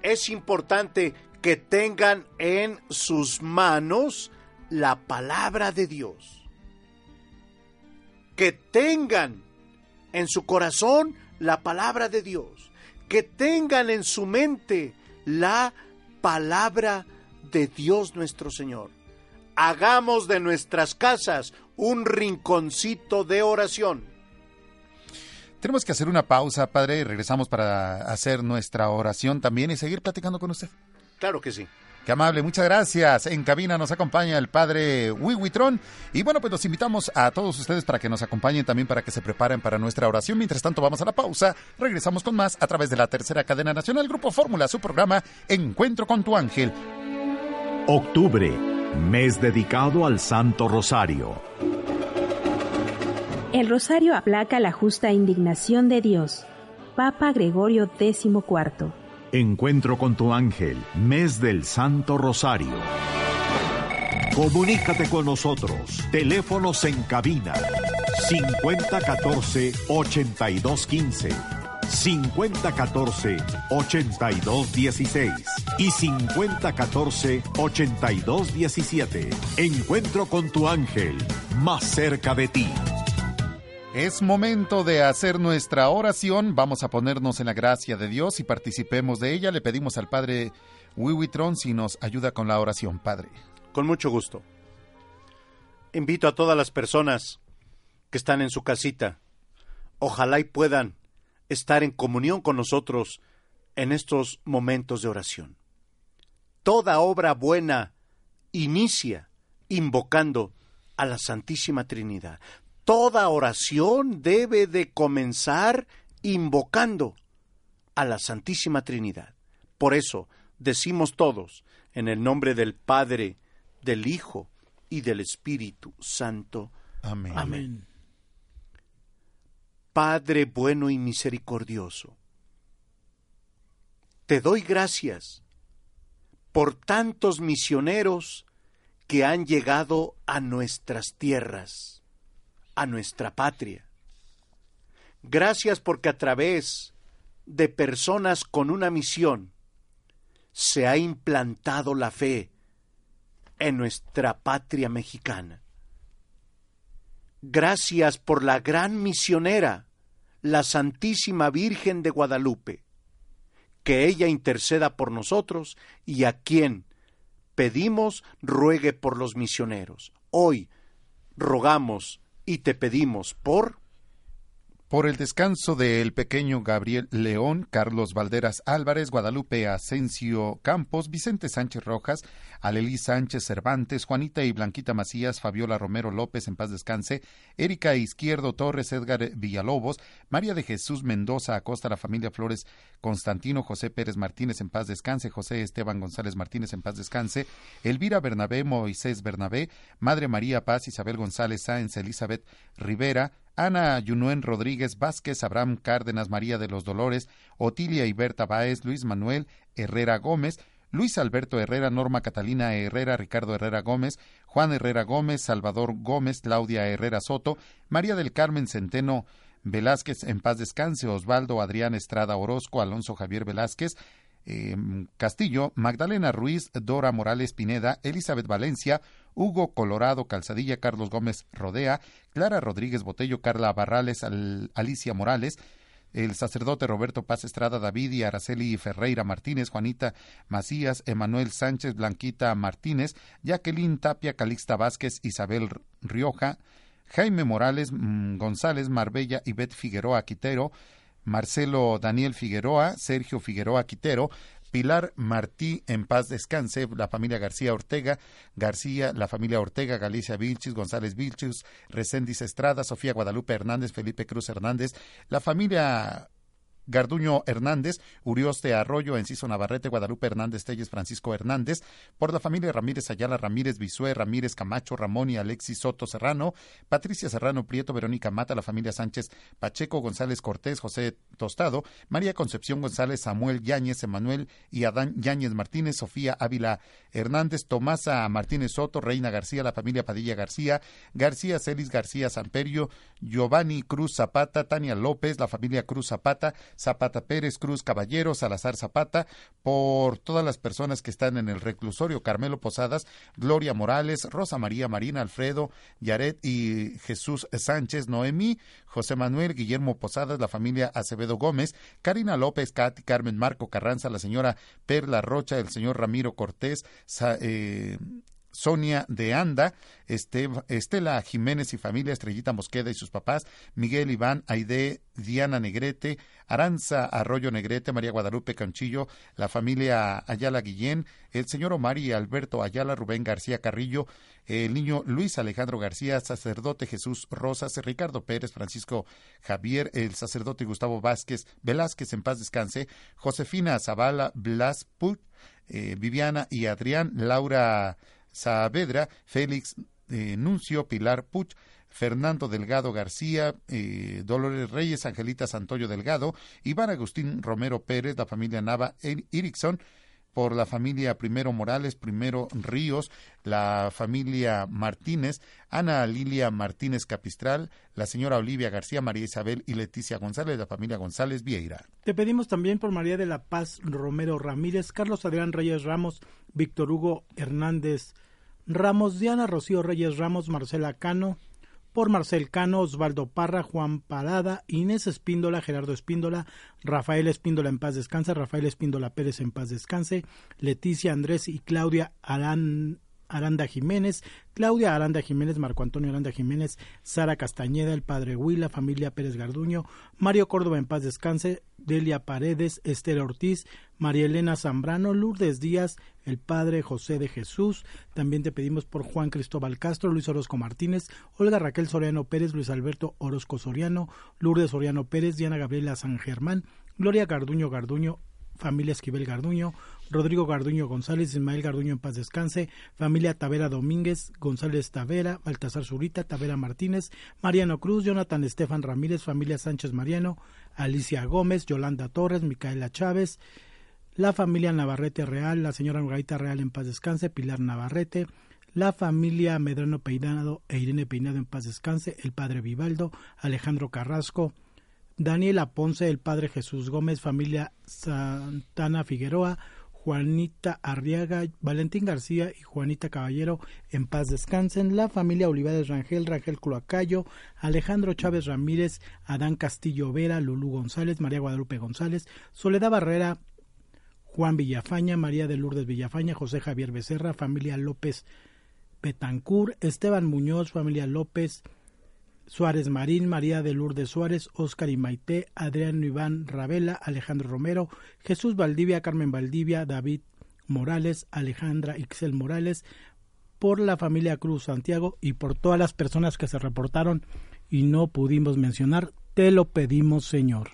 es importante que tengan en sus manos la palabra de Dios. Que tengan en su corazón la palabra de Dios. Que tengan en su mente la palabra de Dios nuestro Señor. Hagamos de nuestras casas un rinconcito de oración. Tenemos que hacer una pausa, Padre, y regresamos para hacer nuestra oración también y seguir platicando con usted. Claro que sí. Qué amable, muchas gracias. En cabina nos acompaña el padre Wiwitron. Y bueno, pues los invitamos a todos ustedes para que nos acompañen también para que se preparen para nuestra oración. Mientras tanto, vamos a la pausa. Regresamos con más a través de la tercera cadena nacional Grupo Fórmula, su programa Encuentro con tu ángel. Octubre, mes dedicado al Santo Rosario. El rosario aplaca la justa indignación de Dios. Papa Gregorio XIV. Encuentro con tu ángel, mes del Santo Rosario. Comunícate con nosotros. Teléfonos en cabina 5014-8215, 5014-8216 y 5014-8217. Encuentro con tu ángel, más cerca de ti. Es momento de hacer nuestra oración. Vamos a ponernos en la gracia de Dios y participemos de ella. Le pedimos al Padre Wiwitron si nos ayuda con la oración, Padre. Con mucho gusto. Invito a todas las personas que están en su casita. Ojalá y puedan estar en comunión con nosotros en estos momentos de oración. Toda obra buena inicia invocando a la Santísima Trinidad. Toda oración debe de comenzar invocando a la Santísima Trinidad. Por eso decimos todos, en el nombre del Padre, del Hijo y del Espíritu Santo. Amén. Amén. Padre bueno y misericordioso, te doy gracias por tantos misioneros que han llegado a nuestras tierras, a nuestra patria. Gracias porque a través de personas con una misión se ha implantado la fe en nuestra patria mexicana. Gracias por la gran misionera, la Santísima Virgen de Guadalupe, que ella interceda por nosotros y a quien pedimos ruegue por los misioneros. Hoy rogamos y te pedimos por por el descanso del pequeño Gabriel León, Carlos Valderas Álvarez, Guadalupe Asensio Campos, Vicente Sánchez Rojas, Alelí Sánchez Cervantes, Juanita y Blanquita Macías, Fabiola Romero López, en paz descanse, Erika Izquierdo Torres, Edgar Villalobos, María de Jesús Mendoza Acosta, la familia Flores, Constantino José Pérez Martínez, en paz descanse, José Esteban González Martínez, en paz descanse, Elvira Bernabé, Moisés Bernabé, Madre María Paz, Isabel González Sáenz, Elizabeth Rivera, Ana Yunuen Rodríguez Vázquez, Abraham Cárdenas María de los Dolores, Otilia y Berta Báez, Luis Manuel Herrera Gómez, Luis Alberto Herrera, Norma Catalina Herrera, Ricardo Herrera Gómez, Juan Herrera Gómez, Salvador Gómez, Claudia Herrera Soto, María del Carmen Centeno Velázquez, en paz descanse, Osvaldo Adrián Estrada Orozco, Alonso Javier Velázquez, Em, Castillo, Magdalena Ruiz, Dora Morales Pineda, Elizabeth Valencia, Hugo Colorado Calzadilla, Carlos Gómez Rodea, Clara Rodríguez Botello, Carla Barrales, Alicia Morales, el sacerdote Roberto Paz Estrada David y Araceli Ferreira Martínez, Juanita Macías, Emanuel Sánchez, Blanquita Martínez, Jacqueline Tapia, Calixta Vázquez, Isabel Rioja, Jaime Morales, mm, González Marbella, Ivette Figueroa Quitero, Marcelo Daniel Figueroa, Sergio Figueroa Quitero, Pilar Martí, en paz descanse, la familia García Ortega, García, la familia Ortega, Galicia Vilchis, González Vilchis, Reséndiz Estrada, Sofía Guadalupe Hernández, Felipe Cruz Hernández, la familia Garduño Hernández, Urioste Arroyo, Enciso Navarrete, Guadalupe Hernández Telles, Francisco Hernández, por la familia Ramírez Ayala, Ramírez Bisué, Ramírez Camacho, Ramón y Alexis Soto Serrano, Patricia Serrano Prieto, Verónica Mata, la familia Sánchez Pacheco, González Cortés, José Tostado, María Concepción González, Samuel Yáñez, Emanuel y Adán Yáñez Martínez, Sofía Ávila Hernández, Tomasa Martínez Soto, Reina García, la familia Padilla García, García Celis García Samperio, Giovanni Cruz Zapata, Tania López, la familia Cruz Zapata, Zapata Pérez, Cruz Caballero, Salazar Zapata, por todas las personas que están en el reclusorio, Carmelo Posadas, Gloria Morales, Rosa María Marina, Alfredo, Yaret y Jesús Sánchez, Noemí, José Manuel, Guillermo Posadas, la familia Acevedo Gómez, Karina López, Katy, Carmen Marco Carranza, la señora Perla Rocha, el señor Ramiro Cortés, eh, Sonia de Anda, Estela Jiménez y familia, Estrellita Mosqueda y sus papás, Miguel Iván, Aide, Diana Negrete, Aranza Arroyo Negrete, María Guadalupe Canchillo, la familia Ayala Guillén, el señor Omar y Alberto Ayala, Rubén García Carrillo, el niño Luis Alejandro García, sacerdote Jesús Rosas, Ricardo Pérez, Francisco Javier, el sacerdote Gustavo Vázquez, Velázquez en paz descanse, Josefina Zavala, Blas Put, eh, Viviana y Adrián, Laura Saavedra, Félix eh, Nuncio, Pilar Puch, Fernando Delgado García, eh, Dolores Reyes, Angelita Santoyo Delgado, Iván Agustín Romero Pérez, la familia Nava Erickson, por la familia Primero Morales, Primero Ríos, la familia Martínez, Ana Lilia Martínez Capistral, la señora Olivia García, María Isabel y Leticia González, la familia González Vieira. Te pedimos también por María de la Paz Romero Ramírez, Carlos Adrián Reyes Ramos, Víctor Hugo Hernández Ramos, Diana Rocío Reyes Ramos, Marcela Cano, por Marcel Cano, Osvaldo Parra, Juan Parada, Inés Espíndola, Gerardo Espíndola, Rafael Espíndola en paz descanse, Rafael Espíndola Pérez en paz descanse, Leticia Andrés y Claudia Arán, Aranda Jiménez, Claudia Aranda Jiménez, Marco Antonio Aranda Jiménez, Sara Castañeda, el padre Huila, familia Pérez Garduño, Mario Córdoba en paz descanse, Delia Paredes, Esther Ortiz, María Elena Zambrano, Lourdes Díaz, el padre José de Jesús, también te pedimos por Juan Cristóbal Castro, Luis Orozco Martínez, Olga Raquel Soriano Pérez, Luis Alberto Orozco Soriano, Lourdes Soriano Pérez, Diana Gabriela San Germán, Gloria Garduño Garduño, familia Esquivel Garduño, Rodrigo Garduño González, Ismael Garduño en paz descanse, familia Tavera Domínguez, González Tavera, Baltasar Zurita, Tavera Martínez, Mariano Cruz, Jonathan Estefan Ramírez, familia Sánchez Mariano, Alicia Gómez, Yolanda Torres, Micaela Chávez, la familia Navarrete Real, la señora Margarita Real en paz descanse, Pilar Navarrete, la familia Medrano Peinado e Irene Peinado en paz descanse, el padre Vivaldo, Alejandro Carrasco, Daniela Ponce, el padre Jesús Gómez, familia Santana Figueroa, Juanita Arriaga, Valentín García y Juanita Caballero en paz descansen, la familia Olivares Rangel, Rangel Cloacayo, Alejandro Chávez Ramírez, Adán Castillo Vera, Lulú González, María Guadalupe González, Soledad Barrera, Juan Villafaña, María de Lourdes Villafaña, José Javier Becerra, familia López Petancur, Esteban Muñoz, familia López, Suárez Marín, María de Lourdes Suárez, Óscar y Maite, Adrián Iván Ravela, Alejandro Romero, Jesús Valdivia, Carmen Valdivia, David Morales, Alejandra Ixel Morales, por la familia Cruz Santiago y por todas las personas que se reportaron y no pudimos mencionar, te lo pedimos, Señor.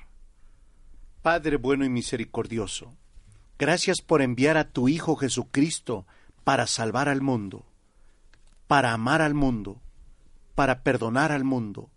Padre bueno y misericordioso, gracias por enviar a tu Hijo Jesucristo para salvar al mundo, para amar al mundo para perdonar al mundo,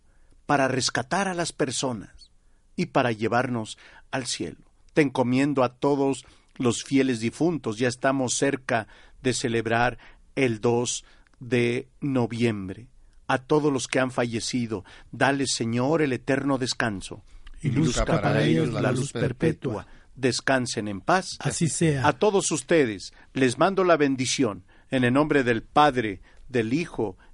para rescatar a las personas y para llevarnos al cielo. Te encomiendo a todos los fieles difuntos. Ya estamos cerca de celebrar el 2 de noviembre. A todos los que han fallecido, dale, Señor, el eterno descanso. Y luzca para ellos la luz perpetua. Descansen en paz. Así sea. A todos ustedes les mando la bendición en el nombre del Padre, del Hijo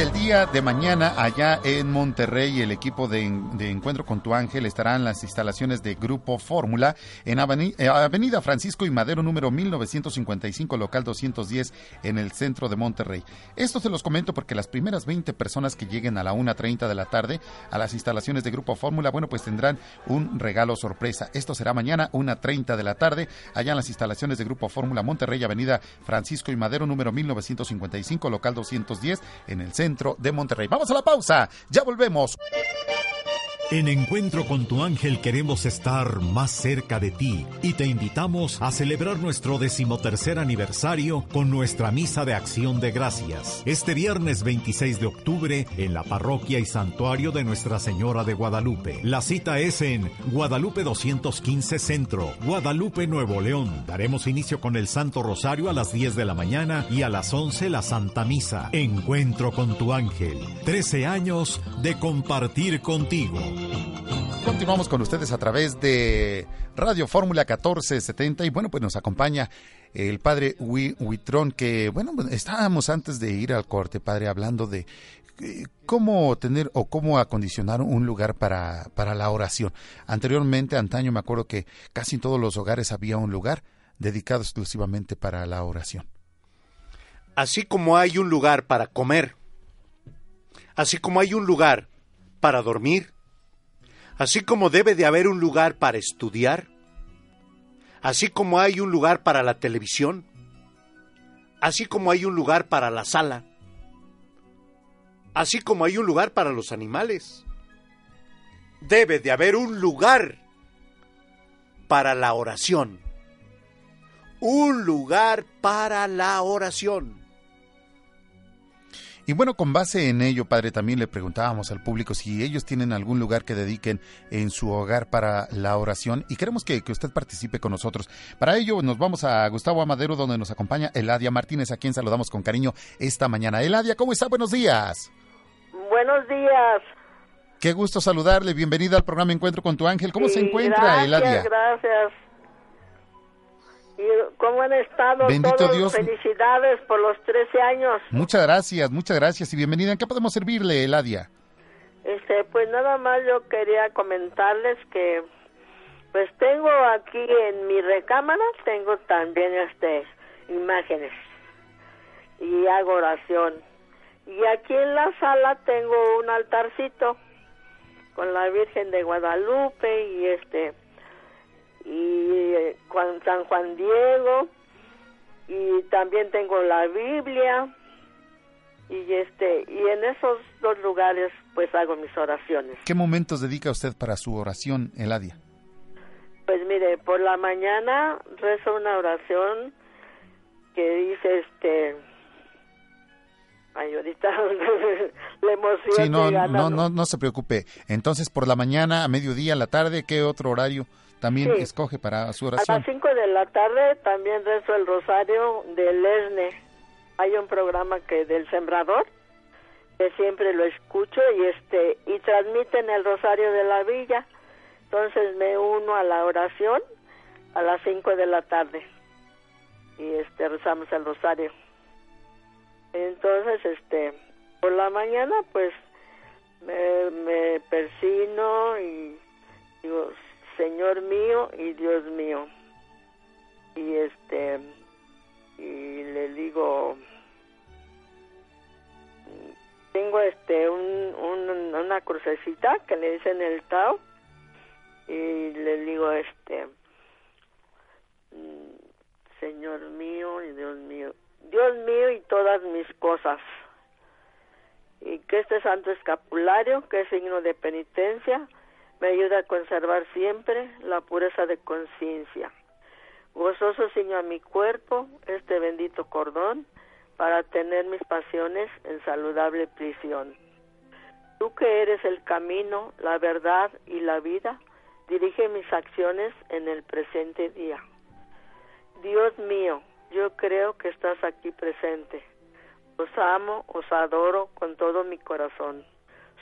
El día de mañana allá en Monterrey el equipo de, Encuentro con tu Ángel estará en las instalaciones de Grupo Fórmula en eh, Avenida Francisco y Madero número 1955 local 210 en el centro de Monterrey. Esto se los comento porque las primeras 20 personas que lleguen a la 1.30 de la tarde a las instalaciones de Grupo Fórmula, bueno pues tendrán un regalo sorpresa. Esto será mañana 1.30 de la tarde allá en las instalaciones de Grupo Fórmula Monterrey Avenida Francisco y Madero número 1955 local 210 en el centro de Monterrey. Vamos a la pausa, ya volvemos. En Encuentro con tu ángel queremos estar más cerca de ti y te invitamos a celebrar nuestro decimotercer aniversario con nuestra misa de acción de gracias. Este viernes 26 de octubre en la parroquia y santuario de Nuestra Señora de Guadalupe. La cita es en Guadalupe 215 Centro, Guadalupe, Nuevo León. Daremos inicio con el Santo Rosario a las 10 de la mañana y a las 11 la Santa Misa. Encuentro con tu ángel. 13 años de compartir contigo. Continuamos con ustedes a través de Radio Fórmula 1470 y bueno, pues nos acompaña el padre Huitrón que, bueno, pues, estábamos antes de ir al corte, padre, hablando de eh, cómo tener o cómo acondicionar un lugar para, para la oración. Anteriormente, antaño, me acuerdo que casi en todos los hogares había un lugar dedicado exclusivamente para la oración. Así como hay un lugar para comer, así como hay un lugar para dormir, Así como debe de haber un lugar para estudiar, así como hay un lugar para la televisión, así como hay un lugar para la sala, así como hay un lugar para los animales, debe de haber un lugar para la oración. Un lugar para la oración. Y bueno, con base en ello, padre, también le preguntábamos al público si ellos tienen algún lugar que dediquen en su hogar para la oración y queremos que, usted participe con nosotros. Para ello nos vamos a Gustavo Amadero, donde nos acompaña Eladia Martínez, a quien saludamos con cariño esta mañana. Eladia, ¿cómo está? Buenos días. Buenos días. Qué gusto saludarle. Bienvenida al programa Encuentro con tu Ángel. ¿Cómo se encuentra, Eladia? Gracias cómo han estado Bendito todos. Dios. Felicidades por los 13 años. Muchas gracias, muchas gracias y bienvenida. ¿En qué podemos servirle, Eladia? Este, pues nada más yo quería comentarles que Pues tengo aquí en mi recámara, tengo también este imágenes y hago oración. Y aquí en la sala tengo un altarcito con la Virgen de Guadalupe y este y eh, con San Juan Diego y también tengo la Biblia y este y en esos dos lugares pues hago mis oraciones. ¿Qué momentos dedica usted para su oración, Eladia? Pues mire, por la mañana rezo una oración que dice este Ay, ahorita [LAUGHS] la emoción Sí, no, no, no, no se preocupe. Entonces, por la mañana, a mediodía, a la tarde, ¿qué otro horario también Sí. escoge para su A oración? las 5 de la tarde también rezo el rosario del ESNE. Hay un programa que del Sembrador que siempre lo escucho y este y transmiten el rosario de la villa. Entonces me uno a la oración a las 5 de la tarde y este rezamos el rosario. Entonces este por la mañana pues me, me persino y digo Señor mío y Dios mío. Y este y le digo tengo este un, un- una crucecita que le dicen el Tao. Y le digo este Señor mío y Dios mío. Dios mío y todas mis cosas. Y que este santo escapulario que es signo de penitencia me ayuda a conservar siempre la pureza de conciencia gozoso ciño a mi cuerpo este bendito cordón para tener mis pasiones en saludable prisión. Tú que eres el camino, la verdad y la vida, dirige mis acciones en el presente día. Dios mío, yo creo que estás aquí presente. Os amo, os adoro con todo mi corazón.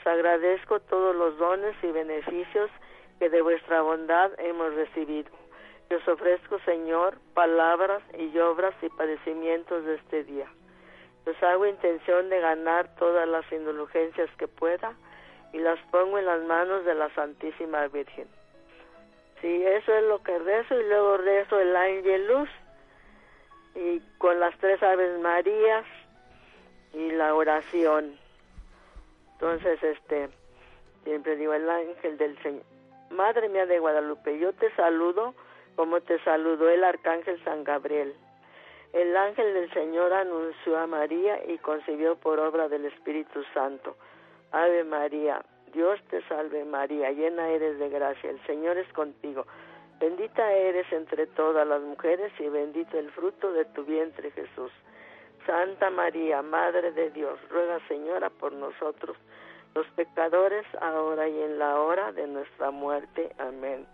Agradezco todos los dones y beneficios que de vuestra bondad hemos recibido. Y os ofrezco, Señor, palabras y obras y padecimientos de este día. Os hago intención de ganar todas las indulgencias que pueda y las pongo en las manos de la Santísima Virgen. Sí, eso es lo que rezo y luego rezo el Ángelus y con las tres Aves Marías y la oración. Entonces, este, siempre digo el ángel del Señor. Madre mía de Guadalupe, yo te saludo como te saludó el arcángel San Gabriel. El ángel del Señor anunció a María y concibió por obra del Espíritu Santo. Ave María, Dios te salve María, llena eres de gracia, el Señor es contigo. Bendita eres entre todas las mujeres y bendito el fruto de tu vientre Jesús. Santa María, Madre de Dios, ruega Señora por nosotros, los pecadores, ahora y en la hora de nuestra muerte. Amén.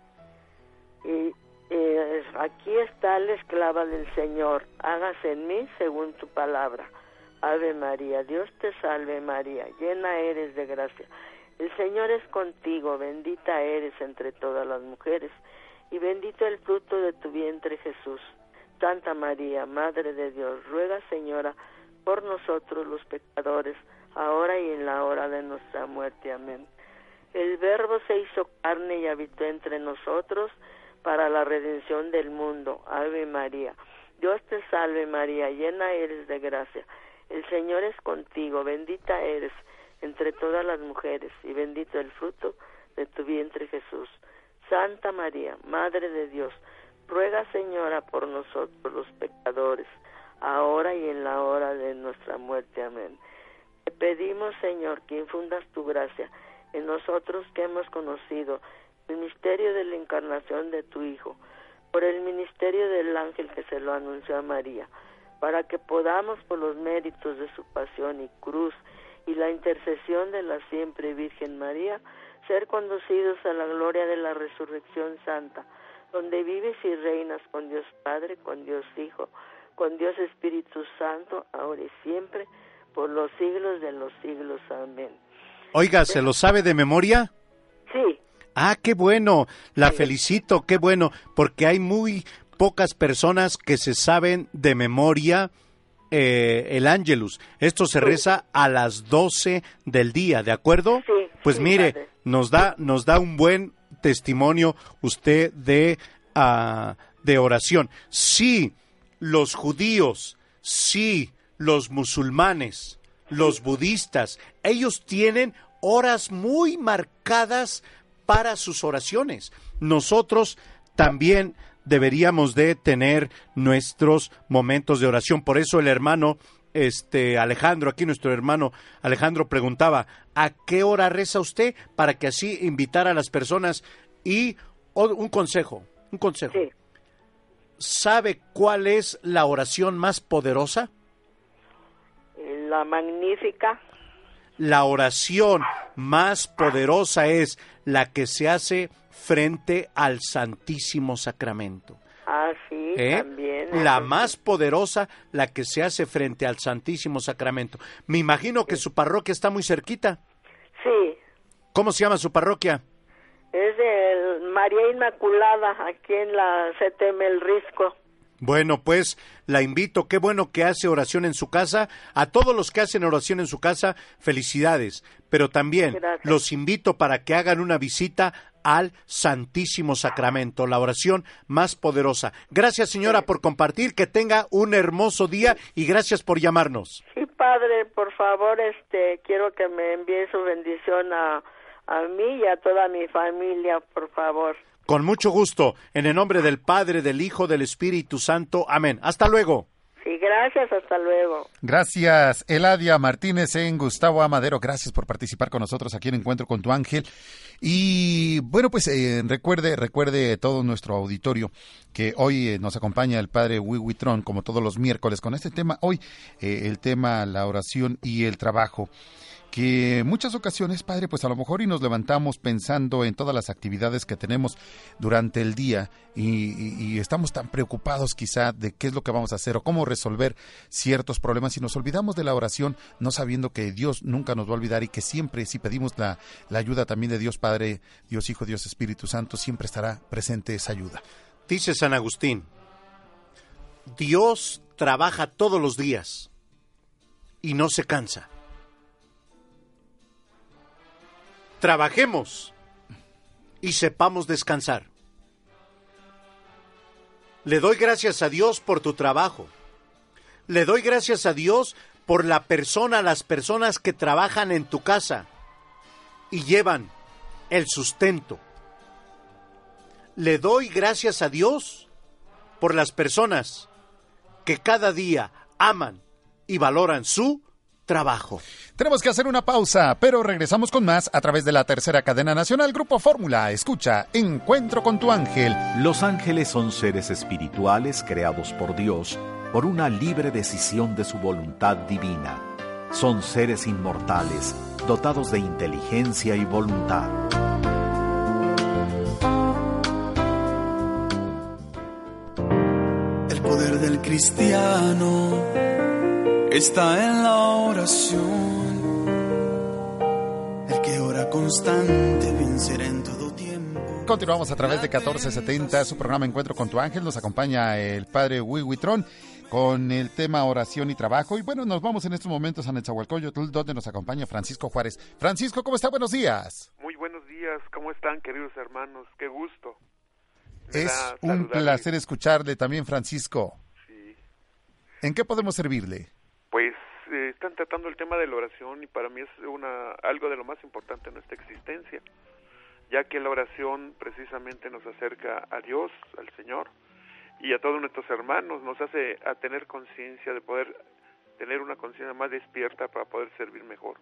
Y eh, aquí está la esclava del Señor, hágase en mí según tu palabra. Ave María, Dios te salve María, llena eres de gracia. El Señor es contigo, bendita eres entre todas las mujeres, y bendito el fruto de tu vientre Jesús. Santa María, Madre de Dios, ruega Señora por nosotros los pecadores, ahora y en la hora de nuestra muerte. Amén. El Verbo se hizo carne y habitó entre nosotros para la redención del mundo. Ave María. Dios te salve María, llena eres de gracia. El Señor es contigo, bendita eres entre todas las mujeres y bendito el fruto de tu vientre Jesús. Santa María, Madre de Dios, ruega Señora por nosotros los pecadores, ahora y en la hora de nuestra muerte. Amén. Te pedimos, Señor, que infundas tu gracia en nosotros que hemos conocido el misterio de la encarnación de tu Hijo, por el ministerio del ángel que se lo anunció a María, para que podamos por los méritos de su pasión y cruz y la intercesión de la siempre Virgen María, ser conducidos a la gloria de la resurrección santa, donde vives y reinas con Dios Padre, con Dios Hijo, con Dios Espíritu Santo, ahora y siempre, por los siglos de los siglos. Amén. Oiga, ¿se lo sabe de memoria? Sí. Ah, qué bueno. La felicito, qué bueno, porque hay muy pocas personas que se saben de memoria eh, el Ángelus. Esto se reza a las 12 del día, ¿de acuerdo? Sí. Pues sí, mire, padre. nos da nos da un buen testimonio usted de, ah, de oración. Sí, los judíos, sí, los musulmanes, los budistas, ellos tienen horas muy marcadas para sus oraciones. Nosotros también deberíamos de tener nuestros momentos de oración. Por eso el hermano este Alejandro, aquí nuestro hermano Alejandro preguntaba, ¿a qué hora reza usted? Para que así invitar a las personas y un consejo, un consejo. ¿Sabe cuál es la oración más poderosa? La magnífica. La oración más poderosa es la que se hace frente al Santísimo Sacramento. Ah, sí, ¿Eh? también. La más poderosa, la que se hace frente al Santísimo Sacramento. Me imagino que su parroquia está muy cerquita. Sí. ¿Cómo se llama su parroquia? Es de María Inmaculada, aquí en la CTM El Risco. Bueno, pues la invito, qué bueno que hace oración en su casa. A todos los que hacen oración en su casa, felicidades. Pero también los invito para que hagan una visita al Santísimo Sacramento, la oración más poderosa. Gracias, señora, por compartir, que tenga un hermoso día y gracias por llamarnos. Sí, padre, por favor, este, quiero que me envíe su bendición a, a mí y a toda mi familia, por favor. Con mucho gusto, en el nombre del Padre, del Hijo, del Espíritu Santo. Amén. Hasta luego. Sí, gracias, hasta luego. Gracias, Eladia Martínez en Gustavo Amadero. Gracias por participar con nosotros aquí en Encuentro con tu Ángel. Y bueno, pues eh, recuerde, recuerde todo nuestro auditorio que hoy eh, nos acompaña el padre Wiwitron, como todos los miércoles, con este tema. Hoy, eh, el tema, la oración y el trabajo que muchas ocasiones, Padre, pues a lo mejor y nos levantamos pensando en todas las actividades que tenemos durante el día y, estamos tan preocupados quizá de qué es lo que vamos a hacer o cómo resolver ciertos problemas y nos olvidamos de la oración no sabiendo que Dios nunca nos va a olvidar y que siempre si pedimos la, la ayuda también de Dios Padre, Dios Hijo, Dios Espíritu Santo, siempre estará presente esa ayuda. Dice San Agustín, Dios trabaja todos los días y no se cansa. Trabajemos y sepamos descansar. Le doy gracias a Dios por tu trabajo. Le doy gracias a Dios por la persona, las personas que trabajan en tu casa y llevan el sustento. Le doy gracias a Dios por las personas que cada día aman y valoran su trabajo. Tenemos que hacer una pausa, pero regresamos con más a través de la tercera cadena nacional Grupo Fórmula. Escucha, Encuentro con tu ángel. Los ángeles son seres espirituales creados por Dios por una libre decisión de su voluntad divina. Son seres inmortales, dotados de inteligencia y voluntad. El poder del cristiano está en la oración. El que ora constante vencerá en todo tiempo. Continuamos a través de 1470, su programa Encuentro con tu ángel. Nos acompaña el padre Wiwitron con el tema oración y trabajo. Y bueno, nos vamos en estos momentos a Netzahualcoyotl, donde nos acompaña Francisco Juárez. Francisco, ¿cómo está? Buenos días. Muy buenos días, ¿cómo están, queridos hermanos? Qué gusto. es un placer escucharle también, Francisco. Sí. ¿En qué podemos servirle? Pues eh, están tratando el tema de la oración y para mí es una algo de lo más importante en nuestra existencia, ya que la oración precisamente nos acerca a Dios, al Señor y a todos nuestros hermanos, nos hace a tener conciencia de poder tener una conciencia más despierta para poder servir mejor.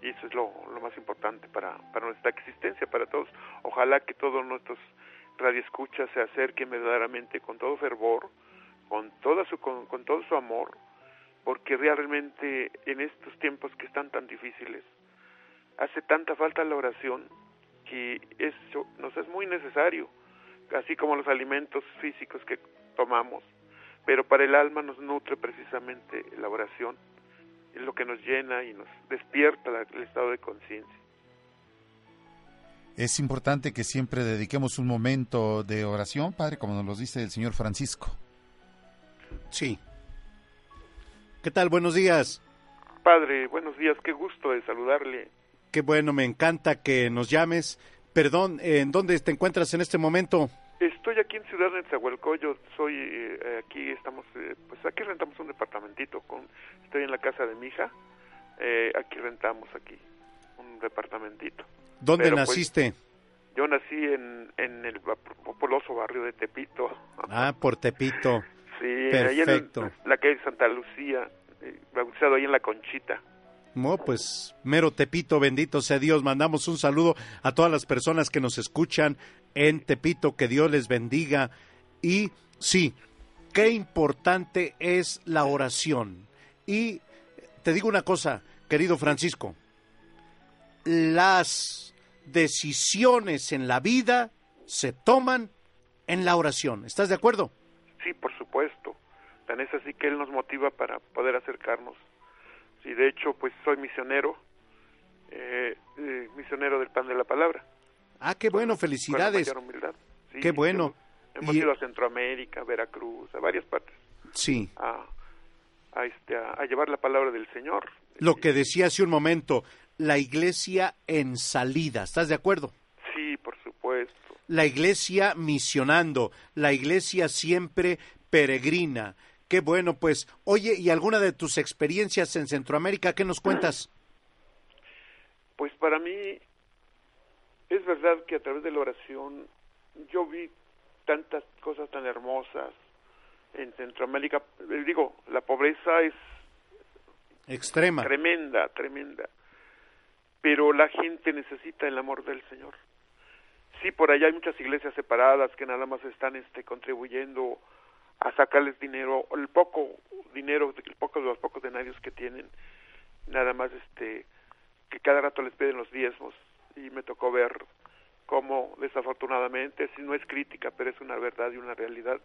Y eso es lo, lo más importante para, para nuestra existencia, para todos. Ojalá que todos nuestros radioescuchas se acerquen verdaderamente con todo fervor, con, toda su, con, todo su amor, porque realmente en estos tiempos que están tan difíciles, hace tanta falta la oración que eso nos es muy necesario, así como los alimentos físicos que tomamos, pero para el alma nos nutre precisamente la oración, es lo que nos llena y nos despierta el estado de conciencia. Es importante que siempre dediquemos un momento de oración, Padre, como nos lo dice el Señor Francisco. Sí. ¿Qué tal? Buenos días. Padre, buenos días, qué gusto de saludarle. Qué bueno, me encanta que nos llames. perdón, ¿en dónde te encuentras en este momento? Estoy aquí en Ciudad de Nezahualcóyotl, soy eh, aquí estamos eh, pues aquí rentamos un departamentito con estoy en la casa de mi hija. Eh, aquí rentamos aquí un departamentito. ¿Dónde Pero, pues, naciste? yo nací en, en el populoso barrio de Tepito. Ah, por Tepito. Sí, ahí en Perfecto. la calle Santa Lucía, eh, bautizado ahí en la Conchita. No, pues mero Tepito, bendito sea Dios. Mandamos un saludo a todas las personas que nos escuchan en Tepito, que Dios les bendiga. Y sí, qué importante es la oración. Y te digo una cosa, querido Francisco, las decisiones en la vida se toman en la oración. ¿Estás de acuerdo? Sí, por supuesto. Tan es así que Él nos motiva para poder acercarnos. Sí, de hecho, pues soy misionero, eh, eh, misionero del pan de la palabra. Ah, qué bueno, Con felicidades. mayor humildad. Sí, Qué bueno. Hemos Y- ido a Centroamérica, Veracruz, a varias partes, Sí, a, a, este, a, a llevar la palabra del Señor. lo que decía hace un momento, la iglesia en salida, ¿estás de acuerdo? Sí, por supuesto. La iglesia misionando, la iglesia siempre peregrina. Qué bueno, pues, oye, ¿y alguna de tus experiencias en Centroamérica qué nos cuentas? Pues para mí es verdad que a través de la oración yo vi tantas cosas tan hermosas en Centroamérica. Eh, Digo, la pobreza es Extrema. tremenda, tremenda. Pero la gente necesita el amor del Señor. Sí, por allá hay muchas iglesias separadas que nada más están este contribuyendo a sacarles dinero, el poco dinero, el poco los pocos denarios que tienen, nada más este que cada rato les piden los diezmos y me tocó ver cómo desafortunadamente, si no es crítica, pero es una verdad y una realidad,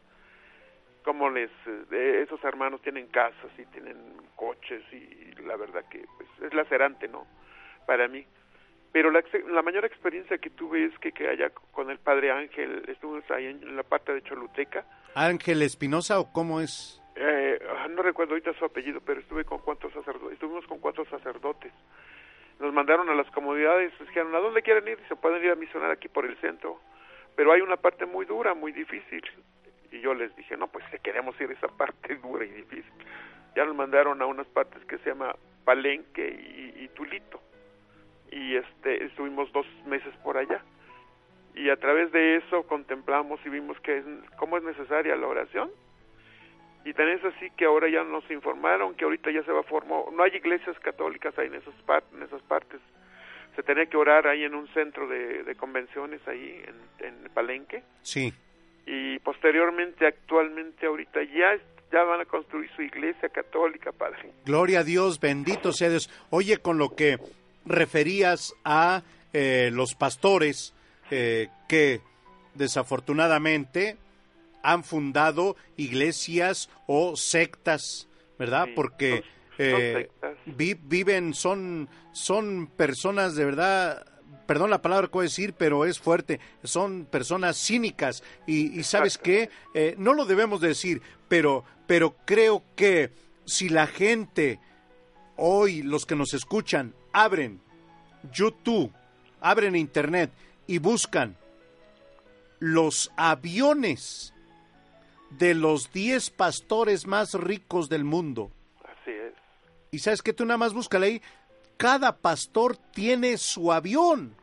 cómo les eh, esos hermanos tienen casas y tienen coches y la verdad que pues, es lacerante, ¿no? Para mí. Pero la, la mayor experiencia que tuve es que, que allá con el padre Ángel, estuvimos ahí en la parte de Choluteca, Ángel Espinosa o cómo es? eh, ah, no recuerdo ahorita su apellido, pero estuve con cuatro sacerdotes, estuvimos con cuatro sacerdotes. Nos mandaron a las comunidades, nos dijeron, ¿a dónde quieren ir? Se pueden ir a misionar aquí por el centro. Pero hay una parte muy dura, muy difícil. Y yo les dije, no, pues que queremos ir a esa [LAUGHS] parte dura y difícil. Ya nos mandaron a unas partes que se llama Palenque y, y Tulito. Y este, estuvimos dos meses por allá. Y a través de eso contemplamos y vimos que es, cómo es necesaria la oración y tan es así que ahora ya nos informaron que ahorita ya se va a formar, no hay iglesias católicas ahí en, esos par- en esas partes. Se tenía que orar ahí en un centro de, de convenciones ahí en, en Palenque Sí. y posteriormente, actualmente, ahorita ya, ya van a construir su iglesia católica, padre. Gloria a Dios, bendito sea Dios. Oye, con lo que referías a eh, los pastores eh, que desafortunadamente han fundado iglesias o sectas, ¿verdad? Porque eh, vi- viven, son, son personas de verdad, perdón la palabra que voy a decir, pero es fuerte, son personas cínicas. Y, y sabes qué, Eh, no lo debemos de decir, pero, pero creo que si la gente hoy, los que nos escuchan, abren YouTube, abren Internet y buscan los aviones de los 10 pastores más ricos del mundo. Así es. Y sabes que tú nada más búscale ahí, cada pastor tiene su avión.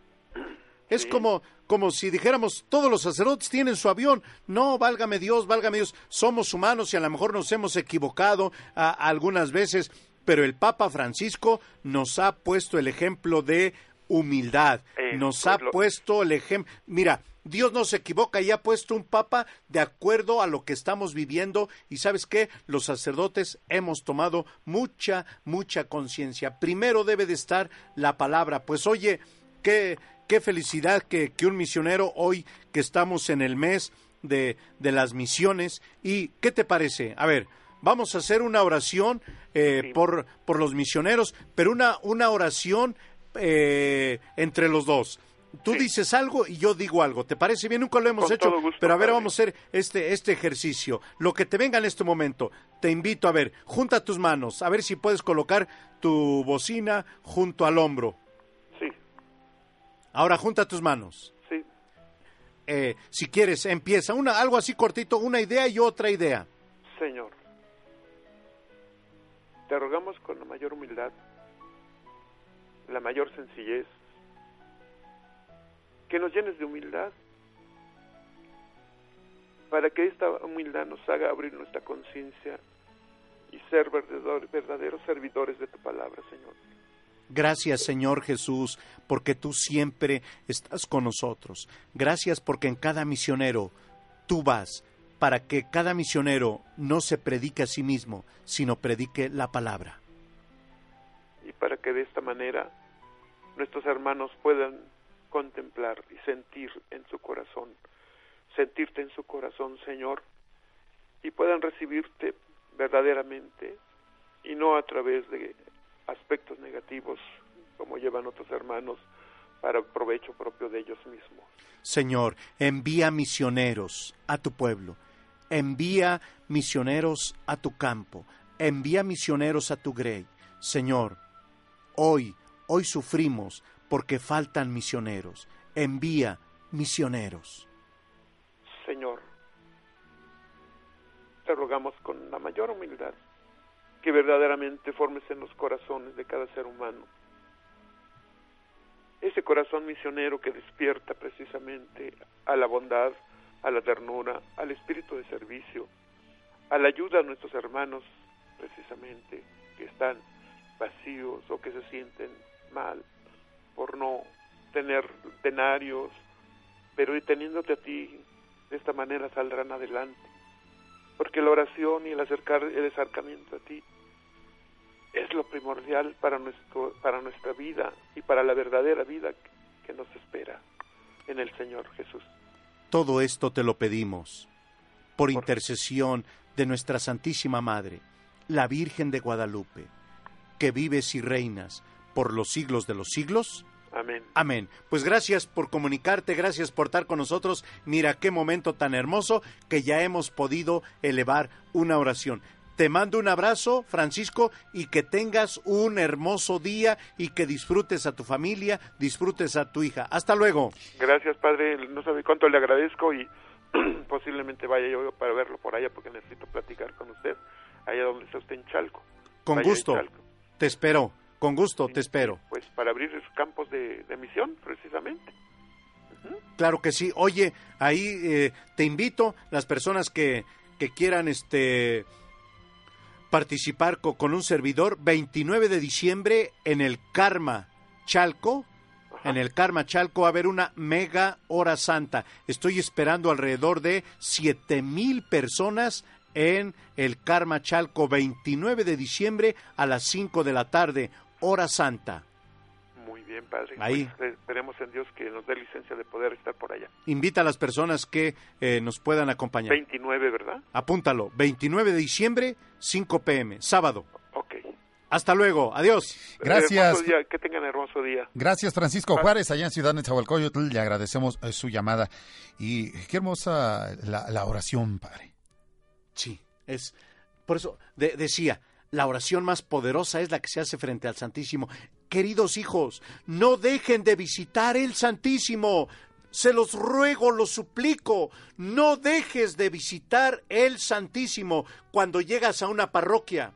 Es como, como si dijéramos, todos los sacerdotes tienen su avión. No, válgame Dios, válgame Dios. Somos humanos y a lo mejor nos hemos equivocado a- algunas veces, pero el Papa Francisco nos ha puesto el ejemplo de humildad. Eh, nos pues ha lo- puesto el ejemplo. Mira, Dios no se equivoca y ha puesto un papa de acuerdo a lo que estamos viviendo y sabes qué, los sacerdotes hemos tomado mucha, mucha conciencia. Primero debe de estar la palabra. Pues oye, qué, qué felicidad que, que un misionero hoy que estamos en el mes de, de las misiones y ¿qué te parece? A ver, vamos a hacer una oración eh, por, por los misioneros, pero una, una oración eh, entre los dos. Tú dices algo y yo digo algo. ¿Te parece bien? Nunca lo hemos Con hecho, gusto, pero a ver, padre. vamos a hacer este, este ejercicio. Lo que te venga en este momento, te invito a ver, junta tus manos, a ver si puedes colocar tu bocina junto al hombro. Sí. Ahora junta tus manos. eh, si quieres, empieza. Una, algo así cortito, una idea y otra idea. Señor, te rogamos con la mayor humildad, la mayor sencillez, que nos llenes de humildad, para que esta humildad nos haga abrir nuestra conciencia y ser verdaderos servidores de tu palabra, Señor. Gracias Señor Jesús, porque tú siempre estás con nosotros. Gracias porque en cada misionero tú vas para que cada misionero no se predique a sí mismo, sino predique la palabra. Para que de esta manera nuestros hermanos puedan contemplar y sentir en su corazón, sentirte en su corazón, Señor, y puedan recibirte verdaderamente y no a través de aspectos negativos como llevan otros hermanos para provecho propio de ellos mismos. Señor, envía misioneros a tu pueblo, envía misioneros a tu campo, envía misioneros a tu grey. Señor, hoy, hoy sufrimos porque faltan misioneros. Envía misioneros. Señor, te rogamos con la mayor humildad que verdaderamente formes en los corazones de cada ser humano. Ese corazón misionero que despierta precisamente a la bondad, a la ternura, al espíritu de servicio, a la ayuda a nuestros hermanos precisamente que están vacíos o que se sienten mal por no tener denarios, pero teniéndote a ti, de esta manera saldrán adelante porque la oración y el, acercar, el acercamiento a ti es lo primordial para, nuestro, para nuestra vida y para la verdadera vida que nos espera en el Señor Jesús. Todo esto te lo pedimos por intercesión de nuestra Santísima Madre, la Virgen de Guadalupe, que vives y reinas por los siglos de los siglos. Amén. Amén. Pues gracias por comunicarte, gracias por estar con nosotros. Mira qué momento tan hermoso que ya hemos podido elevar una oración. Te mando un abrazo, Francisco, y que tengas un hermoso día y que disfrutes a tu familia, disfrutes a tu hija. Hasta luego. Gracias, padre. No sabe cuánto le agradezco y [CLEARS THROAT] posiblemente vaya yo para verlo por allá porque necesito platicar con usted, allá donde está usted en Chalco. Con gusto. Te espero. Con gusto, te espero. Pues para abrir campos de, misión, precisamente. Claro que sí. Oye, ahí eh, te invito, las personas que, que quieran este participar con, un servidor, 29 de diciembre en el Karma Chalco, en el Karma Chalco va a haber una mega hora santa. Estoy esperando alrededor de siete mil personas en el Karma Chalco, 29 de diciembre a las 5 de la tarde hora santa. Muy bien, padre. Ahí. Pues, esperemos en Dios que nos dé licencia de poder estar por allá. Invita a las personas que eh, nos puedan acompañar. 29, ¿verdad? Apúntalo. 29 de diciembre, 5 pm, sábado. Ok. Hasta luego. Adiós. Gracias. que tengan hermoso día. Gracias, Francisco Juárez, allá en Ciudad Nezahualcóyotl. Le agradecemos eh, su llamada. Y qué hermosa la, oración, padre. Sí, es. Por eso decía, la oración más poderosa es la que se hace frente al Santísimo. Queridos hijos, no dejen de visitar el Santísimo. Se los ruego, los suplico, no dejes de visitar el Santísimo cuando llegas a una parroquia.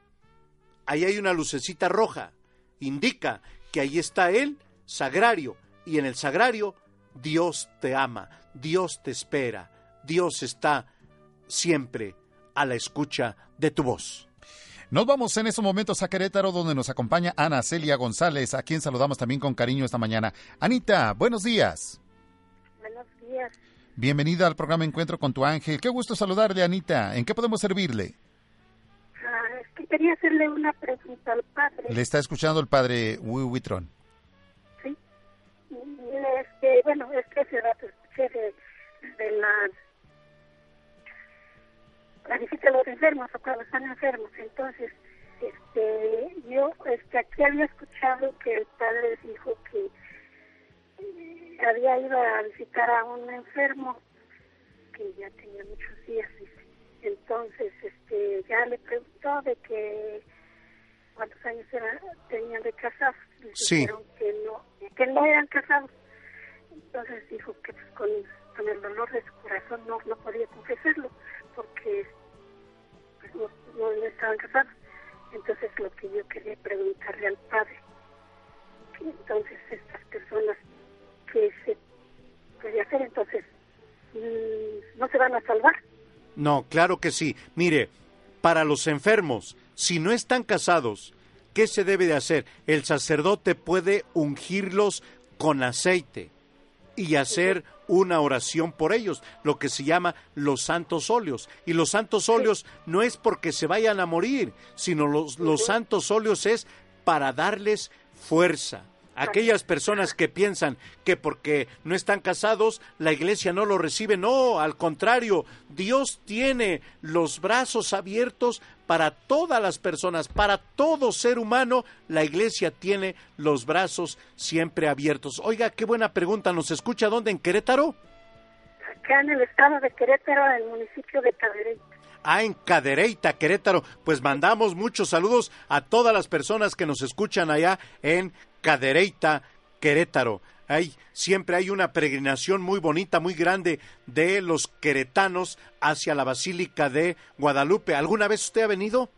Ahí hay una lucecita roja. Indica que ahí está el sagrario. Y en el sagrario Dios te ama, Dios te espera, Dios está siempre a la escucha de tu voz. Nos vamos en estos momentos a Querétaro, donde nos acompaña Ana Celia González, a quien saludamos también con cariño esta mañana. Anita, buenos días. Buenos días. Bienvenida al programa Encuentro con tu ángel. Qué gusto saludarle, Anita. ¿En qué podemos servirle? Ah, es que quería hacerle una pregunta al padre. Le está escuchando el padre. Sí. Es que, bueno, es que se escuché de, de la la visita a los enfermos o cuando están enfermos. Entonces, este, yo este, aquí había escuchado que el padre dijo que eh, había ido a visitar a un enfermo que ya tenía muchos días. Entonces, este, ya le preguntó de que cuántos años era, tenían de casados. Sí. Dijeron que no, que no eran casados. Entonces dijo que pues, con con el dolor de su corazón no, no podía confesarlo porque pues, no, no, estaban casados. Entonces lo que yo quería preguntarle al padre, que entonces estas personas que se puede hacer entonces mm, no se van a salvar. No, claro que sí. Mire, para los enfermos, si no están casados, ¿qué se debe de hacer? El sacerdote puede ungirlos con aceite y hacer una oración por ellos, lo que se llama los santos óleos. Y los santos óleos no es porque se vayan a morir, sino los, los santos óleos es para darles fuerza, Aquellas personas que piensan que porque no están casados la iglesia no lo recibe, no, al contrario, Dios tiene los brazos abiertos para todas las personas, para todo ser humano, la iglesia tiene los brazos siempre abiertos. Oiga, qué buena pregunta, ¿nos escucha dónde? ¿En Querétaro? Acá en el estado de Querétaro, en el municipio de Cadereyta. Ah, en Cadereyta, Querétaro. Pues mandamos muchos saludos a todas las personas que nos escuchan allá en Cadereyta, Querétaro. Hay, siempre hay una peregrinación muy bonita, muy grande de los queretanos hacia la Basílica de Guadalupe. ¿Alguna vez usted ha venido?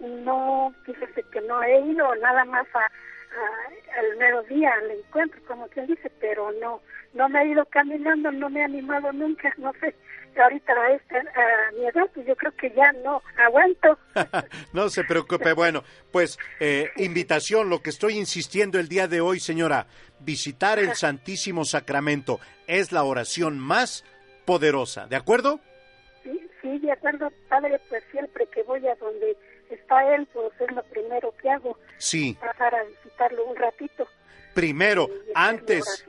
No, fíjese que no he ido, nada más a, al mero día al encuentro, como quien dice, pero no, no me he ido caminando, no me he animado nunca, [LAUGHS] no sé ahorita a, esta, a mi edad, pues yo creo que ya no aguanto. [LAUGHS] no se preocupe, bueno, pues eh, invitación, lo que estoy insistiendo el día de hoy, señora, visitar el Santísimo Sacramento es la oración más poderosa, ¿de acuerdo? Sí, sí, de acuerdo, padre, pues siempre que voy a donde está él, pues es lo primero que hago. Sí. Pasar a visitarlo un ratito. Primero, antes,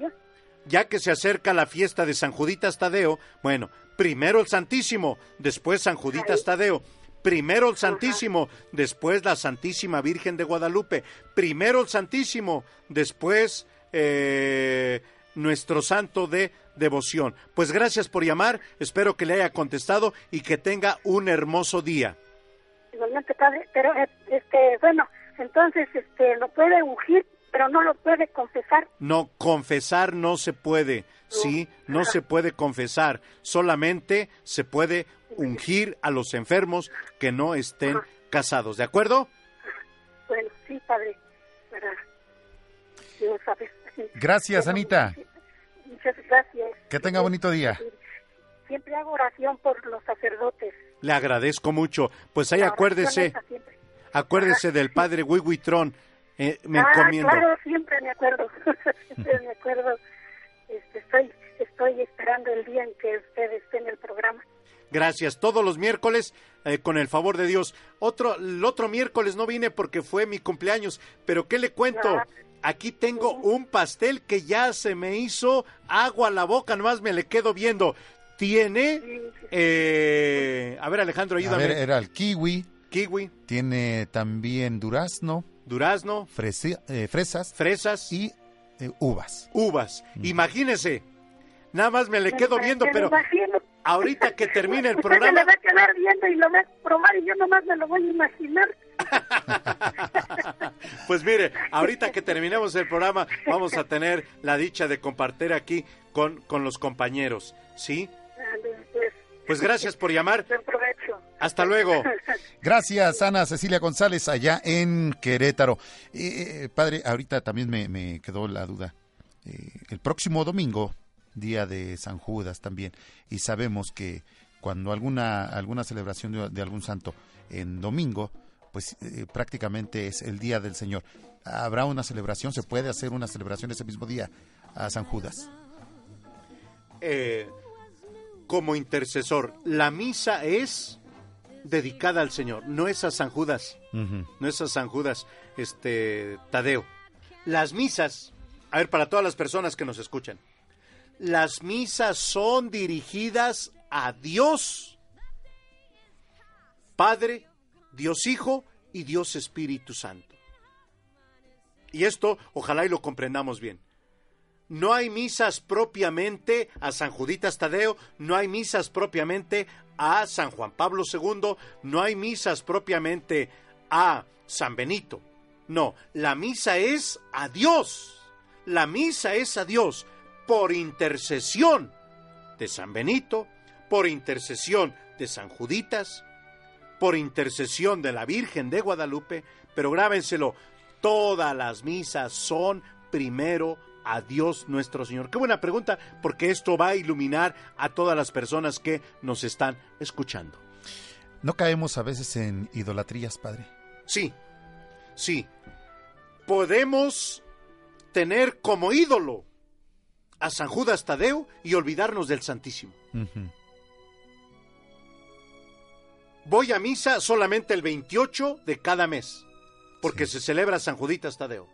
ya que se acerca la fiesta de San Juditas Tadeo, bueno, primero el Santísimo, después San Juditas Tadeo, primero el Santísimo, después la Santísima Virgen de Guadalupe, primero el Santísimo, después eh, nuestro santo de devoción. Pues gracias por llamar, espero que le haya contestado y que tenga un hermoso día. Igualmente, padre, pero eh, este, bueno, entonces este, lo puede ungir, pero no lo puede confesar. No, confesar no se puede sí, no se puede confesar, solamente se puede ungir a los enfermos que no estén casados, ¿de acuerdo? Bueno, sí, padre, Gracias, Anita. Muchas gracias. Que tenga bonito día. Siempre hago oración por los sacerdotes. Le agradezco mucho. Pues ahí acuérdese, acuérdese del padre Wiwitron. Eh, me ah, encomiendo. Claro, siempre me acuerdo. [LAUGHS] siempre me acuerdo este, estoy, estoy esperando el día en que usted esté en el programa. Gracias. Todos los miércoles, eh, con el favor de Dios. Otro, el otro miércoles no vine porque fue mi cumpleaños, pero ¿qué le cuento? Aquí tengo un pastel que ya se me hizo agua a la boca, nomás me le quedo viendo. Tiene, eh, a ver Alejandro, ayúdame. A ver, era el kiwi. Kiwi. Tiene también durazno. Durazno. Eh, fresas. Fresas. Y uvas. Uvas. Imagínese. Nada más me le quedo viendo, pero ahorita que termine el [LAUGHS] programa... me va a quedar viendo y lo va a probar y yo nomás me lo voy a imaginar. [LAUGHS] pues mire, ahorita que terminemos el programa vamos a tener la dicha de compartir aquí con, con los compañeros, ¿sí? Pues, pues gracias por llamar. Hasta luego. [LAUGHS] Gracias, Ana Cecilia González, allá en Querétaro. Eh, eh, padre, ahorita también me, quedó la duda. Eh, el próximo domingo, día de San Judas también, y sabemos que cuando alguna, alguna celebración de, algún santo en domingo, pues prácticamente es el día del Señor. ¿Habrá una celebración? ¿Se puede hacer una celebración ese mismo día a San Judas? como intercesor, la misa es dedicada al Señor, no es a San Judas, no es a San Judas, este Tadeo. Las misas, a ver, para todas las personas que nos escuchan, las misas son dirigidas a Dios, Padre, Dios Hijo y Dios Espíritu Santo. Y esto ojalá y lo comprendamos bien no hay misas propiamente a San Juditas Tadeo, no hay misas propiamente a San Juan Pablo II, no hay misas propiamente a San Benito. No, la misa es a Dios. La misa es a Dios por intercesión de San Benito, por intercesión de San Juditas, por intercesión de la Virgen de Guadalupe, pero grábenselo, todas las misas son primero a Dios nuestro Señor. Qué buena pregunta, porque esto va a iluminar a todas las personas que nos están escuchando. ¿No caemos a veces en idolatrías, Padre? Sí, sí. Podemos tener como ídolo a San Judas Tadeo y olvidarnos del Santísimo. Voy a misa solamente el 28 de cada mes, porque se celebra San Juditas Tadeo.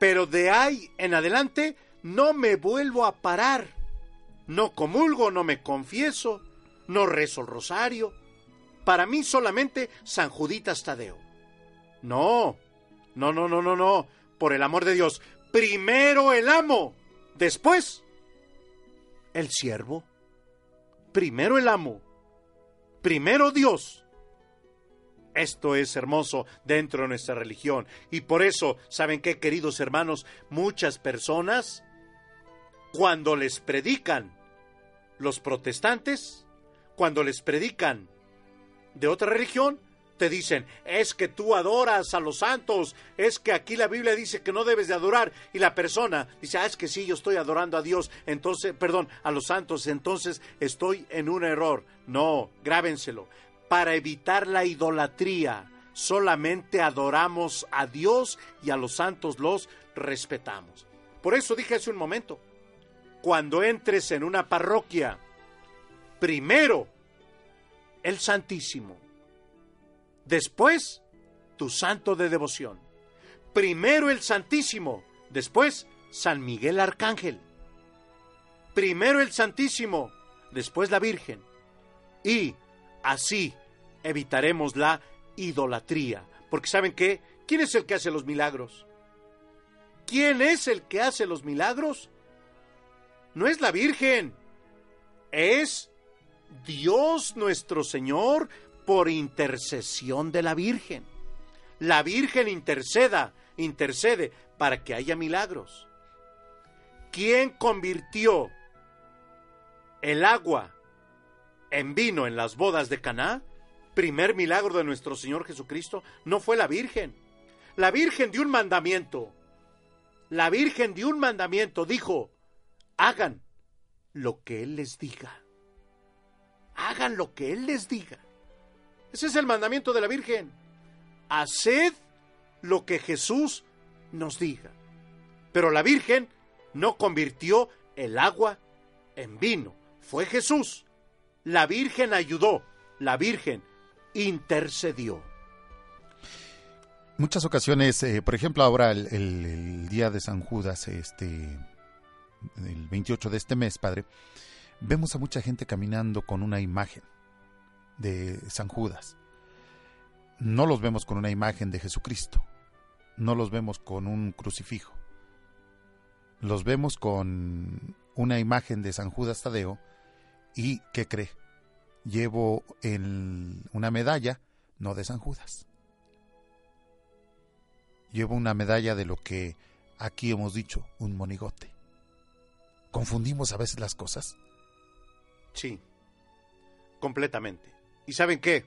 Pero de ahí en adelante no me vuelvo a parar. No comulgo, no me confieso, no rezo el rosario. Para mí solamente San Juditas Tadeo. No, no, no, no, no, no. Por el amor de Dios. Primero el amo, después el siervo. Primero el amo, primero Dios. Esto es hermoso dentro de nuestra religión. Y por eso, ¿saben qué, queridos hermanos? Muchas personas, cuando les predican los protestantes, cuando les predican de otra religión, te dicen, es que tú adoras a los santos, es que aquí la Biblia dice que no debes de adorar, y la persona dice, ah, es que sí, yo estoy adorando a Dios, entonces, perdón, a los santos, entonces estoy en un error. No, grábenselo. Para evitar la idolatría, solamente adoramos a Dios y a los santos los respetamos. Por eso dije hace un momento, cuando entres en una parroquia, primero el Santísimo después tu santo de devoción. Primero el Santísimo, después San Miguel Arcángel. Primero el Santísimo, después la Virgen. Y así evitaremos la idolatría. Porque ¿saben qué? ¿Quién es el que hace los milagros? ¿Quién es el que hace los milagros? No es la Virgen, es Dios nuestro Señor por intercesión de la Virgen. La Virgen interceda, intercede para que haya milagros. ¿Quién convirtió el agua en vino en las bodas de Caná? Primer milagro de nuestro Señor Jesucristo no fue la Virgen. La Virgen dio un mandamiento. La Virgen dio un mandamiento, dijo, hagan lo que Él les diga. Hagan lo que Él les diga. Ese es el mandamiento de la Virgen. Haced lo que Jesús nos diga. Pero la Virgen no convirtió el agua en vino. Fue Jesús. La Virgen ayudó. La Virgen intercedió. Muchas ocasiones, eh, por ejemplo, ahora el, el, día de San Judas, este, el 28 de este mes, Padre, vemos a mucha gente caminando con una imagen de San Judas. No los vemos con una imagen de Jesucristo. No los vemos con un crucifijo. Los vemos con una imagen de San Judas Tadeo y, ¿qué cree? Llevo en una medalla, no de San Judas. Llevo una medalla de lo que aquí hemos dicho, un monigote. ¿Confundimos a veces las cosas? Sí, completamente. ¿Y saben qué?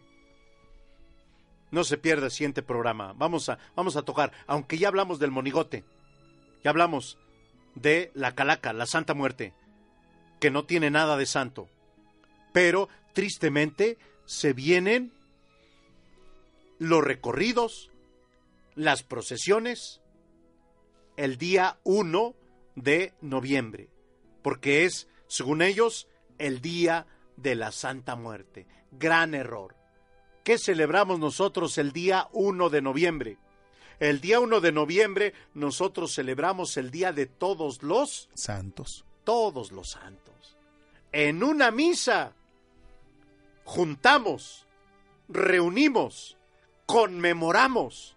No se pierda el siguiente programa. Vamos a, vamos a tocar, aunque ya hablamos del monigote, ya hablamos de la calaca, la Santa Muerte, que no tiene nada de santo. Pero, tristemente, se vienen los recorridos, las procesiones, el día 1 de noviembre, porque es, según ellos, el día de la Santa Muerte. Gran error. ¿Qué celebramos nosotros el día 1 de noviembre? El día 1 de noviembre nosotros celebramos el día de todos los santos. Todos los santos. En una misa juntamos, reunimos, conmemoramos,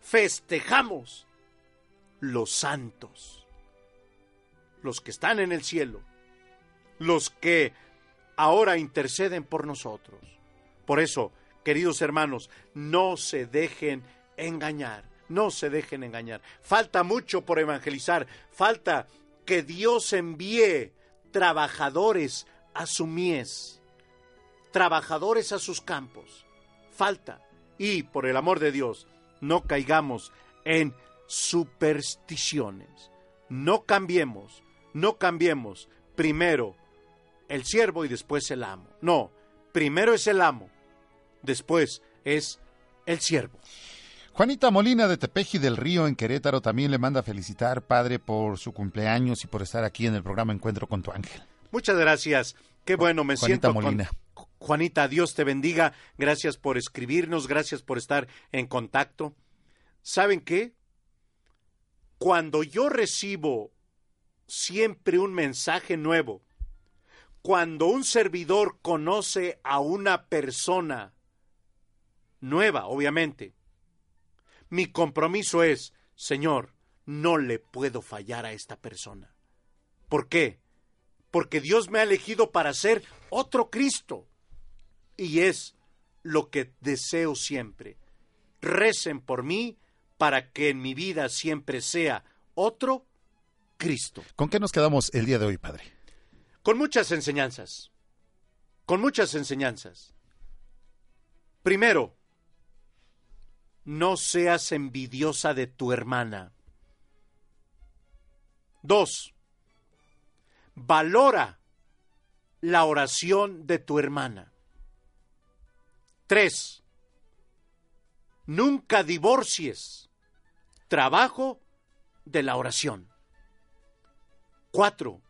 festejamos los santos, los que están en el cielo, los que ahora interceden por nosotros. Por eso, queridos hermanos, no se dejen engañar, no se dejen engañar. Falta mucho por evangelizar, falta que Dios envíe trabajadores a su mies, trabajadores a sus campos. Falta. Y, por el amor de Dios, no caigamos en supersticiones. No cambiemos, no cambiemos primero el siervo y después el amo. No, primero es el amo, después es el siervo. Juanita Molina de Tepeji del Río en Querétaro también le manda felicitar, padre, por su cumpleaños y por estar aquí en el programa Encuentro con tu ángel. Muchas gracias. Qué bueno, me Juanita siento Molina. con Juanita, Dios te bendiga. Gracias por escribirnos, gracias por estar en contacto. ¿Saben qué? Cuando yo recibo siempre un mensaje nuevo, cuando un servidor conoce a una persona nueva, obviamente, mi compromiso es, Señor, no le puedo fallar a esta persona. ¿Por qué? Porque Dios me ha elegido para ser otro Cristo. Y es lo que deseo siempre. Recen por mí para que en mi vida siempre sea otro Cristo. ¿Con qué nos quedamos el día de hoy, padre? Con muchas enseñanzas. Con muchas enseñanzas. Primero, no seas envidiosa de tu hermana. Dos, valora la oración de tu hermana. Tres, nunca divorcies trabajo de la oración. Cuatro,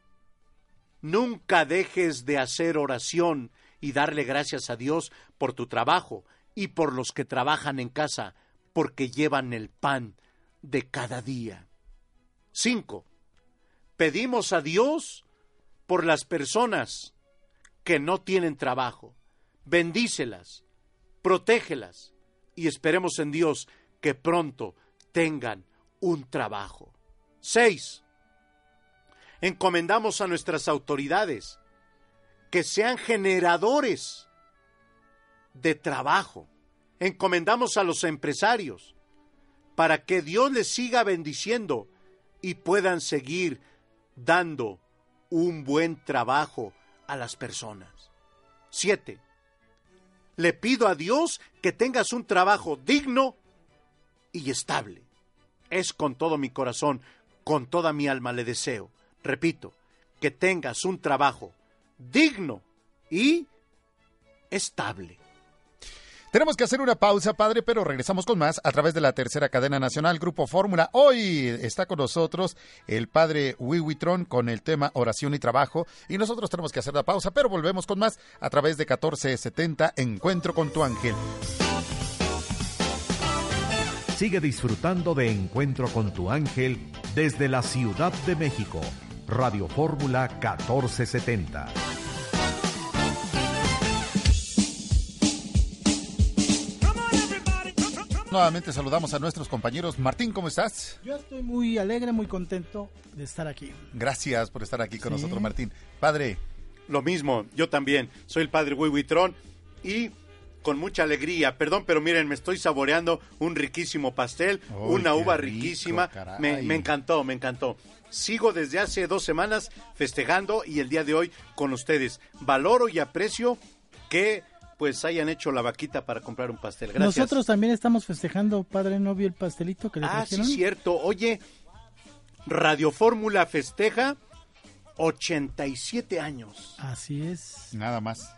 nunca dejes de hacer oración y darle gracias a Dios por tu trabajo y por los que trabajan en casa, porque llevan el pan de cada día. Cinco, pedimos a Dios por las personas que no tienen trabajo. Bendícelas, protégelas y esperemos en Dios que pronto tengan un trabajo. Seis, encomendamos a nuestras autoridades que sean generadores de trabajo. Encomendamos a los empresarios para que Dios les siga bendiciendo y puedan seguir dando un buen trabajo a las personas. Siete, le pido a Dios que tengas un trabajo digno y estable. Es con todo mi corazón, con toda mi alma le deseo. Repito, que tengas un trabajo digno y estable. Tenemos que hacer una pausa, padre, pero regresamos con más a través de la tercera cadena nacional, Grupo Fórmula. Hoy está con nosotros el padre Wiwitron con el tema oración y trabajo. Y nosotros tenemos que hacer la pausa, pero volvemos con más a través de 1470 Encuentro con tu ángel. Sigue disfrutando de Encuentro con tu ángel desde la Ciudad de México. Radio Fórmula 1470. Nuevamente saludamos a nuestros compañeros. Martín, ¿cómo estás? Yo estoy muy alegre, muy contento de estar aquí. Gracias por estar aquí con Sí. nosotros, Martín. Padre, Lo mismo, yo también. Soy el padre Wiwitron y con mucha alegría. Perdón, pero miren, me estoy saboreando un riquísimo pastel, una uva rico, riquísima. me encantó, me encantó. Sigo desde hace dos semanas festejando y el día de hoy con ustedes. Valoro y aprecio que pues hayan hecho la vaquita para comprar un pastel. Gracias. Nosotros también estamos festejando, padre, ¿no vio el pastelito que le Ah, sí, trajeron? cierto. Oye, Radio Fórmula festeja 87 años. Así es. Nada más.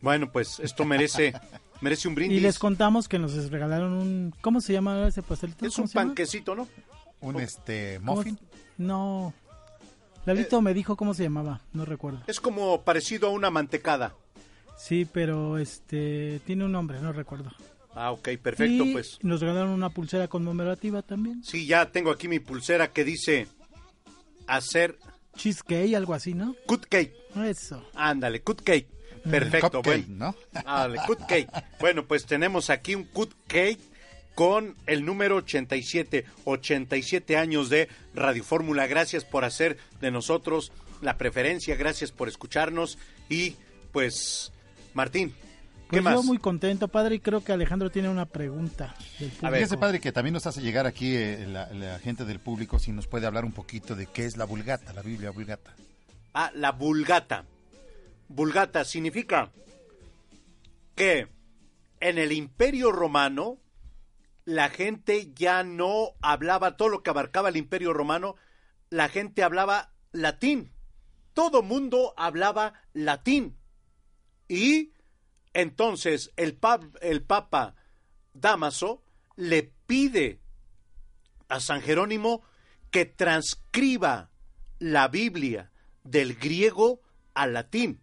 Bueno, pues esto merece [LAUGHS] merece un brindis. Y les contamos que nos regalaron un... ¿Cómo se llama ese pastelito? Es ¿Cómo un panquecito, ¿no? Un este ¿Cómo muffin. No. Lalito me dijo cómo se llamaba, no recuerdo. Es como parecido a una mantecada. Sí, pero este tiene un nombre, no recuerdo. Ah, ok, perfecto, Y pues. nos regalaron una pulsera conmemorativa también. Sí, ya tengo aquí mi pulsera que dice hacer Cheesecake, algo así, ¿no? cut cake. Eso. Ándale, cut cake. Perfecto, Cupcake, bueno. ¿no? Ándale, cut cake. Bueno, pues tenemos aquí un cut cake con el número 87, 87 años de Radio Fórmula. Gracias por hacer de nosotros la preferencia, gracias por escucharnos y pues Martín, ¿qué Pues más? yo muy contento, padre, y creo que Alejandro tiene una pregunta del público. Fíjese, padre, que también nos hace llegar aquí eh, la, la gente del público si nos puede hablar un poquito de qué es la vulgata, la Biblia vulgata. Ah, la vulgata. Vulgata significa que en el imperio romano la gente ya no hablaba todo lo que abarcaba el imperio romano, la gente hablaba latín. Todo mundo hablaba latín. Y entonces el, Papa Damaso le pide a San Jerónimo que transcriba la Biblia del griego al latín.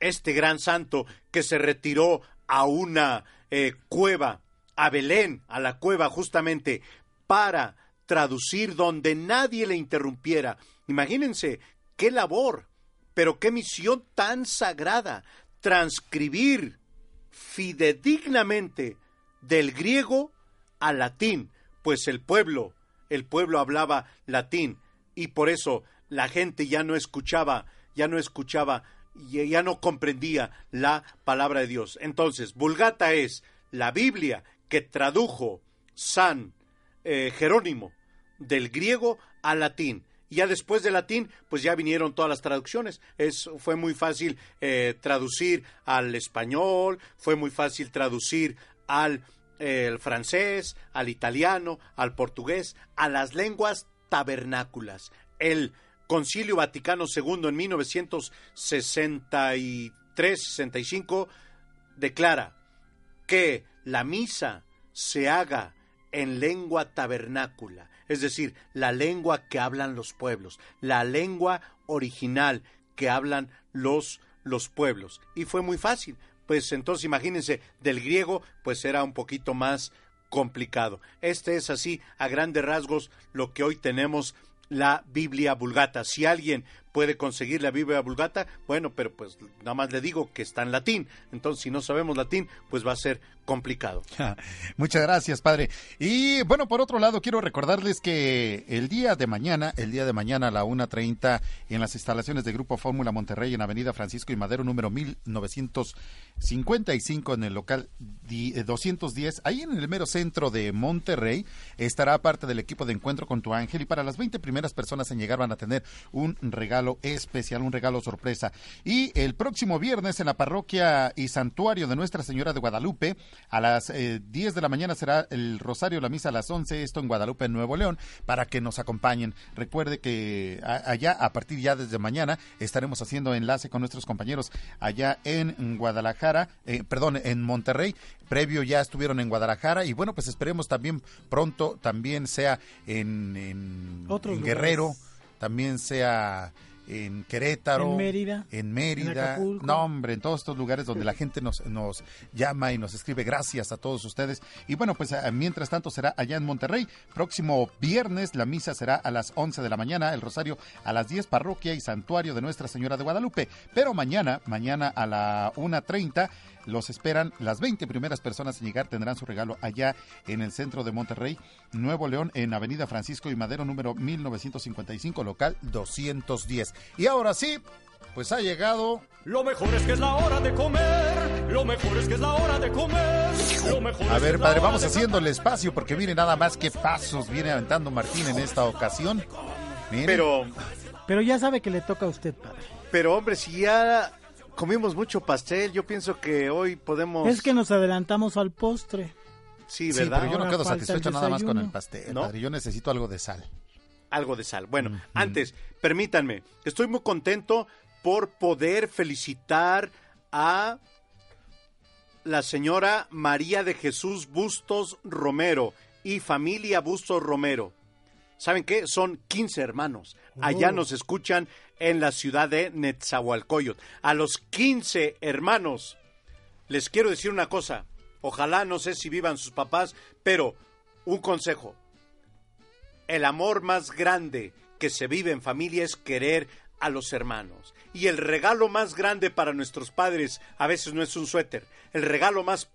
Este gran santo que se retiró a una eh, cueva, a Belén, a la cueva justamente para traducir donde nadie le interrumpiera. Imagínense qué labor, pero qué misión tan sagrada, transcribir fidedignamente del griego al latín, pues el pueblo, el pueblo hablaba latín y por eso la gente ya no escuchaba, ya no escuchaba, ya no comprendía la palabra de Dios. Entonces, Vulgata es la Biblia que tradujo San eh, Jerónimo del griego al latín. Y ya después del latín, pues ya vinieron todas las traducciones. Es, fue muy fácil eh, traducir al español, fue muy fácil traducir al el francés, al italiano, al portugués, a las lenguas tabernáculas. El Concilio Vaticano II en 1963-65 declara que la misa se haga en lengua tabernácula, es decir, la lengua que hablan los pueblos, la lengua original que hablan los, los pueblos. Y fue muy fácil, pues entonces imagínense, del griego, pues era un poquito más complicado. Este es así, a grandes rasgos, lo que hoy tenemos la Biblia Vulgata. Si alguien puede conseguir la Biblia Vulgata, bueno, pero pues nada más le digo que está en latín. Entonces, si no sabemos latín, pues va a ser complicado. [LAUGHS] Muchas gracias, padre. Y bueno, por otro lado, quiero recordarles que el día de mañana, el día de mañana a la 1.30, en las instalaciones de Grupo Fórmula Monterrey, en Avenida Francisco y Madero, número 1955, en el local 210, eh, ahí en el mero centro de Monterrey, estará parte del equipo de Encuentro con tu Ángel. Y para las 20 primeras personas en llegar van a tener un regalo especial, un regalo sorpresa. Y el próximo viernes en la parroquia y santuario de Nuestra Señora de Guadalupe, a las 10 eh, de la mañana será el Rosario, la misa a las 11, esto en Guadalupe, en Nuevo León, para que nos acompañen. Recuerde que allá, a partir ya desde mañana, estaremos haciendo enlace con nuestros compañeros allá en Guadalajara, eh, perdón, en Monterrey. Previo ya estuvieron en Guadalajara y bueno, pues esperemos también pronto también sea en, en Guerrero, también sea en Querétaro, en Mérida, en Mérida, no hombre, en todos estos lugares donde la gente nos, nos llama y nos escribe gracias a todos ustedes. Y bueno, pues eh, mientras tanto será allá en Monterrey, próximo viernes la misa será a las 11 de la mañana, el rosario a las 10, parroquia y santuario de Nuestra Señora de Guadalupe. Pero mañana, mañana a la 1.30 los esperan. Las 20 primeras personas en llegar tendrán su regalo allá en el centro de Monterrey, Nuevo León, en Avenida Francisco y Madero, número 1955, local 210. Y ahora sí, pues ha llegado. Lo mejor es que es la hora de comer. Lo mejor es que es la hora de comer. Lo mejor a ver, padre, vamos haciendo el espacio porque mire nada más qué pasos viene aventando Martín en esta ocasión. Pero. Pero ya sabe que le toca a usted, padre. Pero hombre, si ya comimos mucho pastel. Yo pienso que hoy podemos. Es que nos adelantamos al postre. Sí, ¿verdad? pero yo no quedo satisfecho nada más con el pastel. ¿No? Yo necesito algo de sal. Algo de sal. Bueno, antes, permítanme. Estoy muy contento por poder felicitar a la señora María de Jesús Bustos Romero y familia Bustos Romero. ¿Saben qué? Son 15 hermanos. Allá oh. nos escuchan en la ciudad de Netzahualcoyot. A los 15 hermanos, les quiero decir una cosa. Ojalá, no sé si vivan sus papás, pero un consejo. El amor más grande que se vive en familia es querer a los hermanos. Y el regalo más grande para nuestros padres a veces no es un suéter. El regalo más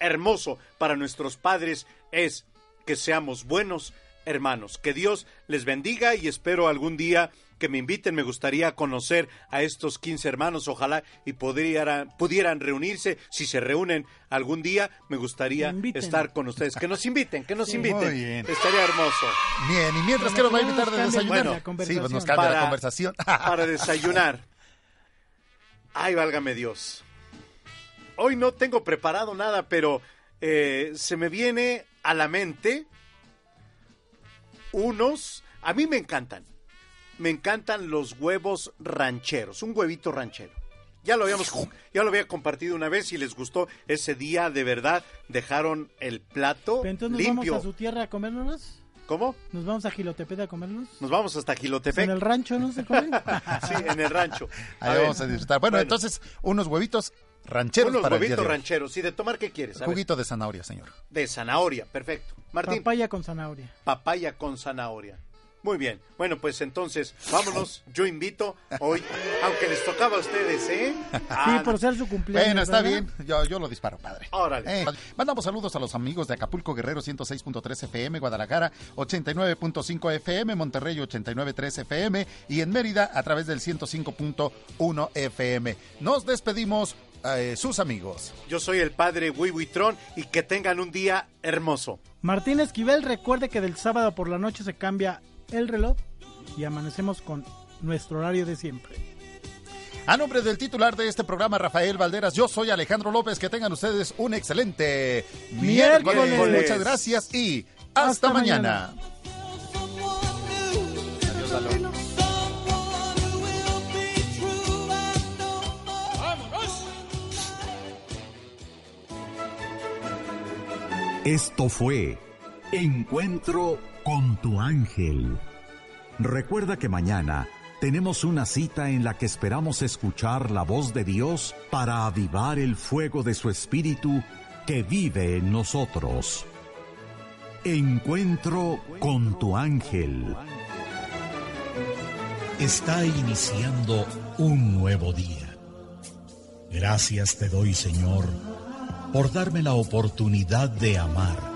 hermoso para nuestros padres es que seamos buenos hermanos. Que Dios les bendiga y espero algún día que me inviten. Me gustaría conocer a estos 15 hermanos. Ojalá y pudieran, pudieran reunirse. Si se reúnen algún día, me gustaría estar con ustedes. Que nos inviten, que nos inviten. Muy bien. Estaría hermoso. Bien, y mientras que nos va a invitar de desayunar. Bueno, sí, pues nos cambia la conversación. [LAUGHS] para desayunar. Ay, válgame Dios. Hoy no tengo preparado nada, pero eh, se me viene a la mente unos... A mí me encantan. Me encantan los huevos rancheros, un huevito ranchero. Ya lo habíamos, ya lo había compartido una vez y les gustó ese día de verdad dejaron el plato Pero entonces nos limpio. vamos a su tierra a comérnoslos. ¿Cómo? ¿Nos vamos a Gilotepec a comérnoslos? Nos vamos hasta Gilotepec. En el rancho, ¿no se come? [LAUGHS] sí, en el rancho. Ahí vamos a disfrutar. Bueno, entonces, unos huevitos rancheros Unos para el día huevitos de hoy. rancheros. ¿Y de tomar qué quieres? A ver. Juguito de zanahoria, señor. De zanahoria, perfecto. Martín. Papaya con zanahoria. Papaya con zanahoria. Muy bien. Bueno, pues entonces, vámonos. Yo invito hoy, aunque les tocaba a ustedes, ¿eh? Ah, [LAUGHS] Sí, por ser su cumpleaños. Bueno, está ¿verdad? bien. Yo, yo lo disparo, padre. Órale. Eh, mandamos saludos a los amigos de Acapulco Guerrero 106.3 FM, Guadalajara 89.5 FM, Monterrey 89.3 FM y en Mérida a través del 105.1 FM. Nos despedimos, eh, sus amigos. Yo soy el padre Wiwitron y que tengan un día hermoso. Martín Esquivel, recuerde que del sábado por la noche se cambia el reloj y amanecemos con nuestro horario de siempre. A nombre del titular de este programa, Rafael Valderas, yo soy Alejandro López. Que tengan ustedes un excelente miércoles. Miércoles. Muchas gracias y hasta, Hasta mañana. Adiós, Aló. Esto fue Encuentro con tu ángel. Recuerda que mañana tenemos una cita en la que esperamos escuchar la voz de Dios para avivar el fuego de su espíritu que vive en nosotros. Encuentro con tu ángel. Está iniciando un nuevo día. Gracias te doy, Señor, por darme la oportunidad de amar,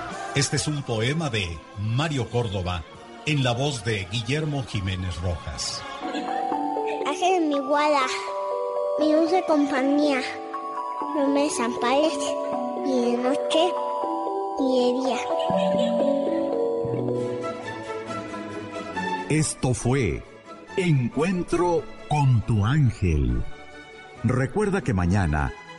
Este es un poema de Mario Córdoba en la voz de Guillermo Jiménez Rojas. Ángel mi guarda, mi dulce compañía, no me desampares ni de noche ni de día. Esto fue Encuentro con tu ángel. Recuerda que mañana